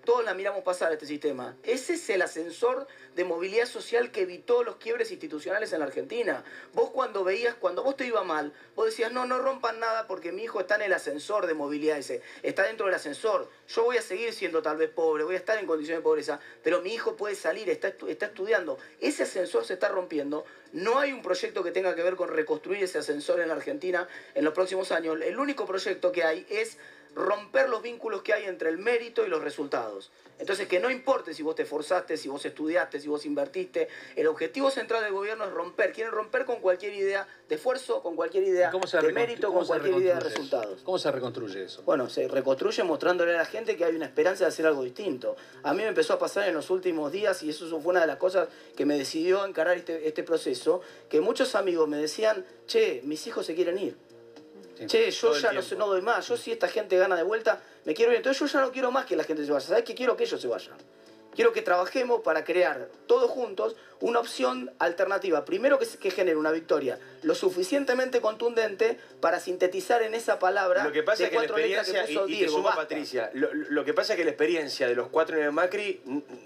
Speaker 41: todos la miramos pasar a este sistema. Ese es el ascensor de movilidad social que evitó los quiebres institucionales en la Argentina. Vos cuando veías, cuando vos te iba mal, vos decías, no, no rompan nada porque mi hijo está en el ascensor de movilidad ese, está dentro del ascensor. Yo voy a seguir siendo tal vez pobre, voy a estar en condiciones de pobreza, pero mi hijo puede salir, está, está estudiando. Ese ascensor se está rompiendo. No hay un proyecto que tenga que ver con reconstruir ese ascensor en la Argentina en los próximos años. El único proyecto que hay es romper los vínculos que hay entre el mérito y los resultados. Entonces, que no importe si vos te esforzaste, si vos estudiaste, si vos invertiste, el objetivo central del gobierno es romper. Quieren romper con cualquier idea de esfuerzo, con cualquier idea
Speaker 43: ¿Cómo se
Speaker 41: de mérito, con cualquier idea de
Speaker 43: eso?
Speaker 41: resultados.
Speaker 43: ¿Cómo se reconstruye eso?
Speaker 41: Bueno, se reconstruye mostrándole a la gente que hay una esperanza de hacer algo distinto. A mí me empezó a pasar en los últimos días, y eso fue una de las cosas que me decidió encarar este, este proceso, que muchos amigos me decían, che, mis hijos se quieren ir. Che, yo ya no, sé, no doy más, yo si esta gente gana de vuelta, me quiero ir. Entonces yo ya no quiero más que la gente se vaya. ¿Sabes qué quiero? Que ellos se vayan. Quiero que trabajemos para crear todos juntos una opción alternativa. Primero que, que genere una victoria lo suficientemente contundente para sintetizar en esa palabra
Speaker 42: Lo que pasa
Speaker 41: de
Speaker 42: es que la
Speaker 41: cuatro letras
Speaker 42: experiencia,
Speaker 41: que
Speaker 42: y,
Speaker 41: puso
Speaker 42: y te
Speaker 41: Diego.
Speaker 42: sumo,
Speaker 41: basta.
Speaker 42: Patricia, lo, lo que pasa es que la experiencia de los cuatro años de Macri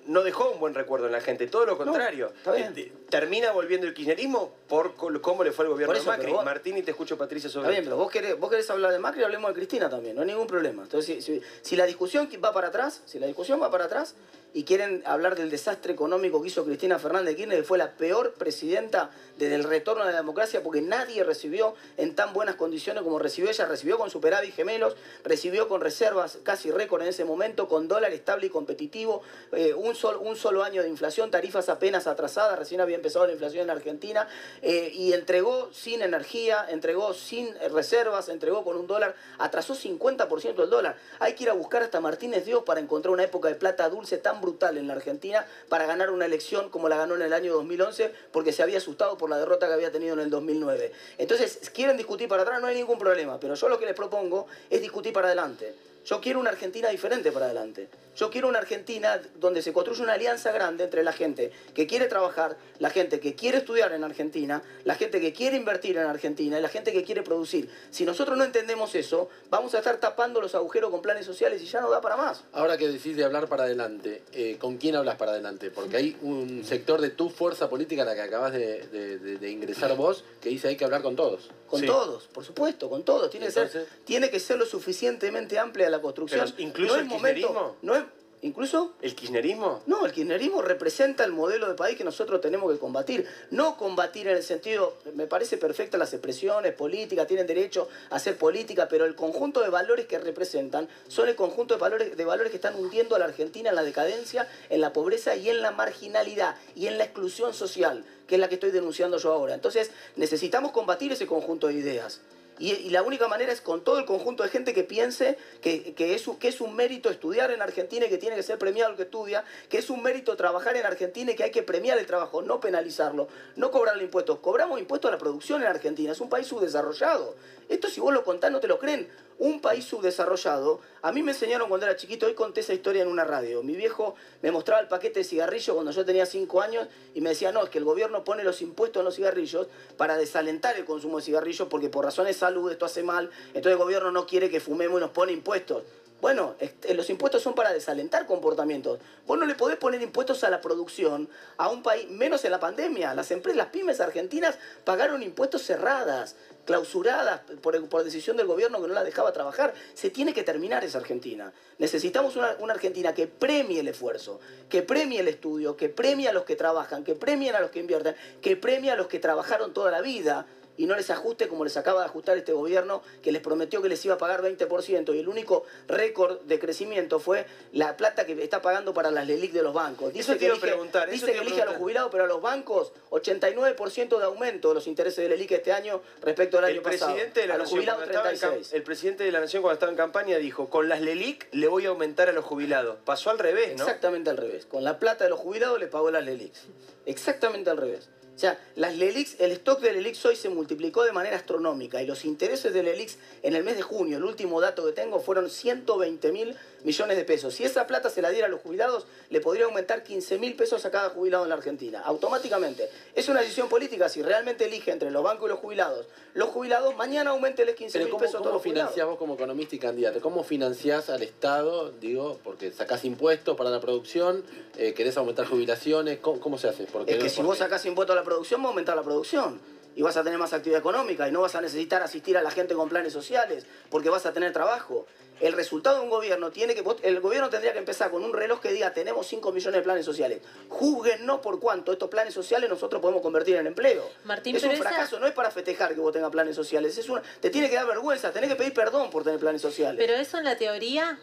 Speaker 42: no dejó un buen recuerdo en la gente, todo lo contrario. Eh, Termina volviendo el kirchnerismo por cómo le fue al gobierno
Speaker 41: eso,
Speaker 42: de Macri.
Speaker 41: vos-
Speaker 42: Martín, y te escucho, Patricia, sobre
Speaker 41: Está bien,
Speaker 42: esto.
Speaker 41: pero vos querés, vos querés hablar de Macri, hablemos de Cristina también, no hay ningún problema. Entonces, si, si- si la discusión va para atrás, si la discusión va para atrás y quieren hablar del desastre económico que hizo Cristina Fernández de Fue la peor presidenta desde el retorno a la democracia, porque nadie recibió en tan buenas condiciones como recibió ella, recibió con superávit gemelos, recibió con reservas casi récord en ese momento, con dólar estable y competitivo, eh, un, sol- un solo año de inflación, tarifas apenas atrasadas, recién había empezado la inflación en Argentina, eh, y entregó sin energía, entregó sin reservas, entregó con un dólar, atrasó 50% el dólar. Hay que ir a buscar hasta Martínez Dios para encontrar una época de plata dulce tan brutal en la Argentina para ganar una elección como la ganó en el año 2011, porque se había asustado por la derrota que había tenido en el 2009. Entonces, quieren discutir para atrás, no hay ningún problema, pero yo lo que les propongo es discutir para adelante. Yo quiero una Argentina diferente para adelante. Yo quiero una Argentina donde se construye una alianza grande entre la gente que quiere trabajar, la gente que quiere estudiar en Argentina, la gente que quiere invertir en Argentina y la gente que quiere producir. Si nosotros no entendemos eso, vamos a estar tapando los agujeros con planes sociales y ya no da para más.
Speaker 44: Ahora que decís de hablar para adelante, eh, ¿con quién hablas para adelante? Porque hay un sector de tu fuerza política a la que acabas de, de- de- de ingresar vos que dice hay que hablar con todos.
Speaker 41: Con todos, por supuesto, con todos. Tiene, que ser, tiene que ser lo suficientemente amplia la construcción.
Speaker 42: Pero incluso
Speaker 41: No
Speaker 42: el
Speaker 41: momento-
Speaker 42: kirchnerismo.
Speaker 41: no es, ¿Incluso?
Speaker 42: ¿El kirchnerismo?
Speaker 41: No, el kirchnerismo representa el modelo de país que nosotros tenemos que combatir. No combatir en el sentido, me parece perfecta las expresiones políticas, tienen derecho a hacer política, pero el conjunto de valores que representan son el conjunto de valores, de valores que están hundiendo a la Argentina en la decadencia, en la pobreza y en la marginalidad y en la exclusión social, que es la que estoy denunciando yo ahora. Entonces, necesitamos combatir ese conjunto de ideas. Y, la única manera es con todo el conjunto de gente que piense que, que es, que es un mérito estudiar en Argentina y que tiene que ser premiado el que estudia, que es un mérito trabajar en Argentina y que hay que premiar el trabajo, no penalizarlo, no cobrarle impuestos. Cobramos impuestos a la producción en Argentina, es un país subdesarrollado. Esto si vos lo contás no te lo creen. Un país subdesarrollado, a mí me enseñaron cuando era chiquito, hoy conté esa historia en una radio. Mi viejo me mostraba el paquete de cigarrillos cuando yo tenía 5 años y me decía, no, es que el gobierno pone los impuestos en los cigarrillos para desalentar el consumo de cigarrillos porque por razones de salud esto hace mal, entonces el gobierno no quiere que fumemos y nos pone impuestos. Bueno, este, los impuestos son para desalentar comportamientos. Vos no le podés poner impuestos a la producción a un país, menos en la pandemia. Las empresas, las pymes argentinas pagaron impuestos cerradas, clausuradas por, decisión del gobierno que no las dejaba trabajar. Se tiene que terminar esa Argentina. Necesitamos una, una Argentina que premie el esfuerzo, que premie el estudio, que premie a los que trabajan, que premien a los que invierten, que premie a los que trabajaron toda la vida y no les ajuste como les acaba de ajustar este gobierno que les prometió que les iba a pagar 20% y el único récord de crecimiento fue la plata que está pagando para las LELIC de los bancos. Dice
Speaker 42: Eso
Speaker 41: que elige,
Speaker 42: preguntar,
Speaker 41: dice que elige a los jubilados, pero a los bancos 89% de aumento de los intereses de LELIC este año respecto al año
Speaker 42: El
Speaker 41: pasado.
Speaker 42: presidente de la
Speaker 41: a los
Speaker 42: Nación
Speaker 41: jubilados
Speaker 42: cuando estaba en cam-
Speaker 41: 36.
Speaker 42: el presidente de la Nación cuando estaba en campaña dijo, con las LELIC le voy a aumentar a los jubilados. Pasó al revés, ¿no?
Speaker 41: Exactamente al revés. Con la plata de los jubilados le pagó las LELIX. Exactamente al revés. O sea, las LELIX, el stock de LELIX hoy se multiplicó de manera astronómica y los intereses de LELIX en el mes de junio, el último dato que tengo, fueron 120 mil millones de pesos. Si esa plata se la diera a los jubilados, le podría aumentar 15 mil pesos a cada jubilado en la Argentina, automáticamente. Es una decisión política, si realmente elige entre los bancos y los jubilados, los jubilados, mañana aumentenles 15
Speaker 44: Pero
Speaker 41: mil
Speaker 44: ¿cómo,
Speaker 41: pesos a
Speaker 44: cómo
Speaker 41: todos los jubilados.
Speaker 44: financiás vos como economista y candidato? ¿Cómo financiás al Estado? Digo, porque sacás impuestos para la producción, eh, querés aumentar jubilaciones, ¿cómo, cómo se hace? Porque
Speaker 41: Es que si vos sacás impuestos a la producción, va a aumentar la producción. Y vas a tener más actividad económica y no vas a necesitar asistir a la gente con planes sociales porque vas a tener trabajo. El resultado de un gobierno tiene que. El gobierno tendría que empezar con un reloj que diga tenemos 5 millones de planes sociales. Juzguennos por cuánto estos planes sociales nosotros podemos convertir en empleo.
Speaker 40: Martín,
Speaker 41: es un
Speaker 40: esa-
Speaker 41: fracaso, no es para festejar que vos tengas planes sociales. Es una, te tiene que dar vergüenza, tenés que pedir perdón por tener planes sociales.
Speaker 40: Pero eso en la teoría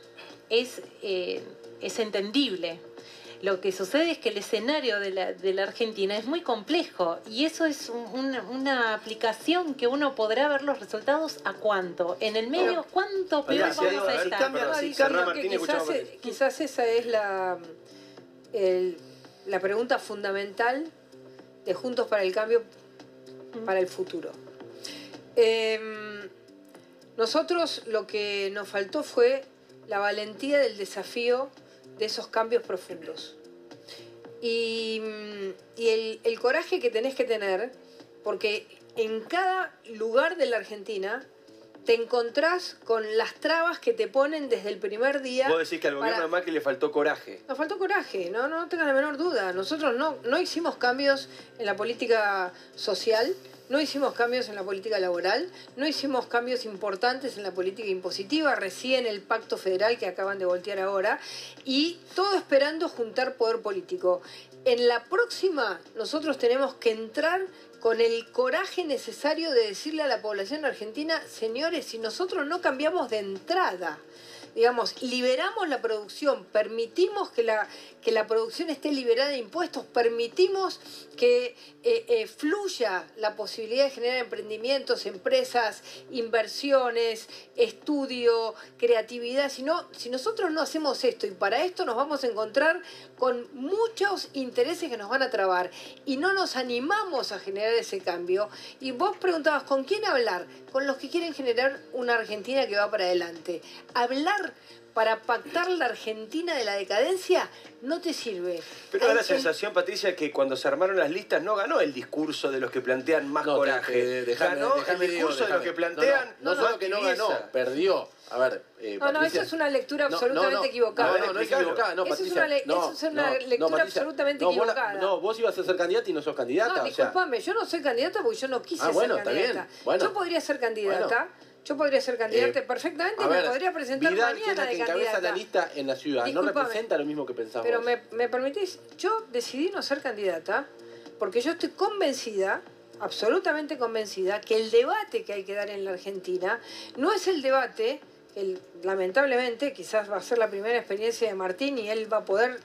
Speaker 40: es, eh, es entendible. Lo que sucede es que el escenario de la, de la Argentina es muy complejo y eso es un- una, una aplicación que uno podrá ver los resultados a cuánto. En el medio, ¿cuánto peor vamos a estar?
Speaker 38: Adicional, que quizás, quizás esa es la, el- la pregunta fundamental de Juntos para el Cambio para el futuro. Em, nosotros lo que nos faltó fue la valentía del desafío de esos cambios profundos.
Speaker 45: y, y el, el coraje que tenés que tener, porque en cada lugar de la Argentina te encontrás con las trabas que te ponen desde el primer día.
Speaker 42: Vos decís que al gobierno
Speaker 45: para-
Speaker 42: de Macri le faltó coraje.
Speaker 45: Nos faltó coraje, no, no tengan la menor duda. Nosotros no, no hicimos cambios en la política social, no hicimos cambios en la política laboral, no hicimos cambios importantes en la política impositiva, recién el pacto federal que acaban de voltear ahora, y todo esperando juntar poder político. En la próxima nosotros tenemos que entrar con el coraje necesario de decirle a la población argentina, señores, si nosotros no cambiamos de entrada, digamos, liberamos la producción, permitimos que la, que la producción esté liberada de impuestos, permitimos que eh, eh, fluya la posibilidad de generar emprendimientos, empresas, inversiones, estudio, creatividad. Si, si nosotros no hacemos esto y para esto nos vamos a encontrar con muchos intereses que nos van a trabar y no nos animamos a generar ese cambio. Y vos preguntabas, ¿con quién hablar? Con los que quieren generar una Argentina que va para adelante. Hablar para pactar la Argentina de la decadencia no te sirve.
Speaker 42: Pero da la sensación, Patricia, que cuando se armaron las listas no ganó el discurso de los que plantean más
Speaker 44: No,
Speaker 42: coraje.
Speaker 44: eh, déjame-
Speaker 42: ganó
Speaker 44: déjame,
Speaker 42: el discurso de los que plantean.
Speaker 44: No, no, no solo que no ganó, perdió. A ver, eh,
Speaker 45: No, no, eso es una lectura absolutamente
Speaker 44: no, no.
Speaker 45: equivocada.
Speaker 44: No, no, no es equivocada, no,
Speaker 45: Eso es
Speaker 44: Patricia.
Speaker 45: una le-
Speaker 44: no,
Speaker 45: eso es una
Speaker 44: no,
Speaker 45: lectura
Speaker 44: no, Patricia,
Speaker 45: absolutamente
Speaker 44: no, vos la-
Speaker 45: equivocada.
Speaker 44: no, vos ibas a ser candidata y no sos candidata.
Speaker 45: No,
Speaker 44: o sea,
Speaker 45: disculpame, yo no soy candidata porque yo no quise
Speaker 44: Ah, bueno,
Speaker 45: ser
Speaker 44: está bien,
Speaker 45: candidata.
Speaker 44: bueno.
Speaker 45: Yo podría ser candidata, yo podría ser candidata
Speaker 44: Eh,
Speaker 45: perfectamente me podría presentar
Speaker 44: Vidal, que es
Speaker 45: mañana
Speaker 44: la que
Speaker 45: de
Speaker 44: encabeza la lista en la ciudad, no representa lo mismo que pensamos.
Speaker 45: Pero me, me permitís, yo decidí no ser candidata porque yo estoy convencida, absolutamente convencida, que el debate que hay que dar en la Argentina no es el debate, el, lamentablemente, quizás va a ser la primera experiencia de Martín y él va a poder,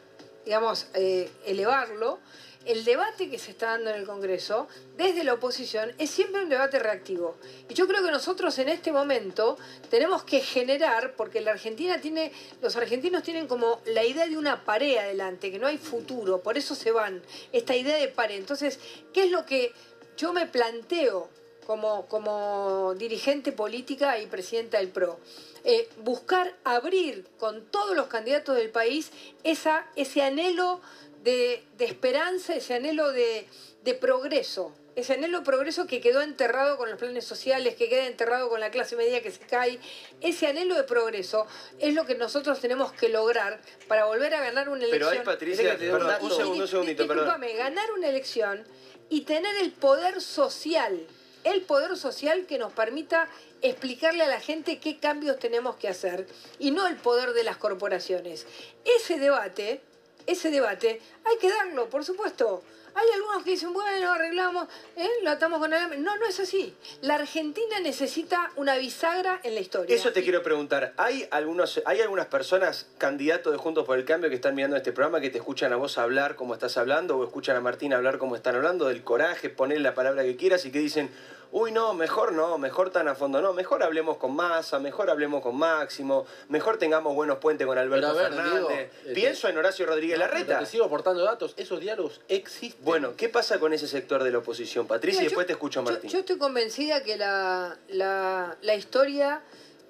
Speaker 45: digamos, eh, elevarlo. El debate que se está dando en el Congreso desde la oposición es siempre un debate reactivo. Y yo creo que nosotros en este momento tenemos que generar, porque la Argentina tiene, los argentinos tienen como la idea de una pared adelante, que no hay futuro, por eso se van, esta idea de pared. Entonces, ¿qué es lo que yo me planteo como, como dirigente política y presidenta del PRO? Eh, buscar abrir con todos los candidatos del país esa, ese anhelo de, de esperanza, ese anhelo de, de progreso, ese anhelo de progreso que quedó enterrado con los planes sociales, que queda enterrado con la clase media que se cae, ese anhelo de progreso es lo que nosotros tenemos que lograr para volver a ganar una elección.
Speaker 42: Pero ahí, Patricia, perdón, un segundo, un segundito, perdón.
Speaker 45: Ganar una elección y tener el poder social, el poder social que nos permita explicarle a la gente qué cambios tenemos que hacer y no el poder de las corporaciones. Ese debate, ese debate, hay que darlo, por supuesto. Hay algunos que dicen, bueno, arreglamos, ¿eh? lo atamos con el... No, no es así. La Argentina necesita una bisagra en la historia.
Speaker 42: Eso te quiero preguntar. ¿Hay, algunos, ¿Hay algunas personas, candidatos de Juntos por el Cambio, que están mirando este programa, que te escuchan a vos hablar como estás hablando, o escuchan a Martín hablar como están hablando, del coraje, poner la palabra que quieras, y que dicen, uy, no, mejor no, mejor tan a fondo no, mejor hablemos con Massa, mejor hablemos con Máximo, mejor tengamos buenos puentes con Alberto
Speaker 44: ver,
Speaker 42: Fernández.
Speaker 44: Diego, eh,
Speaker 42: Pienso en Horacio Rodríguez
Speaker 44: No,
Speaker 42: Larreta.
Speaker 44: Te sigo aportando datos, esos diálogos existen.
Speaker 42: Bueno, ¿qué pasa con ese sector de la oposición, Patricia?
Speaker 45: Mira,
Speaker 42: y después
Speaker 45: yo-
Speaker 42: te escucho, Martín.
Speaker 45: Yo, estoy convencida que la, la- la historia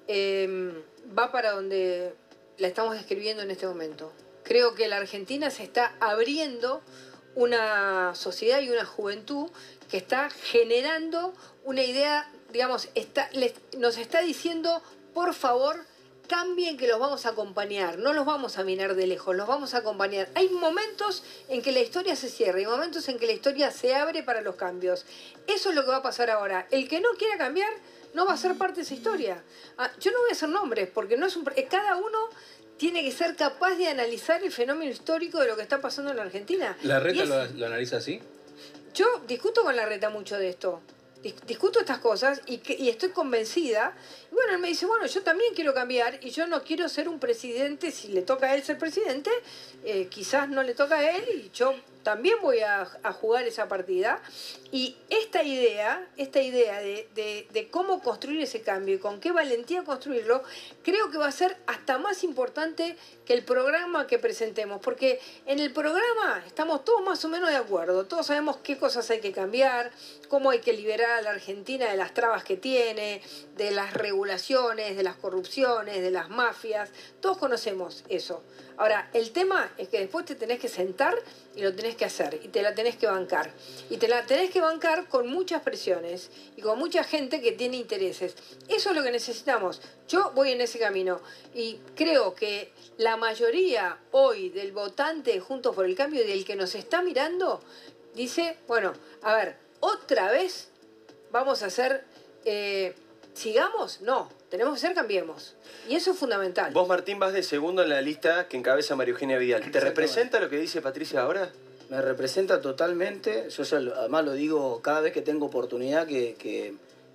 Speaker 45: eh, va para donde la estamos describiendo en este momento. Creo que la Argentina se está abriendo una sociedad y una juventud que está generando una idea, digamos, está, les- nos está diciendo, por favor, cambien que los vamos a acompañar, no los vamos a mirar de lejos, los vamos a acompañar. Hay momentos en que la historia se cierra, hay momentos en que la historia se abre para los cambios. Eso es lo que va a pasar ahora. El que no quiera cambiar no va a ser parte de esa historia. Ah, yo no voy a hacer nombres, porque no es un, cada uno tiene que ser capaz de analizar el fenómeno histórico de lo que está pasando en la Argentina.
Speaker 46: ¿La
Speaker 45: Y
Speaker 46: reta
Speaker 45: es-
Speaker 46: lo, lo analiza así?
Speaker 45: yo discuto con la reta mucho de esto. Dis- Discuto estas cosas y, y estoy convencida. Y bueno, él me dice, bueno, yo también quiero cambiar y yo no quiero ser un presidente, si le toca a él ser presidente, eh, quizás no le toca a él y yo también voy a, a jugar esa partida. Y esta idea, esta idea de, de- cómo construir ese cambio y con qué valentía construirlo, creo que va a ser hasta más importante que el programa que presentemos. Porque en el programa estamos todos más o menos de acuerdo. Todos sabemos qué cosas hay que cambiar, cómo hay que liberar a la Argentina de las trabas que tiene, de las regulaciones, de las corrupciones, de las mafias. Todos conocemos eso. Ahora, el tema es que después te tenés que sentar y lo tenés que hacer y te la tenés que bancar. Y te la tenés que bancar con muchas presiones y con mucha gente que tiene intereses. Eso es lo que necesitamos. Yo voy en ese camino y creo que la mayoría hoy del votante Juntos por el Cambio y del que nos está mirando dice, bueno, a ver, otra vez vamos a hacer, eh, sigamos, no, tenemos que ser cambiemos. Y eso es fundamental.
Speaker 42: Vos, Martín, vas de segundo en la lista que encabeza María Eugenia Vidal. ¿Te representa lo que dice Patricia ahora?
Speaker 41: Me representa totalmente, yo además lo digo cada vez que tengo oportunidad, que, que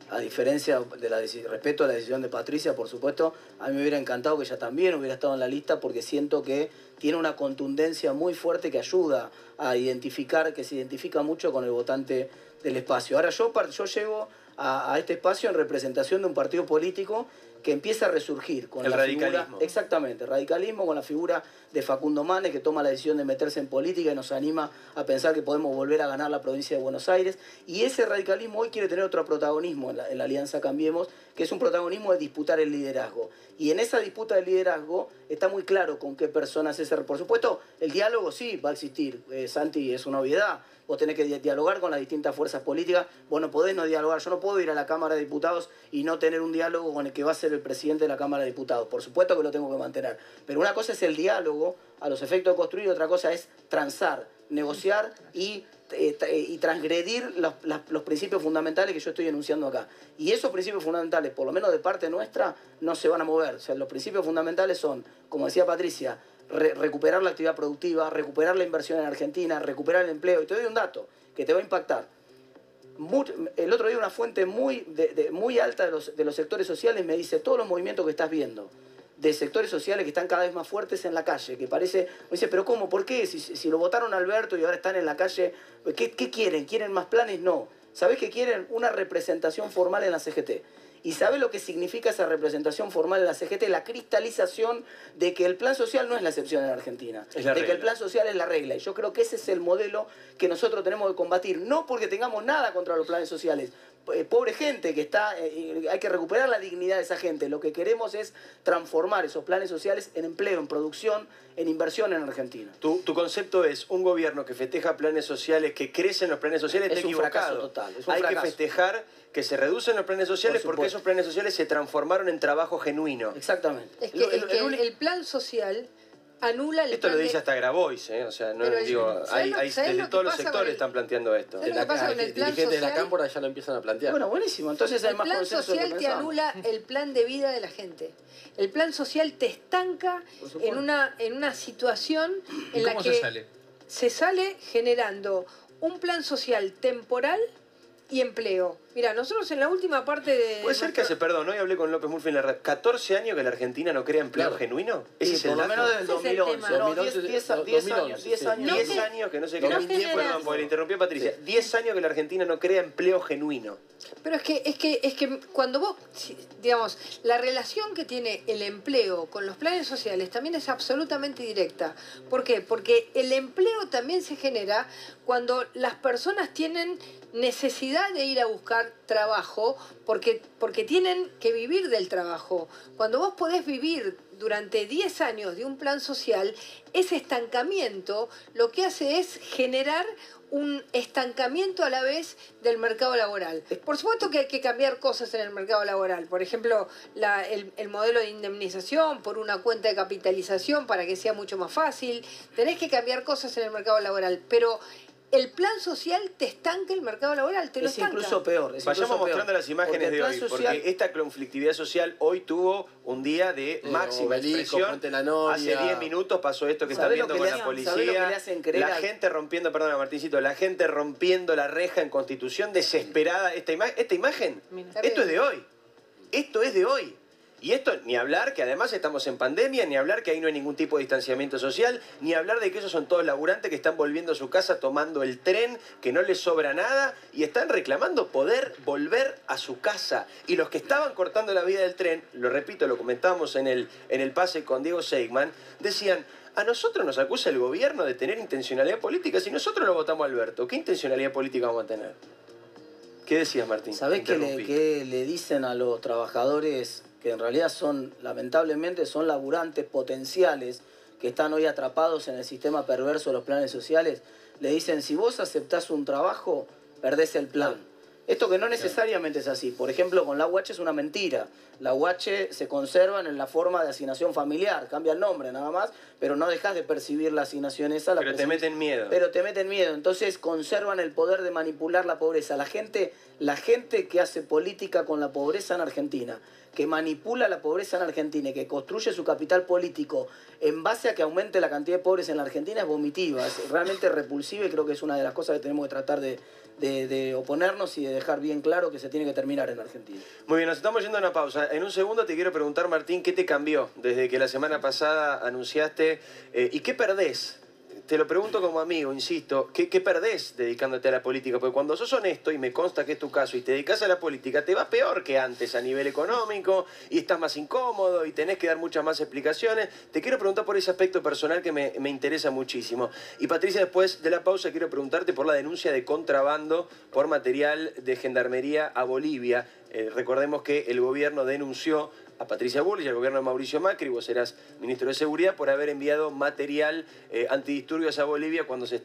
Speaker 41: a diferencia de la respeto a la decisión de Patricia, por supuesto, a mí me hubiera encantado que ella también hubiera estado en la lista porque siento que tiene una contundencia muy fuerte que ayuda a identificar, que se identifica mucho con el votante del espacio. Ahora yo, yo llego a, a este espacio en representación de un partido político que empieza a resurgir con
Speaker 42: El
Speaker 41: la figura-
Speaker 42: radicalismo.
Speaker 41: exactamente, radicalismo con la figura de Facundo Manes que toma la decisión de meterse en política y nos anima a pensar que podemos volver a ganar la provincia de Buenos Aires. Y ese radicalismo hoy quiere tener otro protagonismo en la, en la Alianza Cambiemos, que es un protagonismo de disputar el liderazgo. Y en esa disputa del liderazgo está muy claro con qué personas es Por supuesto, el diálogo sí va a existir. Eh, Santi, es una obviedad. Vos tenés que di- dialogar con las distintas fuerzas políticas. Vos no podés no dialogar. Yo no puedo ir a la Cámara de Diputados y no tener un diálogo con el que va a ser el presidente de la Cámara de Diputados. Por supuesto que lo tengo que mantener. Pero una cosa es el diálogo a los efectos de construir, otra cosa es transar, negociar y, eh, eh, y transgredir los, los principios fundamentales que yo estoy enunciando acá. Y esos principios fundamentales, por lo menos de parte nuestra, no se van a mover. O sea, los principios fundamentales son, como decía Patricia, re- recuperar la actividad productiva, recuperar la inversión en Argentina, recuperar el empleo. Y te doy un dato que te va a impactar. El otro día una fuente muy, de- muy alta de los, de los sectores sociales me dice todos los movimientos que estás viendo de sectores sociales que están cada vez más fuertes en la calle, que parece, me dice, pero ¿cómo? ¿Por qué? Si, si lo votaron a Alberto y ahora están en la calle, ¿qué, qué quieren? ¿Quieren más planes? No. ¿Sabés que quieren una representación formal en la CGT? ¿Y sabés lo que significa esa representación formal en la CGT? La cristalización de que el plan social no es la excepción en Argentina.
Speaker 42: Es la
Speaker 41: de que el plan social es la regla. Y yo creo que ese es el modelo que nosotros tenemos que combatir. No porque tengamos nada contra los planes sociales. Eh, Pobre gente que está, eh, hay que recuperar la dignidad de esa gente. Lo que queremos es transformar esos planes sociales en empleo, en producción, en inversión en Argentina.
Speaker 42: Tu, tu concepto es un gobierno que festeja planes sociales, que crece en los planes sociales,
Speaker 41: Es
Speaker 42: está
Speaker 41: un
Speaker 42: equivocado.
Speaker 41: fracaso total, es un
Speaker 42: Hay
Speaker 41: fracaso.
Speaker 42: que festejar que se reducen los planes sociales
Speaker 41: Por
Speaker 42: porque esos planes sociales se transformaron en trabajo genuino.
Speaker 41: Exactamente.
Speaker 45: Es que, es que el, el plan social anula el
Speaker 42: Esto lo
Speaker 45: plan
Speaker 42: dice
Speaker 45: de-
Speaker 42: hasta Grabois, ¿eh? O sea, no
Speaker 45: Pero
Speaker 42: digo,
Speaker 45: ¿sabes
Speaker 42: hay,
Speaker 45: lo-
Speaker 42: hay-
Speaker 45: sabes
Speaker 42: desde
Speaker 45: lo que
Speaker 42: todos los sectores
Speaker 45: el-
Speaker 42: están planteando esto.
Speaker 45: ¿Sabes lo que pasa con el plan
Speaker 44: dirigentes de la
Speaker 45: social?
Speaker 44: cámpora ya lo empiezan a plantear.
Speaker 41: Bueno, buenísimo. Entonces hay
Speaker 45: El
Speaker 41: más
Speaker 45: plan
Speaker 41: consenso de lo
Speaker 45: social
Speaker 41: que
Speaker 45: te anula el plan de vida de la gente. El plan social te estanca en una, en una situación en
Speaker 46: ¿Y
Speaker 45: la
Speaker 46: cómo
Speaker 45: que
Speaker 46: se sale?
Speaker 45: se sale generando un plan social temporal y empleo. Mira, nosotros en la última parte de...
Speaker 42: Puede ser que hace, perdón, hoy hablé con López Murphy en la red, 14 años que la Argentina no crea empleo
Speaker 44: Claro.
Speaker 42: genuino.
Speaker 41: Sí,
Speaker 42: Ese es el
Speaker 41: por lo
Speaker 42: dato.
Speaker 41: menos desde el
Speaker 45: Ese es el
Speaker 41: 2011.
Speaker 45: tema.
Speaker 41: No,
Speaker 44: 2011,
Speaker 41: 10, 10, 10
Speaker 44: 2011,
Speaker 41: años, 10
Speaker 44: sí.
Speaker 41: años.
Speaker 45: No
Speaker 42: 10
Speaker 45: que-
Speaker 42: años que no se
Speaker 45: no
Speaker 42: crea.
Speaker 45: generas-
Speaker 42: Perdón, porque le interrumpió Patricia. 10 años que la Argentina no crea empleo genuino.
Speaker 45: Pero es que, es que, es que cuando vos, digamos, la relación que tiene el empleo con los planes sociales también es absolutamente directa. ¿Por qué? Porque el empleo también se genera cuando las personas tienen necesidad de ir a buscar trabajo porque, porque tienen que vivir del trabajo. Cuando vos podés vivir durante 10 años de un plan social, ese estancamiento lo que hace es generar un estancamiento a la vez del mercado laboral. Por supuesto que hay que cambiar cosas en el mercado laboral. Por ejemplo, el, el modelo de indemnización por una cuenta de capitalización para que sea mucho más fácil. Tenés que cambiar cosas en el mercado laboral. Pero el plan social te estanca el mercado laboral, te lo
Speaker 41: Es
Speaker 45: estanca.
Speaker 41: incluso peor. es
Speaker 42: Vayamos
Speaker 41: incluso peor.
Speaker 42: mostrando las imágenes de hoy,
Speaker 41: social-
Speaker 42: porque esta conflictividad social hoy tuvo un día de
Speaker 44: Eh,
Speaker 42: máxima expresión.
Speaker 44: La.
Speaker 42: Hace 10 minutos pasó esto que están
Speaker 41: ¿Sabe lo
Speaker 42: viendo con
Speaker 41: le
Speaker 42: la
Speaker 41: hacen-
Speaker 42: policía.
Speaker 41: lo
Speaker 42: la
Speaker 41: al-
Speaker 42: gente rompiendo, perdona Martincito, la gente rompiendo la reja en Constitución desesperada. Esta, ima- esta imagen,
Speaker 45: Mira.
Speaker 42: esto es de hoy. Esto es de hoy. Y esto, ni hablar que además estamos en pandemia, ni hablar que ahí no hay ningún tipo de distanciamiento social, ni hablar de que esos son todos laburantes que están volviendo a su casa tomando el tren, que no les sobra nada, y están reclamando poder volver a su casa. Y los que estaban cortando la vida del tren, lo repito, lo comentábamos en el, en el pase con Diego Seigman, decían, a nosotros nos acusa el gobierno de tener intencionalidad política. Si nosotros lo votamos a Alberto, ¿qué intencionalidad política vamos a tener? ¿Qué decías, Martín?
Speaker 41: ¿Sabés qué le,
Speaker 42: Interrumpí.
Speaker 41: qué le dicen a los trabajadores que en realidad son, lamentablemente, son laburantes potenciales que están hoy atrapados en el sistema perverso de los planes sociales? Le dicen, si vos aceptás un trabajo, perdés el plan. Esto que no necesariamente es así. Por ejemplo, con la UH es una mentira. La UH se conservan en la forma de asignación familiar, cambia el nombre nada más, pero no dejas de percibir la asignación esa. La
Speaker 42: Pero te meten miedo.
Speaker 41: Pero te meten miedo. Entonces conservan el poder de manipular la pobreza. La gente, la gente que hace política con la pobreza en Argentina, que manipula la pobreza en Argentina y que construye su capital político en base a que aumente la cantidad de pobres en la Argentina es vomitiva, es realmente repulsiva y creo que es una de las cosas que tenemos que tratar de, de- de oponernos y de dejar bien claro que se tiene que terminar en Argentina.
Speaker 42: Muy bien, nos estamos yendo a una pausa. En un segundo te quiero preguntar, Martín, ¿qué te cambió desde que la semana pasada anunciaste eh, y qué perdés? Te lo pregunto como amigo, insisto, ¿qué, ¿qué perdés dedicándote a la política? Porque cuando sos honesto, y me consta que es tu caso, y te dedicas a la política, te va peor que antes a nivel económico, y estás más incómodo, y tenés que dar muchas más explicaciones. Te quiero preguntar por ese aspecto personal que me, me interesa muchísimo. Y Patricia, después de la pausa, quiero preguntarte por la denuncia de contrabando por material de gendarmería a Bolivia. Eh, recordemos que el gobierno denunció a Patricia Bullrich al gobierno de Mauricio Macri, vos eras ministro de Seguridad, por haber enviado material eh, antidisturbios a Bolivia cuando se